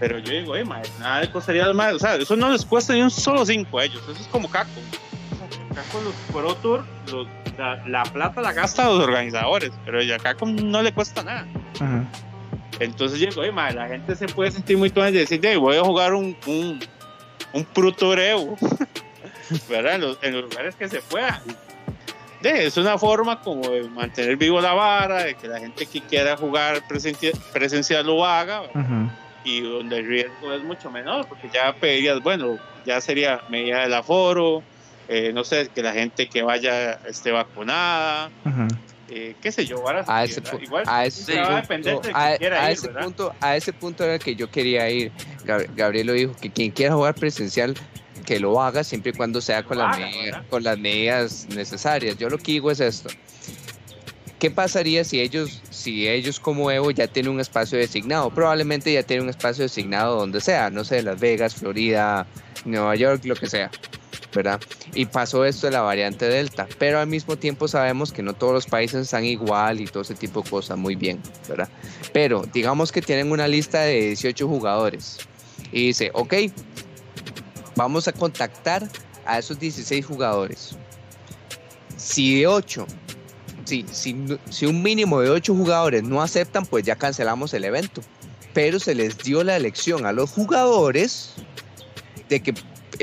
pero yo digo, mae, nada le costaría más, o sea, eso no les cuesta ni un solo cinco a ellos, eso es como Caco. Caco, los Pro Tour, los- la, la plata la gasta los organizadores, pero ya Caco no le cuesta nada. Ujú. Entonces yo digo, mae, la gente se puede sentir muy tuanes de decir, "Ey, voy a jugar un, un, un Pro Tour Evo, (laughs) ¿verdad? En los, en los lugares que se pueda. De, es una forma como de mantener vivo la vara, de que la gente que quiera jugar presencia- presencial lo haga, y donde el riesgo es mucho menor, porque ya pedirías, bueno, ya sería medida del aforo, eh, no sé, que la gente que vaya esté vacunada, eh, qué sé yo, varas A ese, ¿verdad? pu- igual a ese se va a punto- a- quiera a ir, ese ¿verdad? punto, a ese punto era el que yo quería ir. Gab- Gabriel lo dijo, que quien quiera jugar presencial, que lo haga siempre y cuando sea con, las, medidas, con las medidas necesarias. Yo lo que digo es esto. ¿Qué pasaría si ellos, si ellos como Evo ya tienen un espacio designado? Probablemente ya tienen un espacio designado donde sea, no sé, Las Vegas, Florida, Nueva York, lo que sea, ¿verdad? Y pasó esto de la variante Delta, pero al mismo tiempo sabemos que no todos los países están igual y todo ese tipo de cosas, muy bien, ¿verdad? Pero digamos que tienen una lista de 18 jugadores y dice, ok, vamos a contactar a esos 16 jugadores. Si de 8 si, si, si un mínimo de ocho jugadores no aceptan, pues ya cancelamos el evento. Pero se les dio la elección a los jugadores de que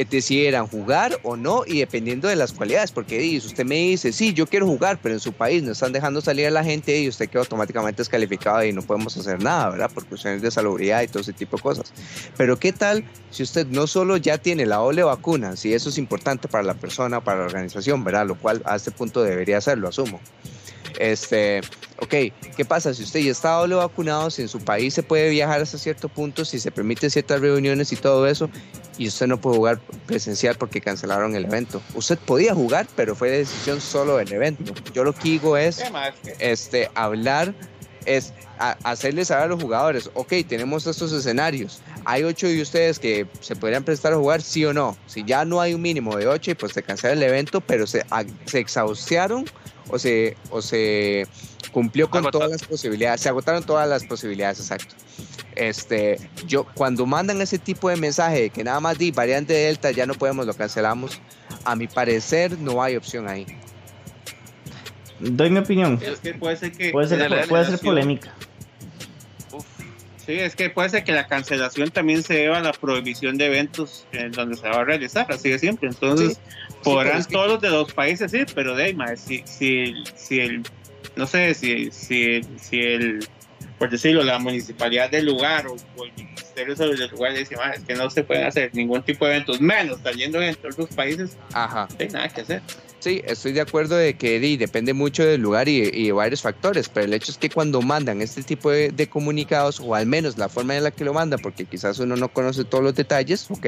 decidieran jugar o no y dependiendo de las cualidades, porque di, si usted me dice, sí, yo quiero jugar, pero en su país no están dejando salir a la gente y usted queda automáticamente descalificado y no podemos hacer nada, ¿verdad? Por cuestiones de salubridad y todo ese tipo de cosas. Pero ¿qué tal si usted no solo ya tiene la doble vacuna, si eso es importante para la persona, para la organización, ¿verdad? Lo cual a este punto debería hacerlo, asumo. Este, ok, ¿qué pasa si usted ya está doble vacunado, si en su país se puede viajar hasta cierto punto, si se permiten ciertas reuniones y todo eso, y usted no puede jugar presencial porque cancelaron el evento? Usted podía jugar, pero fue decisión solo del evento. Yo lo que digo es este, hablar es a- hacerles saber a los jugadores, ok, tenemos estos escenarios, hay ocho de ustedes que se podrían prestar a jugar, sí o no. Si ya no hay un mínimo de ocho, pues se cancela el evento, pero se, a- se o se, o se cumplió con todas las posibilidades, se agotaron todas las posibilidades, exacto. Este, yo, cuando mandan ese tipo de mensaje de que nada más di variante Delta, ya no podemos, lo cancelamos, a mi parecer no hay opción ahí. Doy mi opinión. es que puede ser que Puede ser, puede polémica. Sí, es que puede ser que la cancelación también se deba a la prohibición de eventos en donde se va a realizar, así de siempre. Entonces, Sí, podrán todos los de los países ir, pero de ahí, si, si, si el no sé si, si, si el, por decirlo, la municipalidad del lugar o, o el ministerio sobre el lugar dice, "Ma, es que no se pueden hacer ningún tipo de eventos, menos trayendo en otros países, Ajá. no hay nada que hacer. Sí, estoy de acuerdo de que depende mucho del lugar y, y de varios factores, pero el hecho es que cuando mandan este tipo de, de comunicados, o al menos la forma en la que lo mandan, porque quizás uno no conoce todos los detalles, ok,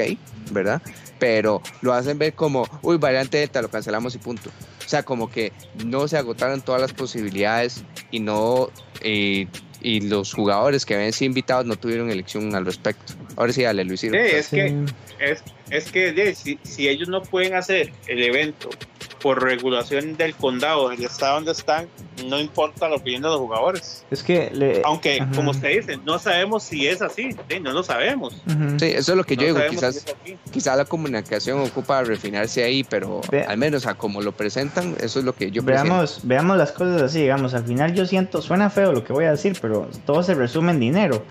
¿verdad? Pero lo hacen ver como, uy, variante Delta, lo cancelamos y punto. O sea, como que no se agotaron todas las posibilidades y no... eh, y los jugadores que habían sido invitados no tuvieron elección al respecto. Ahora sí, dale, Luis. Sí, es que, es, es que de, si, si ellos no pueden hacer el evento por regulación del condado, del estado donde están, no importa la opinión de los jugadores. Es que. Le, Aunque, Ajá. como usted dice, no sabemos si es así, sí, no lo sabemos. Sí, eso es lo que No yo digo, quizás... si es así. quizá la comunicación ocupa refinarse ahí, pero Ve- al menos a como lo presentan, eso es lo que yo veamos, veamos las cosas así, digamos, al final yo siento, suena feo lo que voy a decir, pero todo se resume en dinero.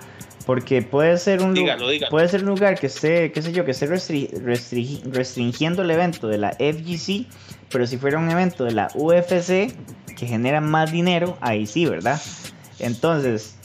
Porque puede ser un Dígalo, dígalo. puede ser un lugar que esté, qué sé yo, que esté restri- restri- restringiendo el evento de la FGC, pero si fuera un evento de la UFC que genera más dinero, ahí sí, ¿verdad? Entonces,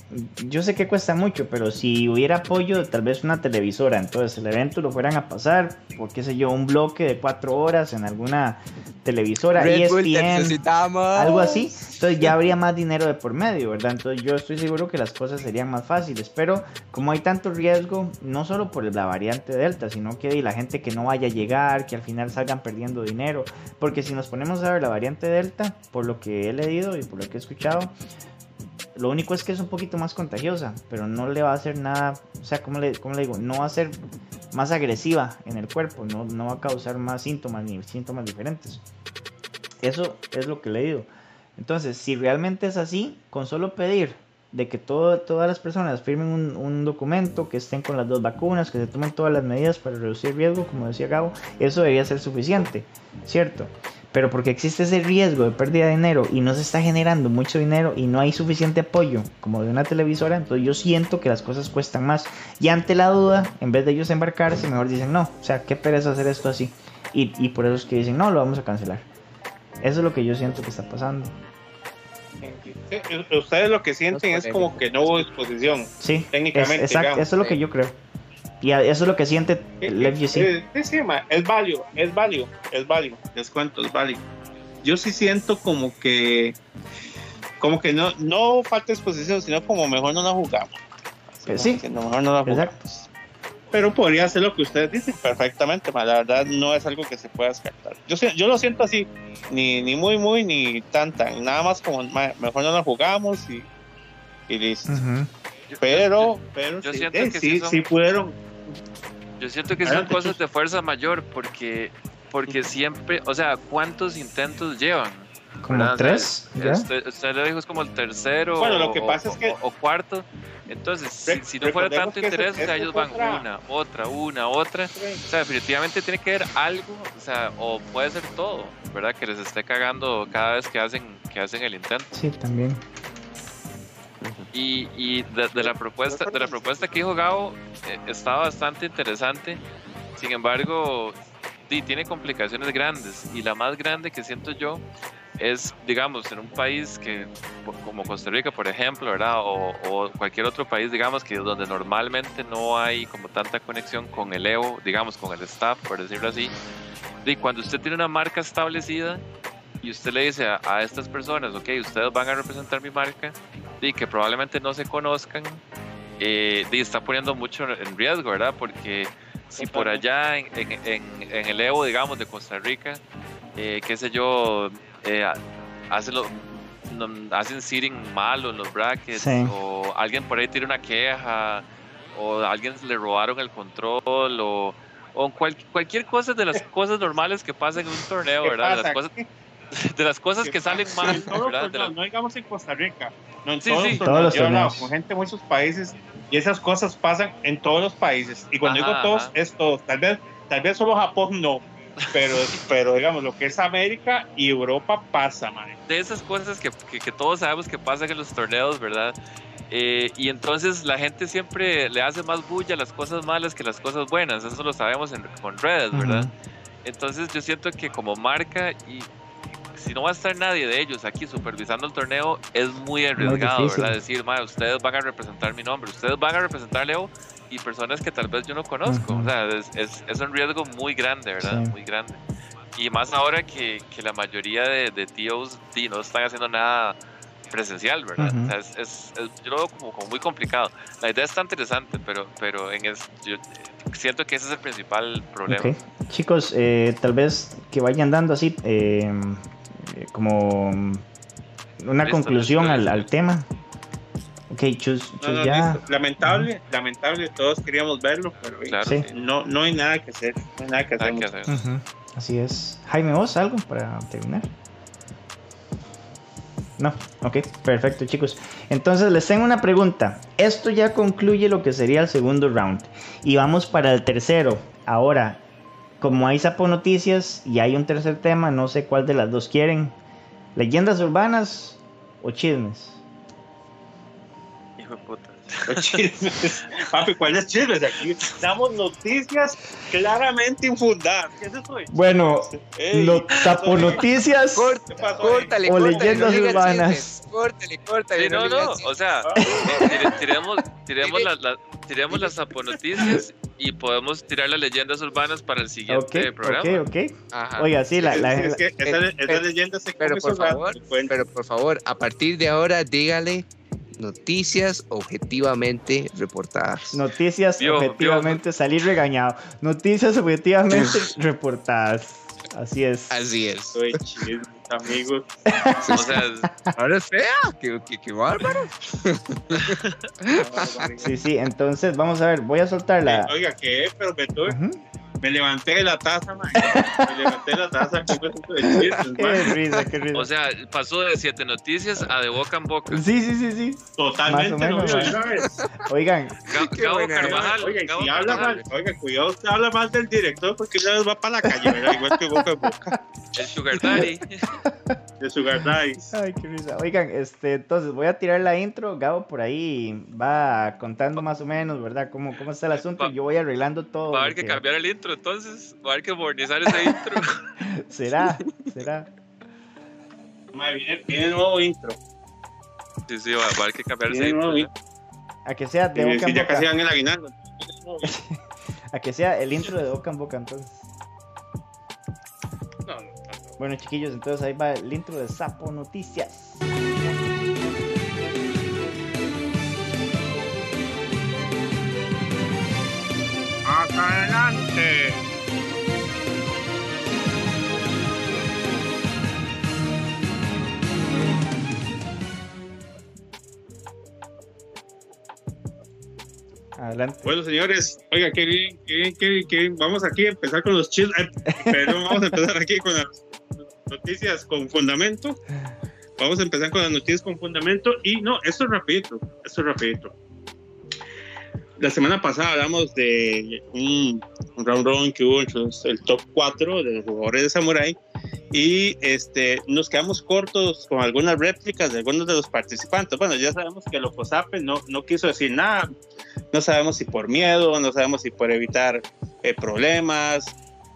yo sé que cuesta mucho, pero si hubiera apoyo tal vez una televisora, entonces el evento lo fueran a pasar por qué sé yo, un bloque de cuatro horas en alguna televisora, Red Bull, te ESPN, necesitamos. algo así, entonces ya habría más dinero de por medio, ¿verdad? Entonces yo estoy seguro que las cosas serían más fáciles, pero como hay tanto riesgo, no solo por la variante Delta, sino que la gente que no vaya a llegar, que al final salgan perdiendo dinero, porque si nos ponemos a ver la variante Delta, por lo que he leído y por lo que he escuchado, lo único es que es un poquito más contagiosa, pero no le va a hacer nada, o sea, ¿cómo le, cómo le digo? No va a ser más agresiva en el cuerpo, no, no va a causar más síntomas ni síntomas diferentes. Eso es lo que he leído. Entonces, si realmente es así, con solo pedir de que todo, todas las personas firmen un, un documento, que estén con las dos vacunas, que se tomen todas las medidas para reducir riesgo, como decía Gabo, eso debería ser suficiente, ¿cierto? Pero porque existe ese riesgo de pérdida de dinero y no se está generando mucho dinero y no hay suficiente apoyo como de una televisora, entonces yo siento que las cosas cuestan más. Y ante la duda, en vez de ellos embarcarse, mejor dicen no, o sea, qué pereza hacer esto así. Y, y por eso es que dicen no, lo vamos a cancelar. Eso es lo que yo siento que está pasando. Ustedes lo que sienten es como que no hubo disposición. Sí, Técnicamente, es- exacto, digamos. eso es lo que yo creo. Y eso es lo que siente el FGC. Eh, sí, sí, ma, es válido, es válido, es válido. Les cuento, es válido. Yo sí siento como que, como que no, no falta exposición, sino como mejor no la jugamos. Que sí. Que no, mejor no la jugamos. Exacto. Pero podría ser lo que ustedes dicen perfectamente, ma, la verdad no es algo que se pueda descartar. Yo, yo lo siento así, ni, ni muy, muy, ni tan, tan. Nada más como ma, mejor no la jugamos y, y listo. Ujú. Yo- Pero, pero yo sí, siento eh, que sí, sí son- sí pudieron. Yo siento que son cosas de fuerza mayor porque, porque siempre, o sea, ¿cuántos intentos llevan? Como tres, ¿ya? Usted, usted lo dijo, es como el tercero Bueno, lo que o- pasa o- es que- o, o cuarto. Entonces, si, Re- si no fuera tanto interés, o sea, ellos van otra- una, otra, una, otra. O sea, definitivamente tiene que haber algo, o sea, o puede ser todo, ¿verdad? Que les esté cagando cada vez que hacen, que hacen el intento. Sí, también. Y, y de, de la propuesta de la propuesta que dijo Gabo eh, está bastante interesante. Sin embargo, sí, tiene complicaciones grandes y la más grande que siento yo es, digamos, en un país que como Costa Rica, por ejemplo, ¿verdad? O, o cualquier otro país, digamos, que donde normalmente no hay como tanta conexión con el EVO, digamos, con el staff, por decirlo así. Y cuando usted tiene una marca establecida y usted le dice a, a estas personas, ok, ustedes van a representar mi marca, y que probablemente no se conozcan, eh, y está poniendo mucho en riesgo, ¿verdad? Porque si por allá en, en- en- en el Evo, digamos, de Costa Rica, eh, qué sé yo, eh, hacen, lo- no- hacen seeding malo en los brackets, Sí. o alguien por ahí tiene una queja, o a alguien le robaron el control, o, o cual- cualquier cosa de las (laughs) cosas normales que pasan en un torneo, ¿Qué ¿verdad? Las cosas, (laughs) (laughs) de las cosas que salen (laughs) mal, las- torneos, no digamos en Costa Rica, no en Sí, todos sí. los Todos los Yo he hablado con gente de muchos países y esas cosas pasan en todos los países. Y cuando Ajá, digo todos, ajá. es todos. Tal vez, tal vez solo Japón no, pero, (laughs) pero digamos lo que es América y Europa pasa, man. de esas cosas que, que, que todos sabemos que pasan en los torneos, ¿verdad? Eh, y entonces la gente siempre le hace más bulla a las cosas malas que las cosas buenas, eso lo sabemos en- con redes, ¿verdad? Entonces yo siento que como marca y si no va a estar nadie de ellos aquí supervisando el torneo, es muy arriesgado. ¿verdad? Decir, "Mae, ustedes van a representar mi nombre, ustedes van a representar Leo y personas que tal vez yo no conozco. Ujú. O sea, es, es, es un riesgo muy grande, ¿verdad? Sí. Muy grande. Y más ahora que, que la mayoría de, de tíos di, no están haciendo nada presencial, ¿verdad? Ujú. O sea, es, yo lo veo como, como muy complicado. La idea está interesante, pero, pero en es, yo siento que ese es el principal problema. Ok. Chicos, eh, tal vez que vayan dando así eh, como una Listo, conclusión listo, al, listo, al listo. tema. Ok, Chus, No, Chus no, ya. listo. Lamentable, lamentable, todos queríamos verlo, pero Claro, Sí. sí. no, no hay nada que hacer. No hay nada que Nada hacer. que hacer. Ujú, Así es. Jaime, ¿vos algo para terminar? No, ok, perfecto chicos. Entonces les tengo una pregunta. Esto ya concluye lo que sería el segundo round. Y vamos para el tercero. Ahora, como hay sapo noticias y hay un tercer tema, no sé cuál de las dos quieren. ¿Leyendas urbanas o chismes? Hijo de puta. Chismes. Papi, ¿cuáles chismes? Aquí damos noticias claramente infundadas. ¿Qué es eso? Bueno, Ey, lo- noticias. O córtale, leyendas no urbanas. Córtale, córtale. Sí, no, no, o sea, tire- tiremos, tiremos, las, las- tiremos las y podemos tirar las leyendas urbanas para el siguiente programa. ok, ok. Ajá. Oiga, sí, la, la- es que esa, leyenda se pero por favor. Pero por favor, a partir de ahora, dígale noticias objetivamente reportadas. Noticias Vio, objetivamente, salí regañado. Noticias objetivamente (laughs) reportadas. Así es. Así es. Soy chismes, amigos. (laughs) O sea, Ahora es fea. Qué, qué, qué bárbaro. (laughs) Sí, sí, entonces vamos a ver, voy a soltar la. Oiga, ¿qué? Pero me, tuve- Ujú. Me levanté de la taza, man. Me levanté de la taza de (laughs) Qué risa, qué risa. o sea, pasó de siete noticias a de boca en boca. Sí, sí, sí, sí. Totalmente. Oigan, Gabo buena, Carvajal. Oiga, y Gabo si habla mal, oiga, cuidado, usted habla mal del director porque una vez va para la calle, ¿verdad? Igual que boca en boca El Sugar Daddy. (laughs) de Sugar Daddy. ay, qué risa. Oigan, este, entonces voy a tirar la intro. Gabo por ahí va contando más o menos, ¿verdad? ¿Cómo, cómo está el asunto? Va- Yo voy arreglando todo. Va a haber que cambiar el intro entonces. Va a haber que modernizar ese intro. (laughs) ¿Será? ¿Será? Viene, viene nuevo intro. Sí, sí, va, va a haber que cambiar ese nuevo intro. intro. A que sea de boca en ya casi boca. el aguinaldo. A que sea el intro de boca en boca, entonces. No, no, no. Bueno, chiquillos, entonces ahí va el intro de Sapo Noticias. Adelante! Adelante. Bueno, señores, oiga, qué bien, qué bien, qué bien, qué bien. Vamos aquí a empezar con los chismes. eh, Pero vamos a empezar aquí con las noticias con fundamento. Vamos a empezar con las noticias con fundamento. Y no, esto es rapidito, esto es rapidito. La semana pasada hablamos de un, un round robin que hubo entre el top 4 de los jugadores de Samurai y este, nos quedamos cortos con algunas réplicas de algunos de los participantes. Bueno, ya sabemos que Locosape no, no quiso decir nada, no sabemos si por miedo, no sabemos si por evitar eh, problemas,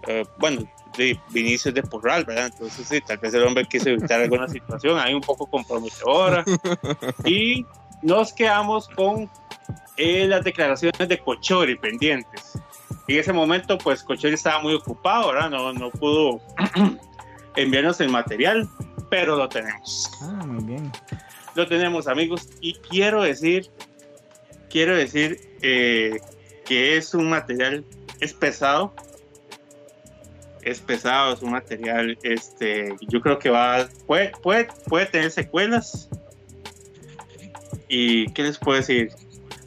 eh, bueno, de Vinicius de Porral, ¿verdad? Entonces sí, tal vez el hombre quiso evitar alguna (laughs) situación ahí un poco comprometedora. (laughs) Y nos quedamos con eh, las declaraciones de Cochori pendientes. En ese momento, pues Cochori estaba muy ocupado, ¿verdad? No, no pudo (clears throat) enviarnos el material, pero lo tenemos Ah, muy bien. lo tenemos amigos y quiero decir quiero decir eh, que es un material es pesado es pesado es un material este yo creo que va puede puede, puede tener secuelas y qué les puedo decir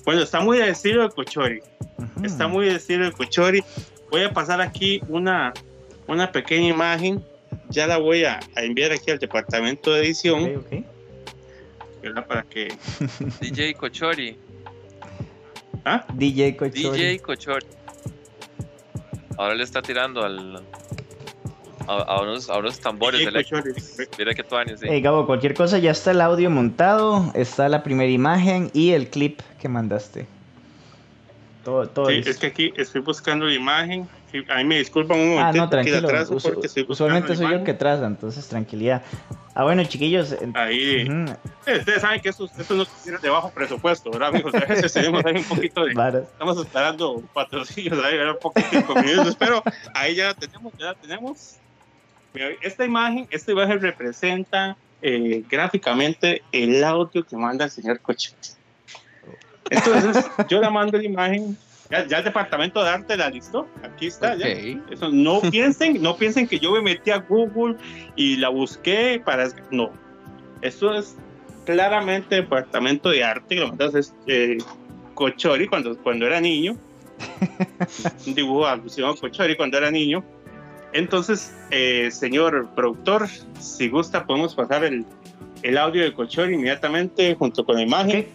bueno está muy de estilo de Cochori está muy de estilo de Cochori voy a pasar aquí una una pequeña imagen ya la voy a, a enviar aquí al departamento de edición. ¿verdad? Para que. (laughs) DJ Cochori. ¿Ah? DJ Cochori. DJ Cochori. Ahora le está tirando al. A, a unos, a unos tambores eléctricos. Cochori. Mira que tú sí. Hey, Gabo, cualquier cosa, ya está el audio montado, está la primera imagen y el clip que mandaste. Todo, todo Sí, es que aquí estoy buscando la imagen. Sí, ahí me disculpan un Ah, momento. no, tranquilo. atraso Usu- porque estoy usualmente la soy yo que traza, entonces tranquilidad. Ah, bueno, chiquillos. Ahí. ujú, Eh, Ustedes saben que esto, esto no es de bajo presupuesto, ¿verdad, amigos? A veces tenemos ahí un poquito de. varas. Estamos esperando patrocinios ahí, ¿verdad? Un poquito de pero ahí ya la tenemos, ya la tenemos. Esta imagen, esta imagen representa eh, gráficamente el audio que manda el señor Coche. Entonces, yo la mando la imagen. Ya, ya el departamento de arte la listó. Aquí está, ya. Ok. Eso, no piensen, no piensen que yo me metí a Google y la busqué para. No. Esto es claramente departamento de arte. Lo que es eh, Cochori cuando, cuando era niño. (laughs) Un dibujo alusión a Cochori cuando era niño. Entonces, eh, señor productor, si gusta, podemos pasar el, el audio de Cochori inmediatamente junto con la imagen.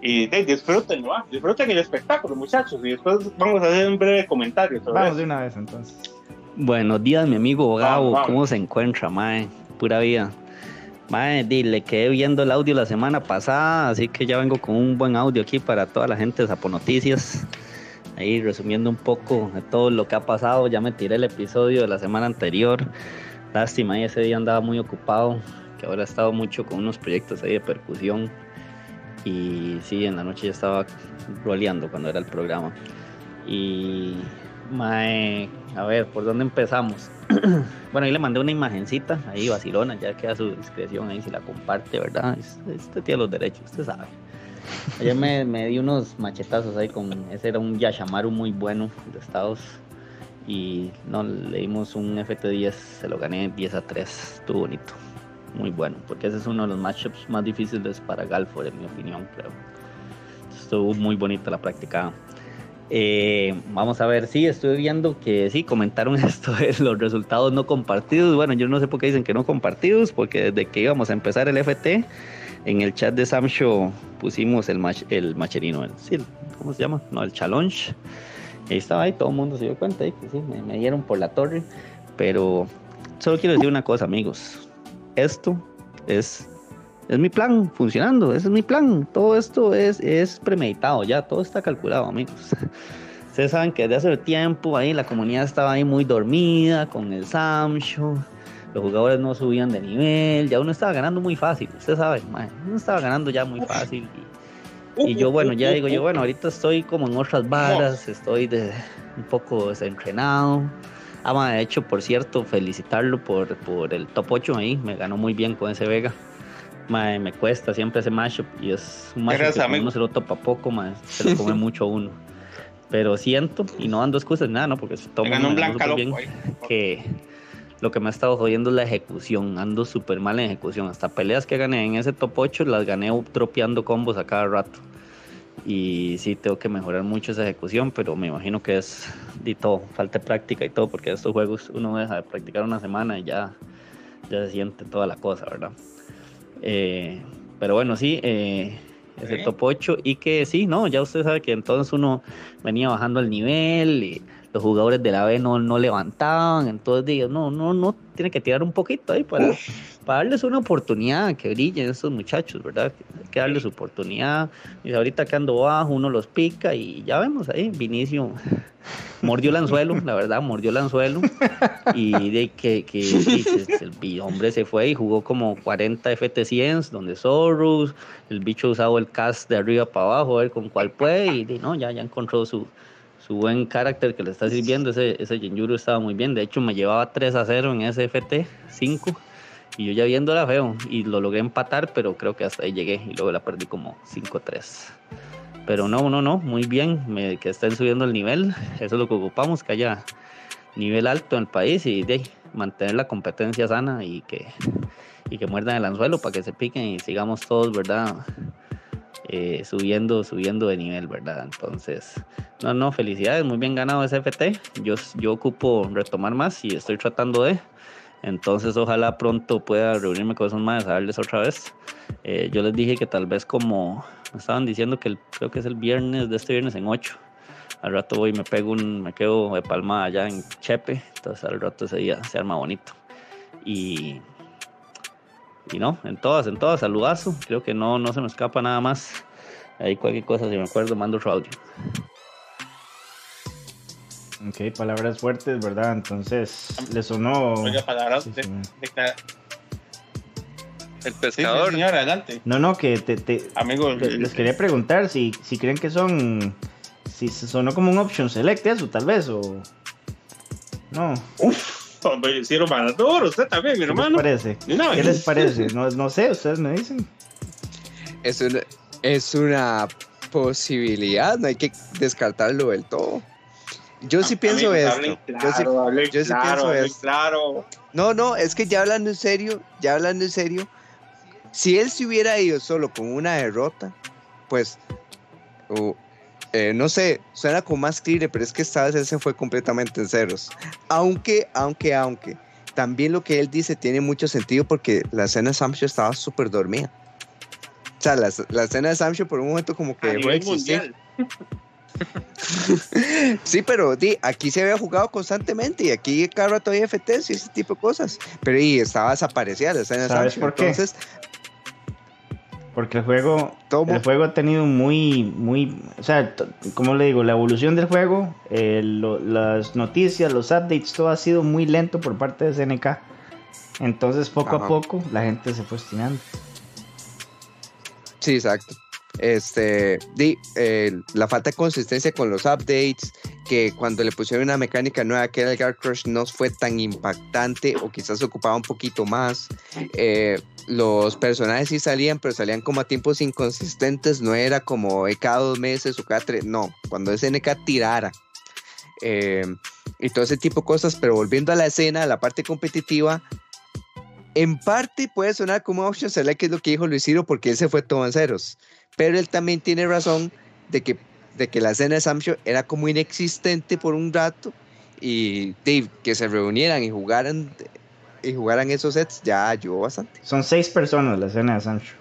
Y de, disfruten, ¿no? disfruten el espectáculo, muchachos. Y después vamos a hacer un breve comentario sobre Vamos eso. de una vez entonces. Buenos días, mi amigo Gabo. vamos. ¿Cómo se encuentra, mae? Pura vida. Mae, le quedé viendo el audio la semana pasada, así que ya vengo con un buen audio aquí para toda la gente de Sapo Noticias. Ahí resumiendo un poco de todo lo que ha pasado. Ya me tiré el episodio de la semana anterior. Lástima, ese día andaba muy ocupado, que ahora he estado mucho con unos proyectos ahí de percusión. Y sí, en la noche ya estaba roleando cuando era el programa. Y a ver, ¿por dónde empezamos? (clears throat) bueno, ahí le mandé una imagencita, ahí vacilona, ya queda a su discreción ahí si la comparte, ¿verdad? Es- Este tiene los derechos, usted sabe. Ayer me, me di unos machetazos ahí con, ese era un Yashamaru muy bueno de Estados. Y no, le dimos un FT10, se lo gané 10 a 3, estuvo bonito. Muy bueno, porque ese es uno de los matchups más difíciles para Galford, en mi opinión, creo. Estuvo muy bonita la práctica. Eh, vamos a ver, sí, estuve viendo que sí, comentaron (laughs) esto de los resultados no compartidos. Bueno, yo no sé por qué dicen que no compartidos, porque desde que íbamos a empezar el FT, en el chat de Samsho pusimos el, mach, el macherino, el, sí, ¿cómo se llama? No, el challenge. Y estaba ahí, todo el mundo se dio cuenta ahí que sí, me, me dieron por la torre. Pero solo quiero decir una cosa, amigos. Esto es es mi plan funcionando, ese es mi plan. Todo esto es, es premeditado ya, todo está calculado, amigos. (laughs) Ustedes saben que desde hace tiempo ahí la comunidad estaba ahí muy dormida con el Samsho. Los jugadores no subían de nivel, ya uno estaba ganando muy fácil, usted sabe, mae, uno estaba ganando ya muy fácil. Y, y yo, bueno, ya digo yo, bueno, ahorita estoy como en otras varas, estoy de, un poco desentrenado. Ah, mae, de hecho, por cierto, felicitarlo por, por el top 8 ahí, me ganó muy bien con ese Vega. Mae, me cuesta siempre ese mashup y es un Gracias, que uno se lo topa poco, mae, se lo come (laughs) mucho uno. Pero siento, y no dando excusas nada, ¿no? Porque todo Me ganó un blanca loco bien, ahí. que lo que me ha estado jodiendo es la ejecución. Ando súper mal en ejecución. Hasta peleas que gané en ese top 8 las gané tropeando combos a cada rato. Y sí, tengo que mejorar mucho esa ejecución, pero me imagino que es de todo, falta de práctica y todo, porque estos juegos uno deja de practicar una semana y ya, ya se siente toda la cosa, ¿verdad? Eh, pero bueno, sí, eh, ese top 8 y que sí, no, ya usted sabe que entonces uno venía bajando el nivel y los jugadores de la B no, no levantaban, entonces digo, no, no, no, tiene que tirar un poquito ahí para, para darles una oportunidad que brillen estos muchachos, ¿verdad? Hay que darles oportunidad. Y ahorita que ando bajo, uno los pica y ya vemos ahí, Vinicio mordió el anzuelo, la verdad, mordió el anzuelo. Y de que, que, (laughs) se- el hombre se fue y jugó como 40 FT100, donde Soros, el bicho usaba el cast de arriba para abajo, a ver con cuál puede, y de, no, ya, ya encontró su, su buen carácter que le está sirviendo. Ese, ese Genjuro estaba muy bien, de hecho me llevaba 3 a 0 en ese FT 5. Y yo ya viéndola feo, y lo logré empatar, pero creo que hasta ahí llegué, y luego la perdí como 5-3. Pero no, no, no, muy bien, que estén subiendo el nivel, eso es lo que ocupamos, que haya nivel alto en el país y de mantener la competencia sana y que, y que muerdan el anzuelo para que se piquen y sigamos todos, ¿verdad? Eh, subiendo, subiendo de nivel, ¿verdad? Entonces, no, no, felicidades, muy bien ganado ese FT. Yo, yo ocupo retomar más y estoy tratando de. Entonces, ojalá pronto pueda reunirme con esos más a darles otra vez. Eh, yo les dije que tal vez como me estaban diciendo que el- creo que es el viernes de este viernes en 8. Al rato voy y me pego un, me quedo de palma allá en Chepe. Entonces al rato ese día se arma bonito. Y, y no, en todas, en todas, saludazo. Creo que no, no se me escapa nada más. Ahí cualquier cosa, si me acuerdo, mando otro audio. Ok, palabras fuertes, ¿verdad? Entonces, le sonó. Oiga, palabras Sí, de, sí. de- El pescador. sí, señor, adelante. No, no, que te, te- Amigo, le- les quería preguntar si, si creen que son. Si se sonó como un option select, eso tal vez, o. No, Uf, hombre, hicieron más duro, usted también, mi ¿qué les hermano. parece? Una ¿Qué les parece? No, no sé, ustedes me dicen. Es una, es una posibilidad, no hay que descartarlo del todo. Yo sí pienso Amigos, esto. hablen yo sí- Claro, yo sí claro, pienso esto. claro. no, no, es que ya hablando en serio, ya hablando en serio, si él se hubiera ido solo con una derrota, pues, eh, no sé, suena como más clear, pero es que esta vez él se fue completamente en ceros. Aunque, aunque, aunque, también lo que él dice tiene mucho sentido porque la escena de Samsho estaba súper dormida. O sea, la, la escena de Samsho por un momento como que A nivel mundial. (laughs) Sí, pero di, aquí se había jugado constantemente y aquí cada rato hay FTs y ese tipo de cosas. Pero y estaba desaparecida la escena de ¿Sabes Sancho. por qué? Entonces, Porque el juego, el juego ha tenido muy, muy, o sea, como le digo, la evolución del juego, eh, lo- las noticias, los updates, todo ha sido muy lento por parte de SNK. Entonces, poco Ajá. a poco, la gente se fue estirando. sí, exacto. Este, di, eh, la falta de consistencia con los updates, que cuando le pusieron una mecánica nueva que era el Guard Crush no fue tan impactante o quizás ocupaba un poquito más. Eh, los personajes sí salían, pero salían como a tiempos inconsistentes, no era como cada dos meses o cada tres, no, cuando SNK tirara. Eh, y todo ese tipo de cosas, pero volviendo a la escena, a la parte competitiva, en parte puede sonar como option select, que es lo que dijo Luis Ciro, porque él se fue todo en ceros, pero él también tiene razón de que, de que la escena de Samsho era como inexistente por un rato y de que se reunieran y jugaran y jugaran esos sets ya ayudó bastante. Son seis personas la escena de Sancho.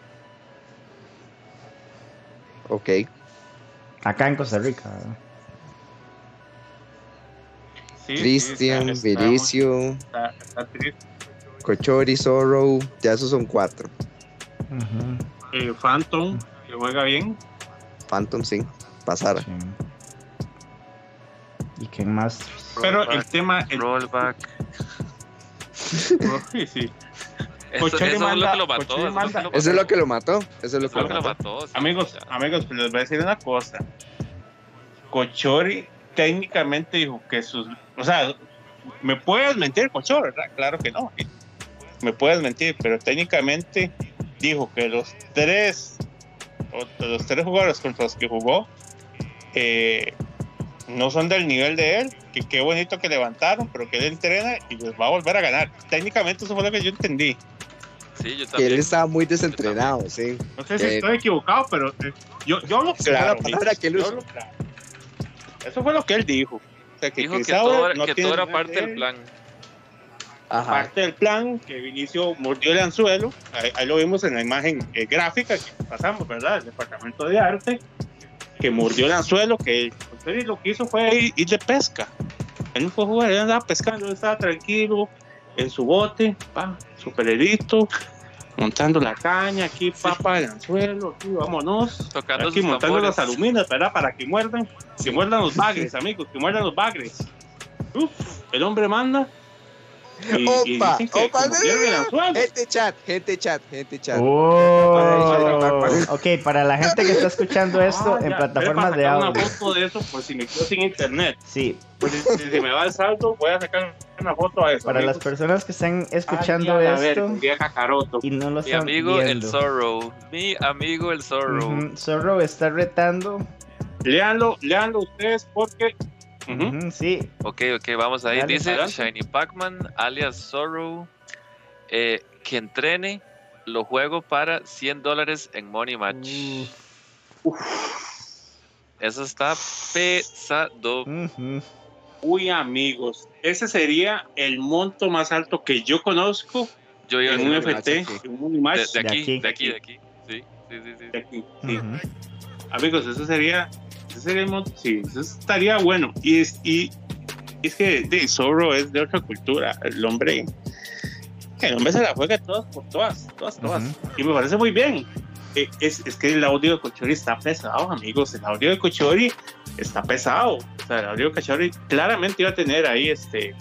Ok. Acá en Costa Rica. ¿verdad? Sí, sí, Cristian, triste. Cochori, Zorro, ya esos son cuatro. Eh, Phantom, que juega bien. Phantom, sí, pasara. sí. ¿Y quién más? Pero el tema. El, Rollback. (laughs) sí, sí. Eso, es lo que lo mató. Eso es lo manda- que lo Eso es mató. lo que lo mató. Eso es lo Eso que es lo lo que lo mató. mató. sí, Amigos, ya. amigos, pues les voy a decir una cosa. Cochori técnicamente dijo que sus. O sea, me puedes mentir, Cochori, ¿verdad? Claro que no. Me puedes mentir, pero técnicamente dijo que los tres. los tres jugadores contra los que jugó. Eh, no son del nivel de él, que qué bonito que levantaron, pero que él entrena y les va a volver a ganar. Técnicamente eso fue lo que yo entendí. Sí, yo Que él también. estaba muy desentrenado, sí. No sé si Eh, estoy equivocado, pero eh, yo, yo lo fue la claro. palabra que él usó. lo claro. Eso fue lo que él dijo. O sea, que, Dijo que todo, no que todo era parte de del plan. Ajá. Parte del plan, que Vinicio mordió el anzuelo. Ahí, ahí lo vimos en la imagen eh, gráfica que pasamos, ¿verdad? El departamento de arte. Que mordió el anzuelo, que entonces lo que hizo fue ir, ir de pesca. Él no fue a jugar, él andaba pescando, él estaba tranquilo en su bote, pa, su pelerito, montando la caña, aquí, papa, el anzuelo, aquí, vámonos. Tocando Aquí montando las tambores. aluminas, ¿verdad? Para que muerdan, que muerdan los bagres, amigos, que muerdan los bagres. Uf, el hombre manda. Y, y Opa, que opa, el. Gente chat, gente chat, gente chat. Oh, ok, para la gente que está escuchando esto Ah, en ya, plataformas de a audio. una foto de eso por si me quedo sin internet. Sí, Pues, si, si me va el saldo, voy a sacar una foto a eso. para las amigos. personas que están escuchando Ay, a ver, esto vieja caroto. y no lo Mi están amigo el viendo. Zorro. Mi amigo el Zorro. Ujú, Zorro está retando. Leanlo, leanlo ustedes porque. Sí, Ok, ok, vamos ahí. Dale, Dice adelante. Shiny Pac-Man, alias Zorro, eh, que entrene, lo juego para 100 dólares en Money Match. Eso está pesado. Uy, amigos, ese sería el monto más alto que yo conozco Yo en un FT, en un Unimatch de, de aquí, aquí. de aquí, de aquí. Sí, sí, sí. sí. de aquí. Sí. Amigos, eso sería, ese sería el monto, sí, eso estaría bueno. Y es, y, es que de Zorro es de otra cultura, el hombre, el hombre se la juega todas por todas, todas, todas. Y me parece muy bien. eh, es, es que el audio de Cochori está pesado, amigos. El audio de Cochori está pesado. O sea, el audio de Cochori claramente iba a tener ahí este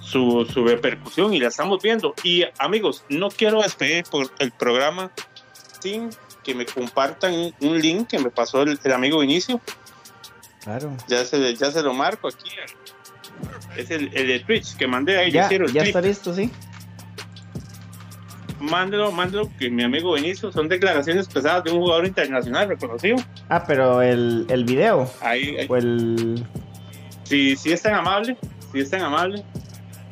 su, su repercusión y la estamos viendo. Y amigos, no quiero despedir por el programa sin que me compartan un- link que me pasó el, el amigo Vinicio. Claro. Ya se, ya se lo marco aquí. Es el, el de Twitch que mandé ahí. Ya, está listo, sí. Mándelo, mándelo, que mi amigo Vinicio son declaraciones pesadas de un jugador internacional reconocido. Ah, pero el, el video. Ahí, ahí. O el. si, si es tan amable, si es tan amable,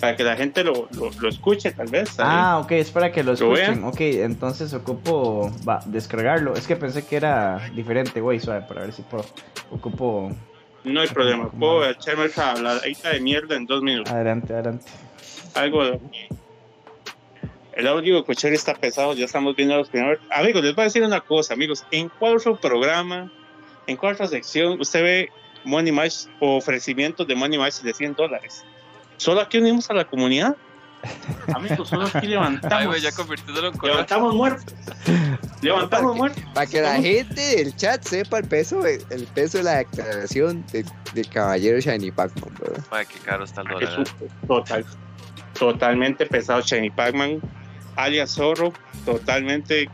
para que la gente lo, lo, lo escuche, tal vez. Ah, ok, es para que lo Lo escuchen. Ok, entonces ocupo va, descargarlo. Es que pensé que era diferente, güey, suave, para ver si puedo. Ocupo. no hay problema, puedo echarme esa habladita de mierda en dos minutos. Adelante, adelante. Algo de- El audio de está pesado, ya estamos viendo los primeros. Amigos, les voy a decir una cosa, amigos. En cuarto programa, en cuarta sección, usted ve Money Match o ofrecimientos de Money Match de 100 dólares. Solo aquí unimos a la comunidad. Amigos, solo aquí Ay, levantamos. ya convirtiéndolo en levantamos muertos. Levantamos muertos. Para que la gente del chat sepa el peso, el peso de la declaración de- del caballero Shiny Pac-Man, ¿verdad? Ay, qué caro está el Es dólar. un- total, totalmente pesado. Shiny Pac-Man, alias Zorro, totalmente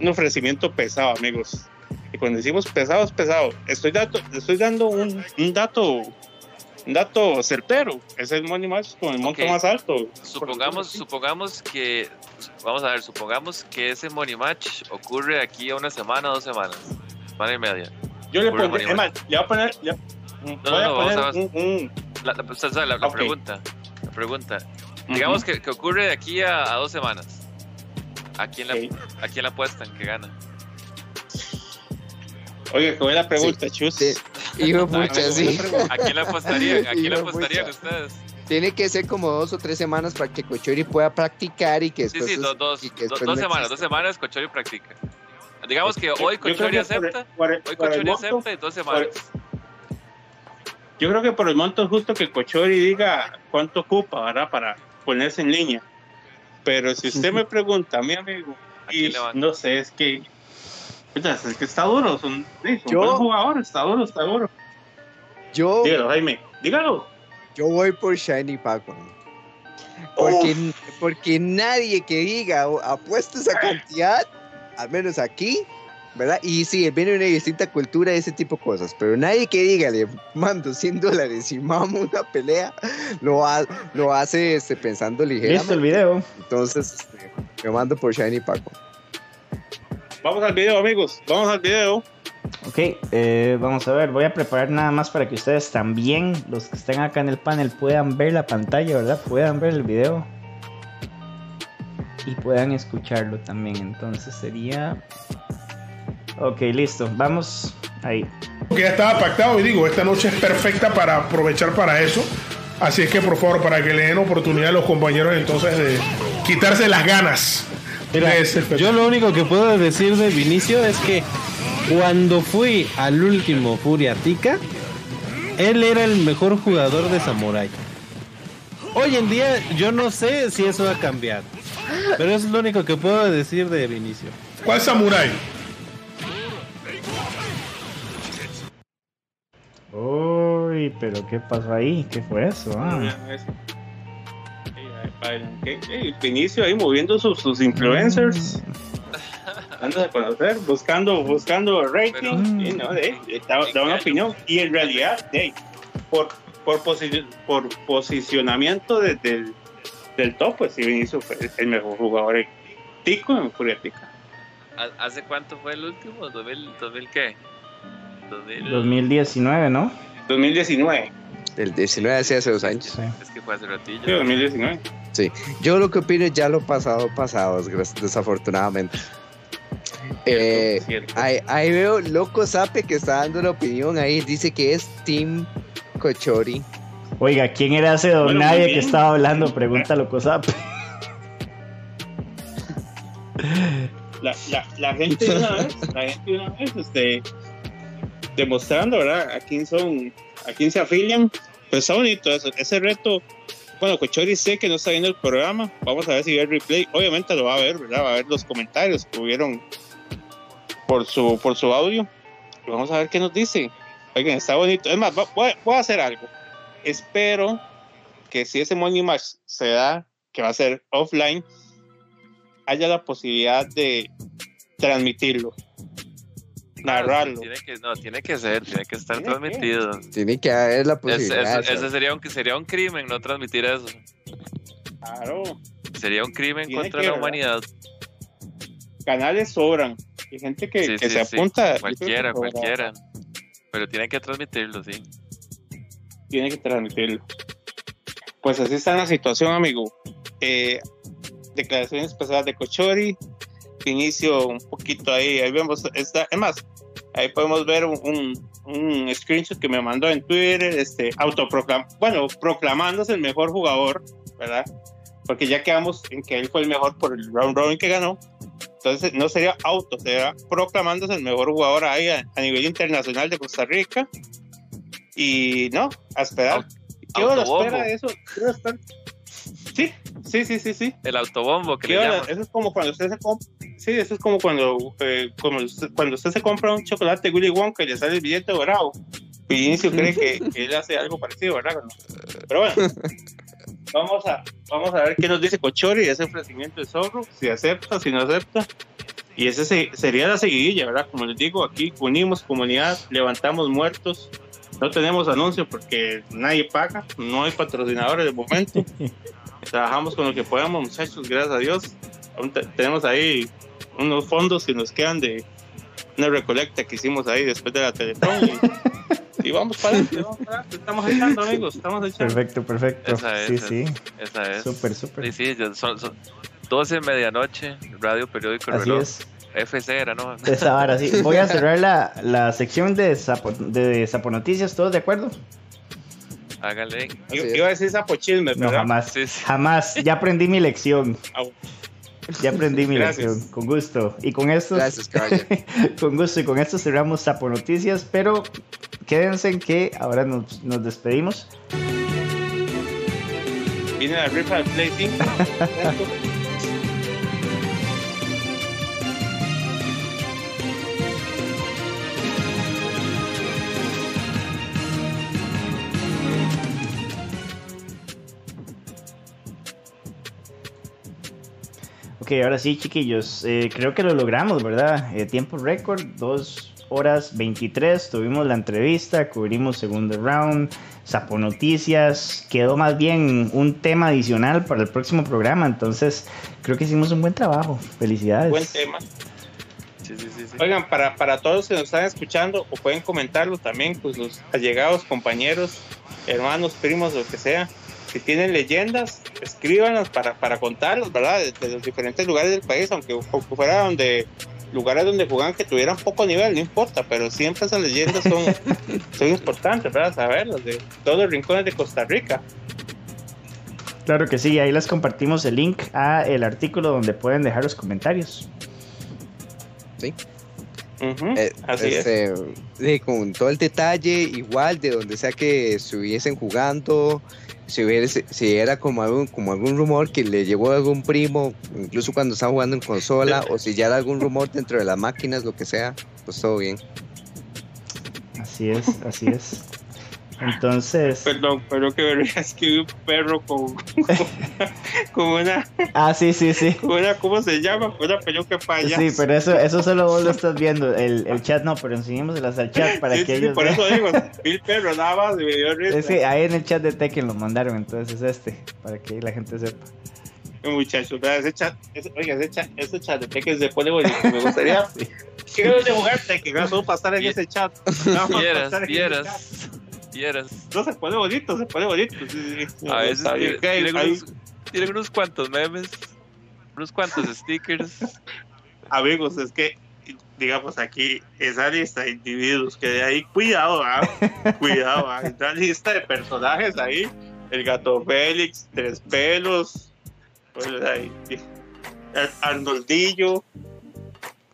un ofrecimiento pesado, amigos. Y cuando decimos pesado, es pesado. Estoy, dato, estoy dando un, un dato dato certero. Es el money match con el monto más alto. Supongamos, supongamos que, vamos a ver, supongamos que ese money match ocurre aquí a una semana, dos semanas, semana y media. Yo le pondré, es más, le voy a poner, le- voy no, a no, poner vamos a ver. un, un- La, la- o sea, la- la Ok. pregunta, la pregunta. Digamos que, que ocurre de aquí a, a dos semanas. ¿A quién, la. ¿A quién la apuestan que gana? Oye, que la pregunta, chus. Sí. Hijo pucha, sí. ¿A quién la apostarían? (laughs) ¿A quién la Hijo de apostarían pucha. ustedes? Tiene que ser como dos o tres semanas para que Cochori pueda practicar y que Sí, después. sí, dos, dos, dos, dos no semanas, dos semanas Cochori practica. Digamos que hoy Cochori que por el- acepta, hoy Cochori acepta y dos semanas. Yo creo que por el monto es justo que Cochori diga cuánto ocupa, ¿verdad? Para ponerse en línea. Pero si usted me pregunta, mi amigo, ¿A y no sé, es que. Es que está duro, son, sí, son Yo- buenos jugadores, está duro, está duro. Yo, Dígalo, Jaime, dígalo. yo voy por Shiny Pac-Man. Porque, porque nadie que diga o apuesta esa cantidad, al menos aquí, ¿verdad? Y sí, viene de una distinta cultura ese tipo de cosas, pero nadie que diga le mando 100 dólares y mamo una pelea, lo, ha- lo hace este, pensando ligeramente. Listo el video. Entonces, este, me mando por Shiny Pac-Man. Vamos al video, amigos, vamos al video. Ok, eh, vamos a ver, voy a preparar nada más para que ustedes también, los que estén acá en el panel, puedan ver la pantalla, ¿verdad? Puedan ver el video y puedan escucharlo también. Entonces sería... Ok, listo, vamos ahí. que ya estaba pactado y digo, esta noche es perfecta para aprovechar para eso. Así es que por favor, para que le den oportunidad a los compañeros entonces de quitarse las ganas. Mira, yo lo único que puedo decir de Vinicio es que cuando fui al último Furiatica, él era el mejor jugador de Samurai. Hoy en día yo no sé si eso va a cambiar, pero es lo único que puedo decir de Vinicio. ¿Cuál samurai? Uy, pero ¿qué pasó ahí? ¿Qué fue eso? Ah. ¿Qué- qué? Inicio ahí moviendo sus, sus influencers. Dándose a conocer, buscando, buscando rating. Pero- y no, de, de- da, da una opinión. Y en realidad, de, por, por, posi- por posicionamiento de- del top, pues sí, Vinicio fue el mejor jugador en Tico en Furiatica. ¿Ha- ¿Hace cuánto fue el último? ¿2000, 2000 qué? 2000, 2019, ¿no? 2019. El 19 hace hace dos años. Sí. Es que fue hace ratillo. Sí, 2019. Yo lo que opino es ya lo pasado, pasado, desafortunadamente. Eh, Cierto. ahí, ahí veo Loco Sape que está dando la opinión ahí. Dice que es Team Cochori. Oiga, ¿quién era ese don Bueno, nadie que estaba hablando? Pregúntalo, Cosap. la, la, la gente de una vez, la gente de una vez, este, demostrando, ¿verdad? A quién son, a quién se afilian. Pues está bonito eso, ese reto. Bueno, Cochori sé que no está viendo el programa. Vamos a ver si ve el replay. Obviamente lo va a ver, ¿verdad? Va a ver los comentarios que hubieron por su, por su audio. Vamos a ver qué nos dice. Oigan, está bonito. Es más, voy, voy a hacer algo. Espero que si ese Money Match se da, que va a ser offline, haya la posibilidad de transmitirlo, narrarlo. Tiene que, no, tiene que ser, tiene que estar Tiene que. transmitido. Tiene que haber la Es- posibilidad. es- ese sería un, sería un crimen no transmitir eso. Claro, Sería un crimen Tiene contra que, la humanidad. canales sobran. Hay gente que, Sí, que sí, se sí. apunta. Cualquiera, cualquiera. Pero tiene que transmitirlo, sí. tiene que transmitirlo. Pues así está la situación, amigo. Eh, declaraciones pasadas de Cochori, inicio un poquito ahí, ahí vemos, está, es más, ahí podemos ver un, un, un screenshot que me mandó en Twitter, este, autoproclam, bueno, proclamándose el mejor jugador, ¿verdad? Porque ya quedamos en que él fue el mejor por el round robin que ganó, entonces no sería auto, sería proclamándose el mejor jugador ahí a, a nivel internacional de Costa Rica. Y no, a esperar. ¿Qué hora espera eso? ¿Qué hora espera? Sí, sí, sí, sí, sí. El autobombo que llaman. Eso es como cuando usted se compra. Sí, eso es como cuando, eh, como usted- cuando usted se compra un chocolate Willy Wonka y le sale el billete dorado. Y Inicio cree que, que él hace algo parecido, ¿verdad? Pero bueno, vamos a, vamos a ver qué nos dice Cochori de ese ofrecimiento de zorro, si acepta, si no acepta. Y ese se- sería la seguidilla, ¿verdad? Como les digo, aquí unimos comunidad, levantamos muertos. No tenemos anuncio porque nadie paga, no hay patrocinadores de momento. (laughs) Trabajamos con lo que podamos, muchachos, gracias a Dios. Tenemos ahí unos fondos que nos quedan de una recolecta que hicimos ahí después de la Teletón. Y, y vamos para adelante, vamos para adelante. Estamos echando, (laughs) amigos, estamos echando. Perfecto, perfecto. Esa es, sí, esa sí. Esa es. Súper, súper. Sí, sí, son, son 12 medianoche, radio periódico Así reloj. es. FC era, ¿no? Esa vara, sí. Voy a cerrar la, la sección de Sapo, de Sapo Noticias, ¿todos de acuerdo? Hágale. Yo- Iba a decir sapo chisme, No, pero jamás. Sí, sí. Jamás. Ya aprendí mi lección. Au. Ya aprendí mi Gracias. lección. Con gusto. Y con esto. Gracias, (laughs) con gusto. Y con esto cerramos Sapo Noticias. Pero quédense en que ahora nos, nos despedimos. viene la rifa del Play (laughs) Ok, ahora sí, chiquillos. eh, creo que lo logramos, ¿verdad? Eh, tiempo récord, 2 horas 23. Tuvimos la entrevista, cubrimos segundo round, Sapo Noticias. Quedó más bien un tema adicional para el próximo programa. Entonces, creo que hicimos un buen trabajo. Felicidades. Buen tema. Sí, sí, sí. Oigan, para, para todos que nos están escuchando o pueden comentarlo también, pues los allegados, compañeros, hermanos, primos, lo que sea, si tienen leyendas, escríbanos para, para contarlos, ¿verdad? De, de los diferentes lugares del país, aunque, aunque fuera donde lugares donde jugaban que tuvieran poco nivel, no importa, pero siempre esas leyendas son, (laughs) son importantes, ¿verdad? Saberlas de todos los rincones de Costa Rica. Claro que sí, ahí les compartimos el link a el artículo donde pueden dejar los comentarios. Ujú, Eh, Así es. este, sí, con todo el detalle, igual de donde sea que estuviesen jugando, si, hubiese, si era como algún, como algún rumor que le llegó a algún primo, incluso cuando estaba jugando en consola, o si ya era algún rumor dentro de las máquinas, lo que sea, pues todo bien. Así es, así es. Entonces, Perdón, pero que verías (laughs) que un perro con, con una, ah, sí, sí, sí. con una, ¿cómo se llama? Una peluca payasa. Sí, pero eso, eso solo vos lo (laughs) estás viendo, el, el chat no, pero enseñémoselas al chat para Sí, que sí, sí, ellos por vean. eso digo, (laughs) vi el perro nada más y me dio risa. Es que ahí en el chat de Tekken lo mandaron, entonces es este, para que la gente sepa. Muchachos, ¿verdad? ese chat, ese, oiga, ese chat, ese chat de Tekken se pone bonito. Me gustaría. ¿Qué ganas de jugar Tekken? Solo para estar en ese chat. Para Vieras, estar en ese chat. Vieras. No se pone bonito, se pone bonito. Sí, sí. A veces Está bien, tienen, ok, tienen ahí, unos, tienen unos cuantos memes, unos cuantos stickers. (laughs) Amigos, es que, digamos, aquí, esa lista de individuos que de ahí, cuidado, ¿ah? (laughs) cuidado, ¿ah? Esa lista de personajes ahí, el gato Félix, Tres Pelos, pues, ahí, el Arnoldillo,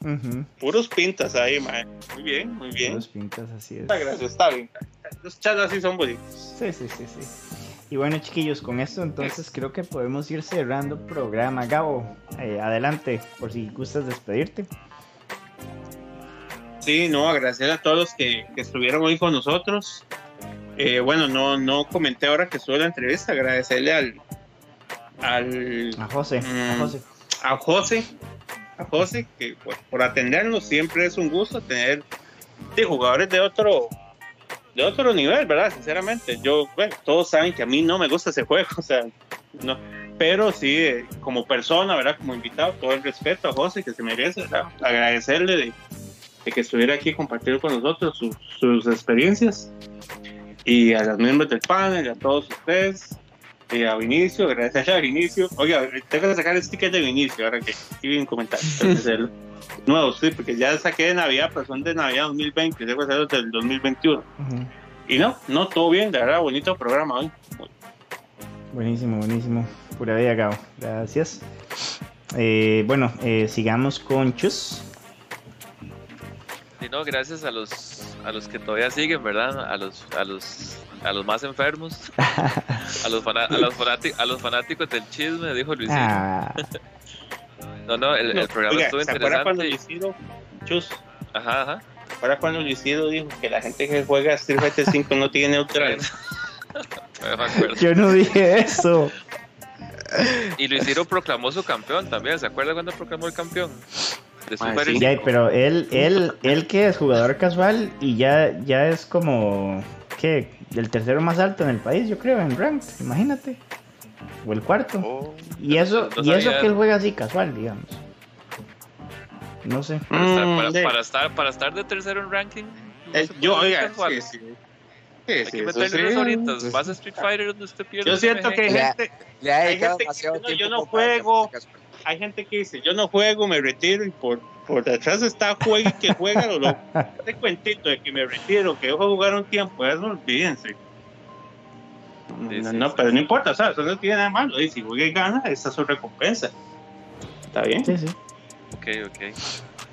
Ujú, puros pintas ahí, man. Muy bien, muy bien. Los pintas, así es. Está gracioso, está bien. Los chats así son bonitos. Sí, sí, sí, sí. Y bueno, chiquillos, con esto entonces creo que podemos ir cerrando programa. Gabo, eh, adelante, por si gustas despedirte. Sí, no, agradecer a todos los que, que estuvieron hoy con nosotros. Eh, bueno, no, no comenté ahora que estuve en la entrevista, agradecerle al, al A José, a Mm. José. a José, a José, que pues, por atendernos siempre es un gusto tener de jugadores de otro de otro nivel, ¿verdad? Sinceramente, yo, bueno, todos saben que a mí no me gusta ese juego, (laughs) o sea, no, pero sí, eh, como persona, ¿verdad? Como invitado, todo el respeto a José que se merece, ¿verdad? agradecerle de, de que estuviera aquí compartiendo con nosotros sus- sus experiencias y a los miembros del panel, a todos ustedes, y a Vinicio, gracias (laughs) a Vinicio. Oiga, tengo que sacar el sticker de Vinicio ahora que aquí en comentarios. (laughs) Nuevos, sí, porque ya saqué de Navidad, pero son de Navidad 2020, tengo que del 2021. Ujú. Y no, no, todo bien, de verdad, bonito programa hoy. Buenísimo, buenísimo. Pura vida, Gabo. Gracias. Eh, bueno, eh, sigamos con Chus. Y no, gracias a los a los que todavía siguen, ¿verdad? A los a los a los más enfermos, (laughs) a los a los fanáticos a los fanáticos del chisme, dijo Luisito. Ah, (laughs) No, no, el, el programa Oiga, estuvo ¿se acuerda cuando interesante. Luisito, Chus, Ajá, ajá. ¿se acuerda cuando Luisito dijo que la gente que juega Street Fighter 5 no tiene neutral? (laughs) Acuerdo. yo no dije eso. Y Luisito proclamó su campeón también. ¿Se acuerda cuando proclamó el campeón? De Mae, Super sí. Ya, pero él, él, él que es jugador casual y ya, ya es como, ¿qué? El tercero más alto en el país, yo creo, en ranked, imagínate. O el cuarto. Oh, Y eso, no y eso que él juega así casual, digamos. No sé. Para, estar, Mm, para, sí. para estar, para estar de tercero en ranking. no Eh, yo, oiga, sí, sí. Hay que eso meterle sí. unas horitas. Vas a Street Fighter donde usted pierde. Yo siento que hay gente, Le ha Hay dedicado gente que dice, no, yo no juego. hay gente que dice, yo no juego, me retiro y por, por detrás está juegue que juega lo loco. (laughs) Este cuentito de que me retiro, que dejo de jugar un tiempo, eso olvídense. Sí, no, sí, no, sí. pero no importa, o sea, eso no tiene nada malo. Y si y gana, esa es su recompensa. ¿Está bien? Sí, sí. Ok, ok.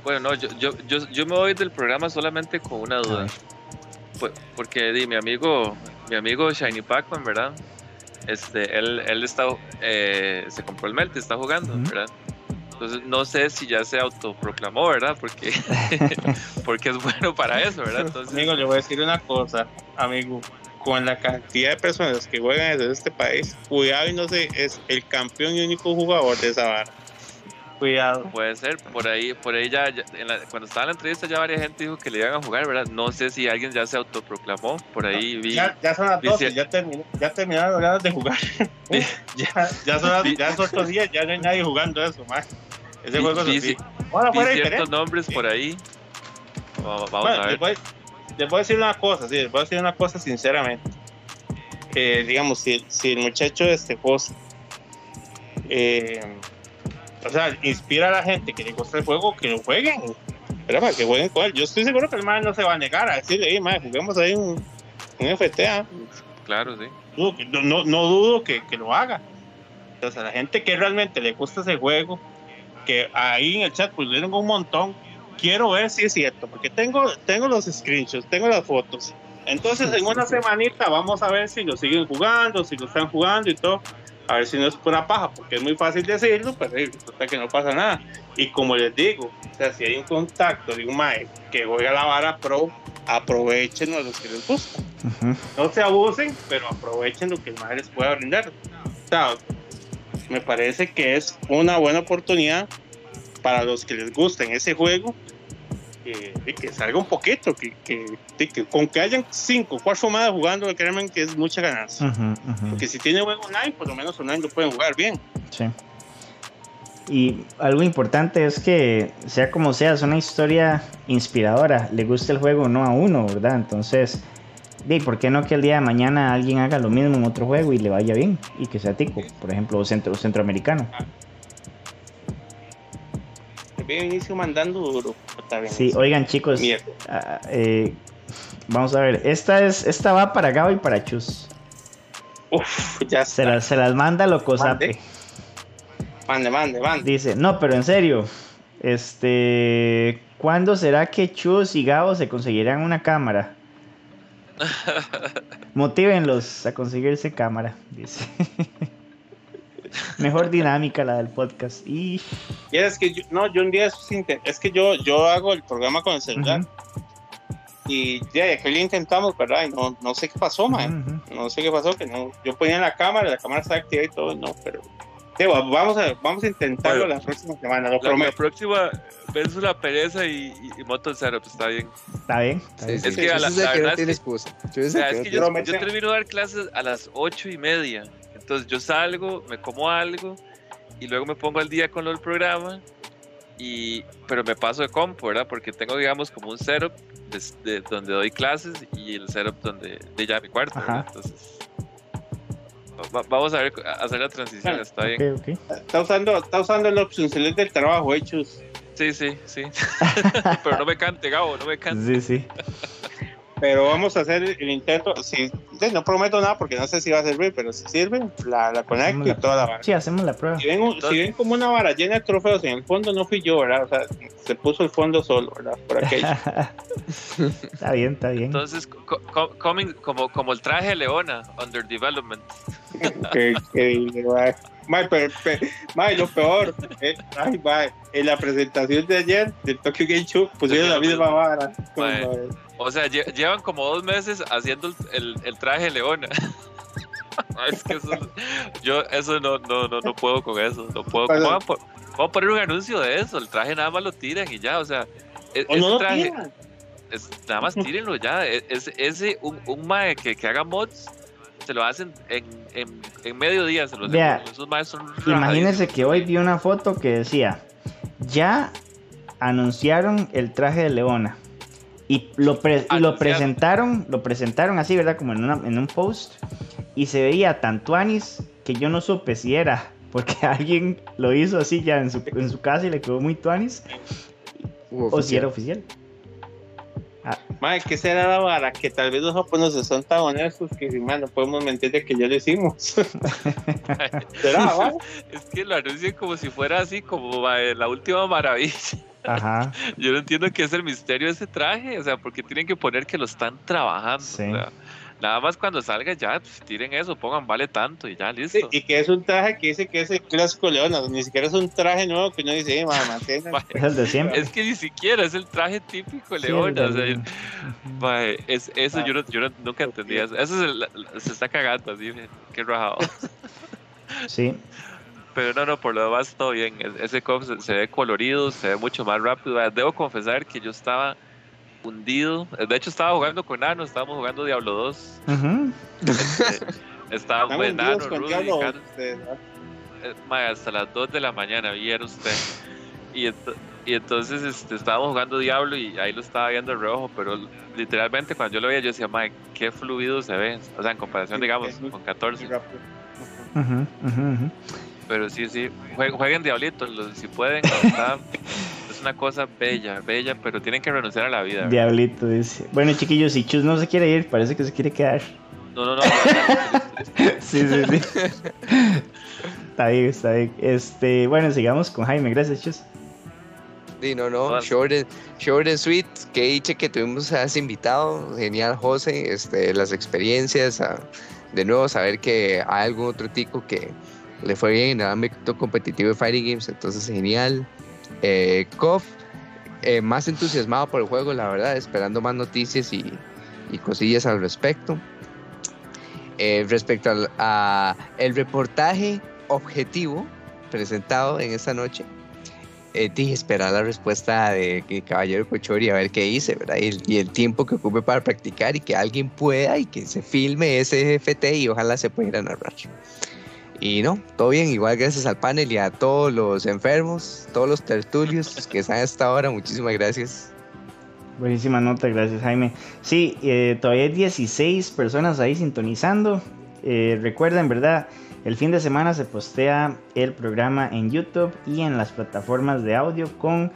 Bueno, no, yo, yo, yo, yo me voy del programa solamente con una duda. Pu- Porque di, mi amigo, mi amigo Shiny Pac-Man, ¿verdad? Este, él, él está, eh, se compró el Melt, está jugando, Ujú. ¿verdad? Entonces no sé si ya se autoproclamó, ¿verdad? Porque, (laughs) (laughs) porque es bueno para eso, ¿verdad? Entonces, Amigo, le voy a decir una cosa, amigo. Con la cantidad de personas que juegan en este país, cuidado y no sé, es el campeón y único jugador de esa vara. Cuidado. puede ser, por ahí, por ahí ya, ya- en la- cuando estaba en la entrevista ya varias gente dijo que le iban a jugar, ¿verdad? No sé si alguien ya se autoproclamó, por ahí vi. Ya, ya son las vi 12, cier- ya, terminó, ya terminaron las ganas de jugar. (laughs) Vi- ya, (laughs) ya son las, vi- ya son otros días, ya no hay nadie jugando eso, más. Ese vi- juego es así. vi Ahora fuera ciertos diferente. nombres por ahí. Va- Vamos Bueno, a ver. Les voy a decir una cosa, sí, les voy a decir una cosa sinceramente. Eh, digamos, si, si el muchacho de este José, eh, o sea, inspira a la gente que le gusta el juego, que lo jueguen, pero para que jueguen con él. Yo estoy seguro que el man no se va a negar a decirle, hey, man, juguemos ahí un, un FTA. Claro, sí. no, no, no dudo que, que lo haga. Entonces, a la gente que realmente le gusta ese juego, que ahí en el chat pusieron un montón, quiero ver si es cierto, porque tengo, tengo los screenshots, tengo las fotos. Entonces, en una semanita vamos a ver si lo siguen jugando, si lo están jugando y todo. A ver si no es pura paja, porque es muy fácil decirlo, pero resulta que no pasa nada. Y como les digo, o sea, si hay un contacto de un mae que juega la vara pro, aprovechen a los que les gusta Ujú. no se abusen, pero aprovechen lo que el madre les pueda brindar. O sea, me parece que es una buena oportunidad para los que les gusten ese juego que, de que salga un poquito, que, que, de que con que hayan cinco o cuatro más jugando, créanme que es mucha ganancia. Porque si tiene buen online, por lo menos online lo pueden jugar bien. Sí. Y algo importante es que, sea como sea, es una historia inspiradora. Le gusta el juego no a uno, ¿verdad? Entonces, ¿y ¿por qué no que el día de mañana alguien haga lo mismo en otro juego y le vaya bien? Y que sea tico, por ejemplo, o centro, centroamericano. Bien inicio mandando duro. Sí, oigan chicos, Mierda. ah, eh, vamos a ver, esta es esta va para Gabo y para Chus. Uf, ya Se está. las, se las manda loco Zape. Mande, mande, mande. Dice, no, pero en serio, este, ¿cuándo será que Chus y Gabo se conseguirán una cámara? (laughs) Motívenlos a conseguirse cámara, dice. (laughs) Mejor dinámica la del podcast. Y. Y es que yo, no, yo un día es que yo, yo hago el programa con el celular Ujú, y ya que lo intentamos, ¿verdad? Y no, no sé qué pasó, man. ujú, ujú. No sé qué pasó, que no. Yo ponía la cámara, la cámara está activa y todo, no, pero. Va- vamos a, vamos a intentarlo Bueno. la próxima semana, lo La, la prometo. próxima vez una pereza y, y, y moto está bien. Está bien. está bien. sí, Es sí, que a la- la verdad no es tiene que- excusa. Yo O sé sea, que es no que tiene- yo, Promete. yo termino de dar clases a las ocho y media. Entonces yo salgo, me como algo y luego me pongo al día con lo del programa. Y, pero me paso de compu, ¿verdad? Porque tengo, digamos, como un setup de, de- donde doy clases y el setup donde de ya mi cuarto, ¿verdad? Ajá. Entonces, va- vamos a ver, a hacer la transición, Claro. está bien. Ok, ok. Está usando, está usando la opción select del trabajo, hechos. Sí, sí, sí. (laughs) (laughs) pero no me cante, Gabo, no me Sí, cante. sí. Pero vamos a hacer el intento. Si, sí, no prometo nada porque no sé si va a servir, pero si sirve, la, la conecto y toda la vara. Sí, hacemos la prueba. Si ven, un- si ven como una vara llena de trofeos en el fondo, no fui yo, ¿verdad? O sea, se puso el fondo solo, ¿verdad? Por (laughs) aquello. está bien, está bien. Entonces, co- co- coming- como, como el traje de Leona, under development. (laughs) que, que, mae. Pero- pero- mae, lo peor, eh, ay, mae, en la presentación de ayer del Tokyo Game Show pusieron la misma vara. O sea, lle- llevan como dos meses haciendo el, el- el traje leona. (laughs) es que eso, yo eso no, no, no, no puedo con eso. No puedo. ¿Cómo van a po- cómo poner un anuncio de eso? El traje nada más lo tiran y ya. O sea, e- O no traje, es- nada más tírenlo ya. E- Ese, ese un, un mae que, que haga mods, se lo hacen en, en, en medio día. Se los Vea, esos maes son Imagínense que hoy vi una foto que decía, ya anunciaron el traje de Leona. Y lo, pre- y lo presentaron, lo presentaron así, ¿verdad? Como en, una- en un post. Y se veía tan tuanis que yo no supe si era (laughs) porque alguien lo hizo así ya en su, en su casa y le quedó muy tuanis. O si era oficial. Mae, ¿qué será la vara? Que tal vez los japoneses son tan honestos que si, no podemos mentir de que ya lo hicimos. (laughs) ¿Será, va? Es que lo anuncian como si fuera así, como la última maravilla. ajá. Yo no entiendo qué es el misterio de ese traje, o sea, porque tienen que poner que lo están trabajando. Sí. o sea, nada más cuando salga ya, pues, tiren eso, pongan vale tanto y ya, Sí, listo. y que es un traje que dice que es el clásico Leona, ni siquiera es un traje nuevo que uno dice, eh, mae, (laughs) mantengan". Mae, Es el de siempre. Es que ni siquiera es el traje típico Sí, Leona, el o sea, es, eso yo, no, yo no- nunca entendía eso. Eso es el- se está cagando así, qué rajado. (laughs) Sí. Pero no, no, por lo demás todo bien. E- Ese cop se, se ve colorido, se ve mucho más rápido. Debo confesar que yo estaba hundido. De hecho, estaba jugando con Nano, estábamos jugando Diablo 2. Ujú. Este, estaba Estamos pues, Nano, con Rudy, Diablo, Carlos, ustedes, ¿no? eh, hasta las 2 de la mañana, viera usted. Y, ento- y entonces este, estábamos jugando Diablo y ahí lo estaba viendo de reojo, pero literalmente cuando yo lo veía yo decía, mae, qué fluido se ve. O sea, en comparación, Sí, digamos, es con 14. Muy rápido. Ujú, ujú, ujú. Pero sí, sí, jue- jueguen Diablito, lo- si pueden. (laughs) está- es una cosa bella, bella, pero tienen que renunciar a la vida. ¿verdad? Diablito dice. Bueno, chiquillos, si Chus no se quiere ir, parece que se quiere quedar. No, no, no. Sí, sí, sí. está bien, está bien. Este, bueno, sigamos con Jaime. Gracias, Chus. Sí, no, no, Vale. short and, short and sweet, que diche que tuvimos a ese invitado, genial José, este, las experiencias, a- de nuevo saber que hay algún otro tico que le fue bien en el ámbito competitivo de Fighting Games, entonces genial. Eh, Kof, eh, más entusiasmado por el juego, la verdad, esperando más noticias y, y cosillas al respecto. Eh, respecto al a el reportaje objetivo presentado en esta noche, eh, dije esperar la respuesta de que Caballero Cochori a ver qué hice, ¿verdad? Y y el tiempo que ocupe para practicar y que alguien pueda y que se filme ese FT y ojalá se pudiera narrar. Y no, todo bien, igual gracias al panel y a todos los enfermos, todos los tertulios (laughs) que están a esta hora, muchísimas gracias. Buenísima nota, gracias, Jaime. Sí, eh, todavía hay 16 personas ahí sintonizando. Eh, recuerden, ¿verdad? El fin de semana se postea el programa en YouTube y en las plataformas de audio con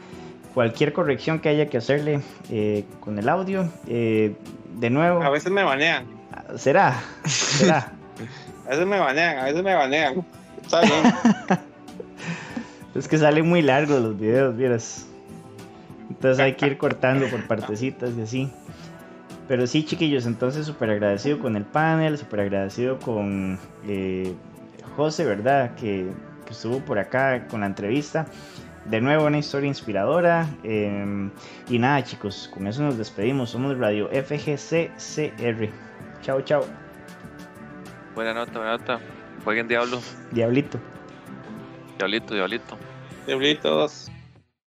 cualquier corrección que haya que hacerle eh, con el audio. Eh, de nuevo, A veces me banean, será, será. (laughs) A veces me banean, a veces me banean. Está bien. (laughs) es que salen muy largos los videos, vieras. Entonces hay que ir cortando por partecitas y así. Pero sí, chiquillos, entonces súper agradecido con el panel, súper agradecido con eh, José, ¿verdad? Que, estuvo por acá con la entrevista. De nuevo, una historia inspiradora. Em, y nada, chicos, con eso nos despedimos. Somos Radio FGCCR. Chao, chao. Buena nota, buena nota. Jueguen Diablo. Diablito. Diablito, Diablito. Diablitos.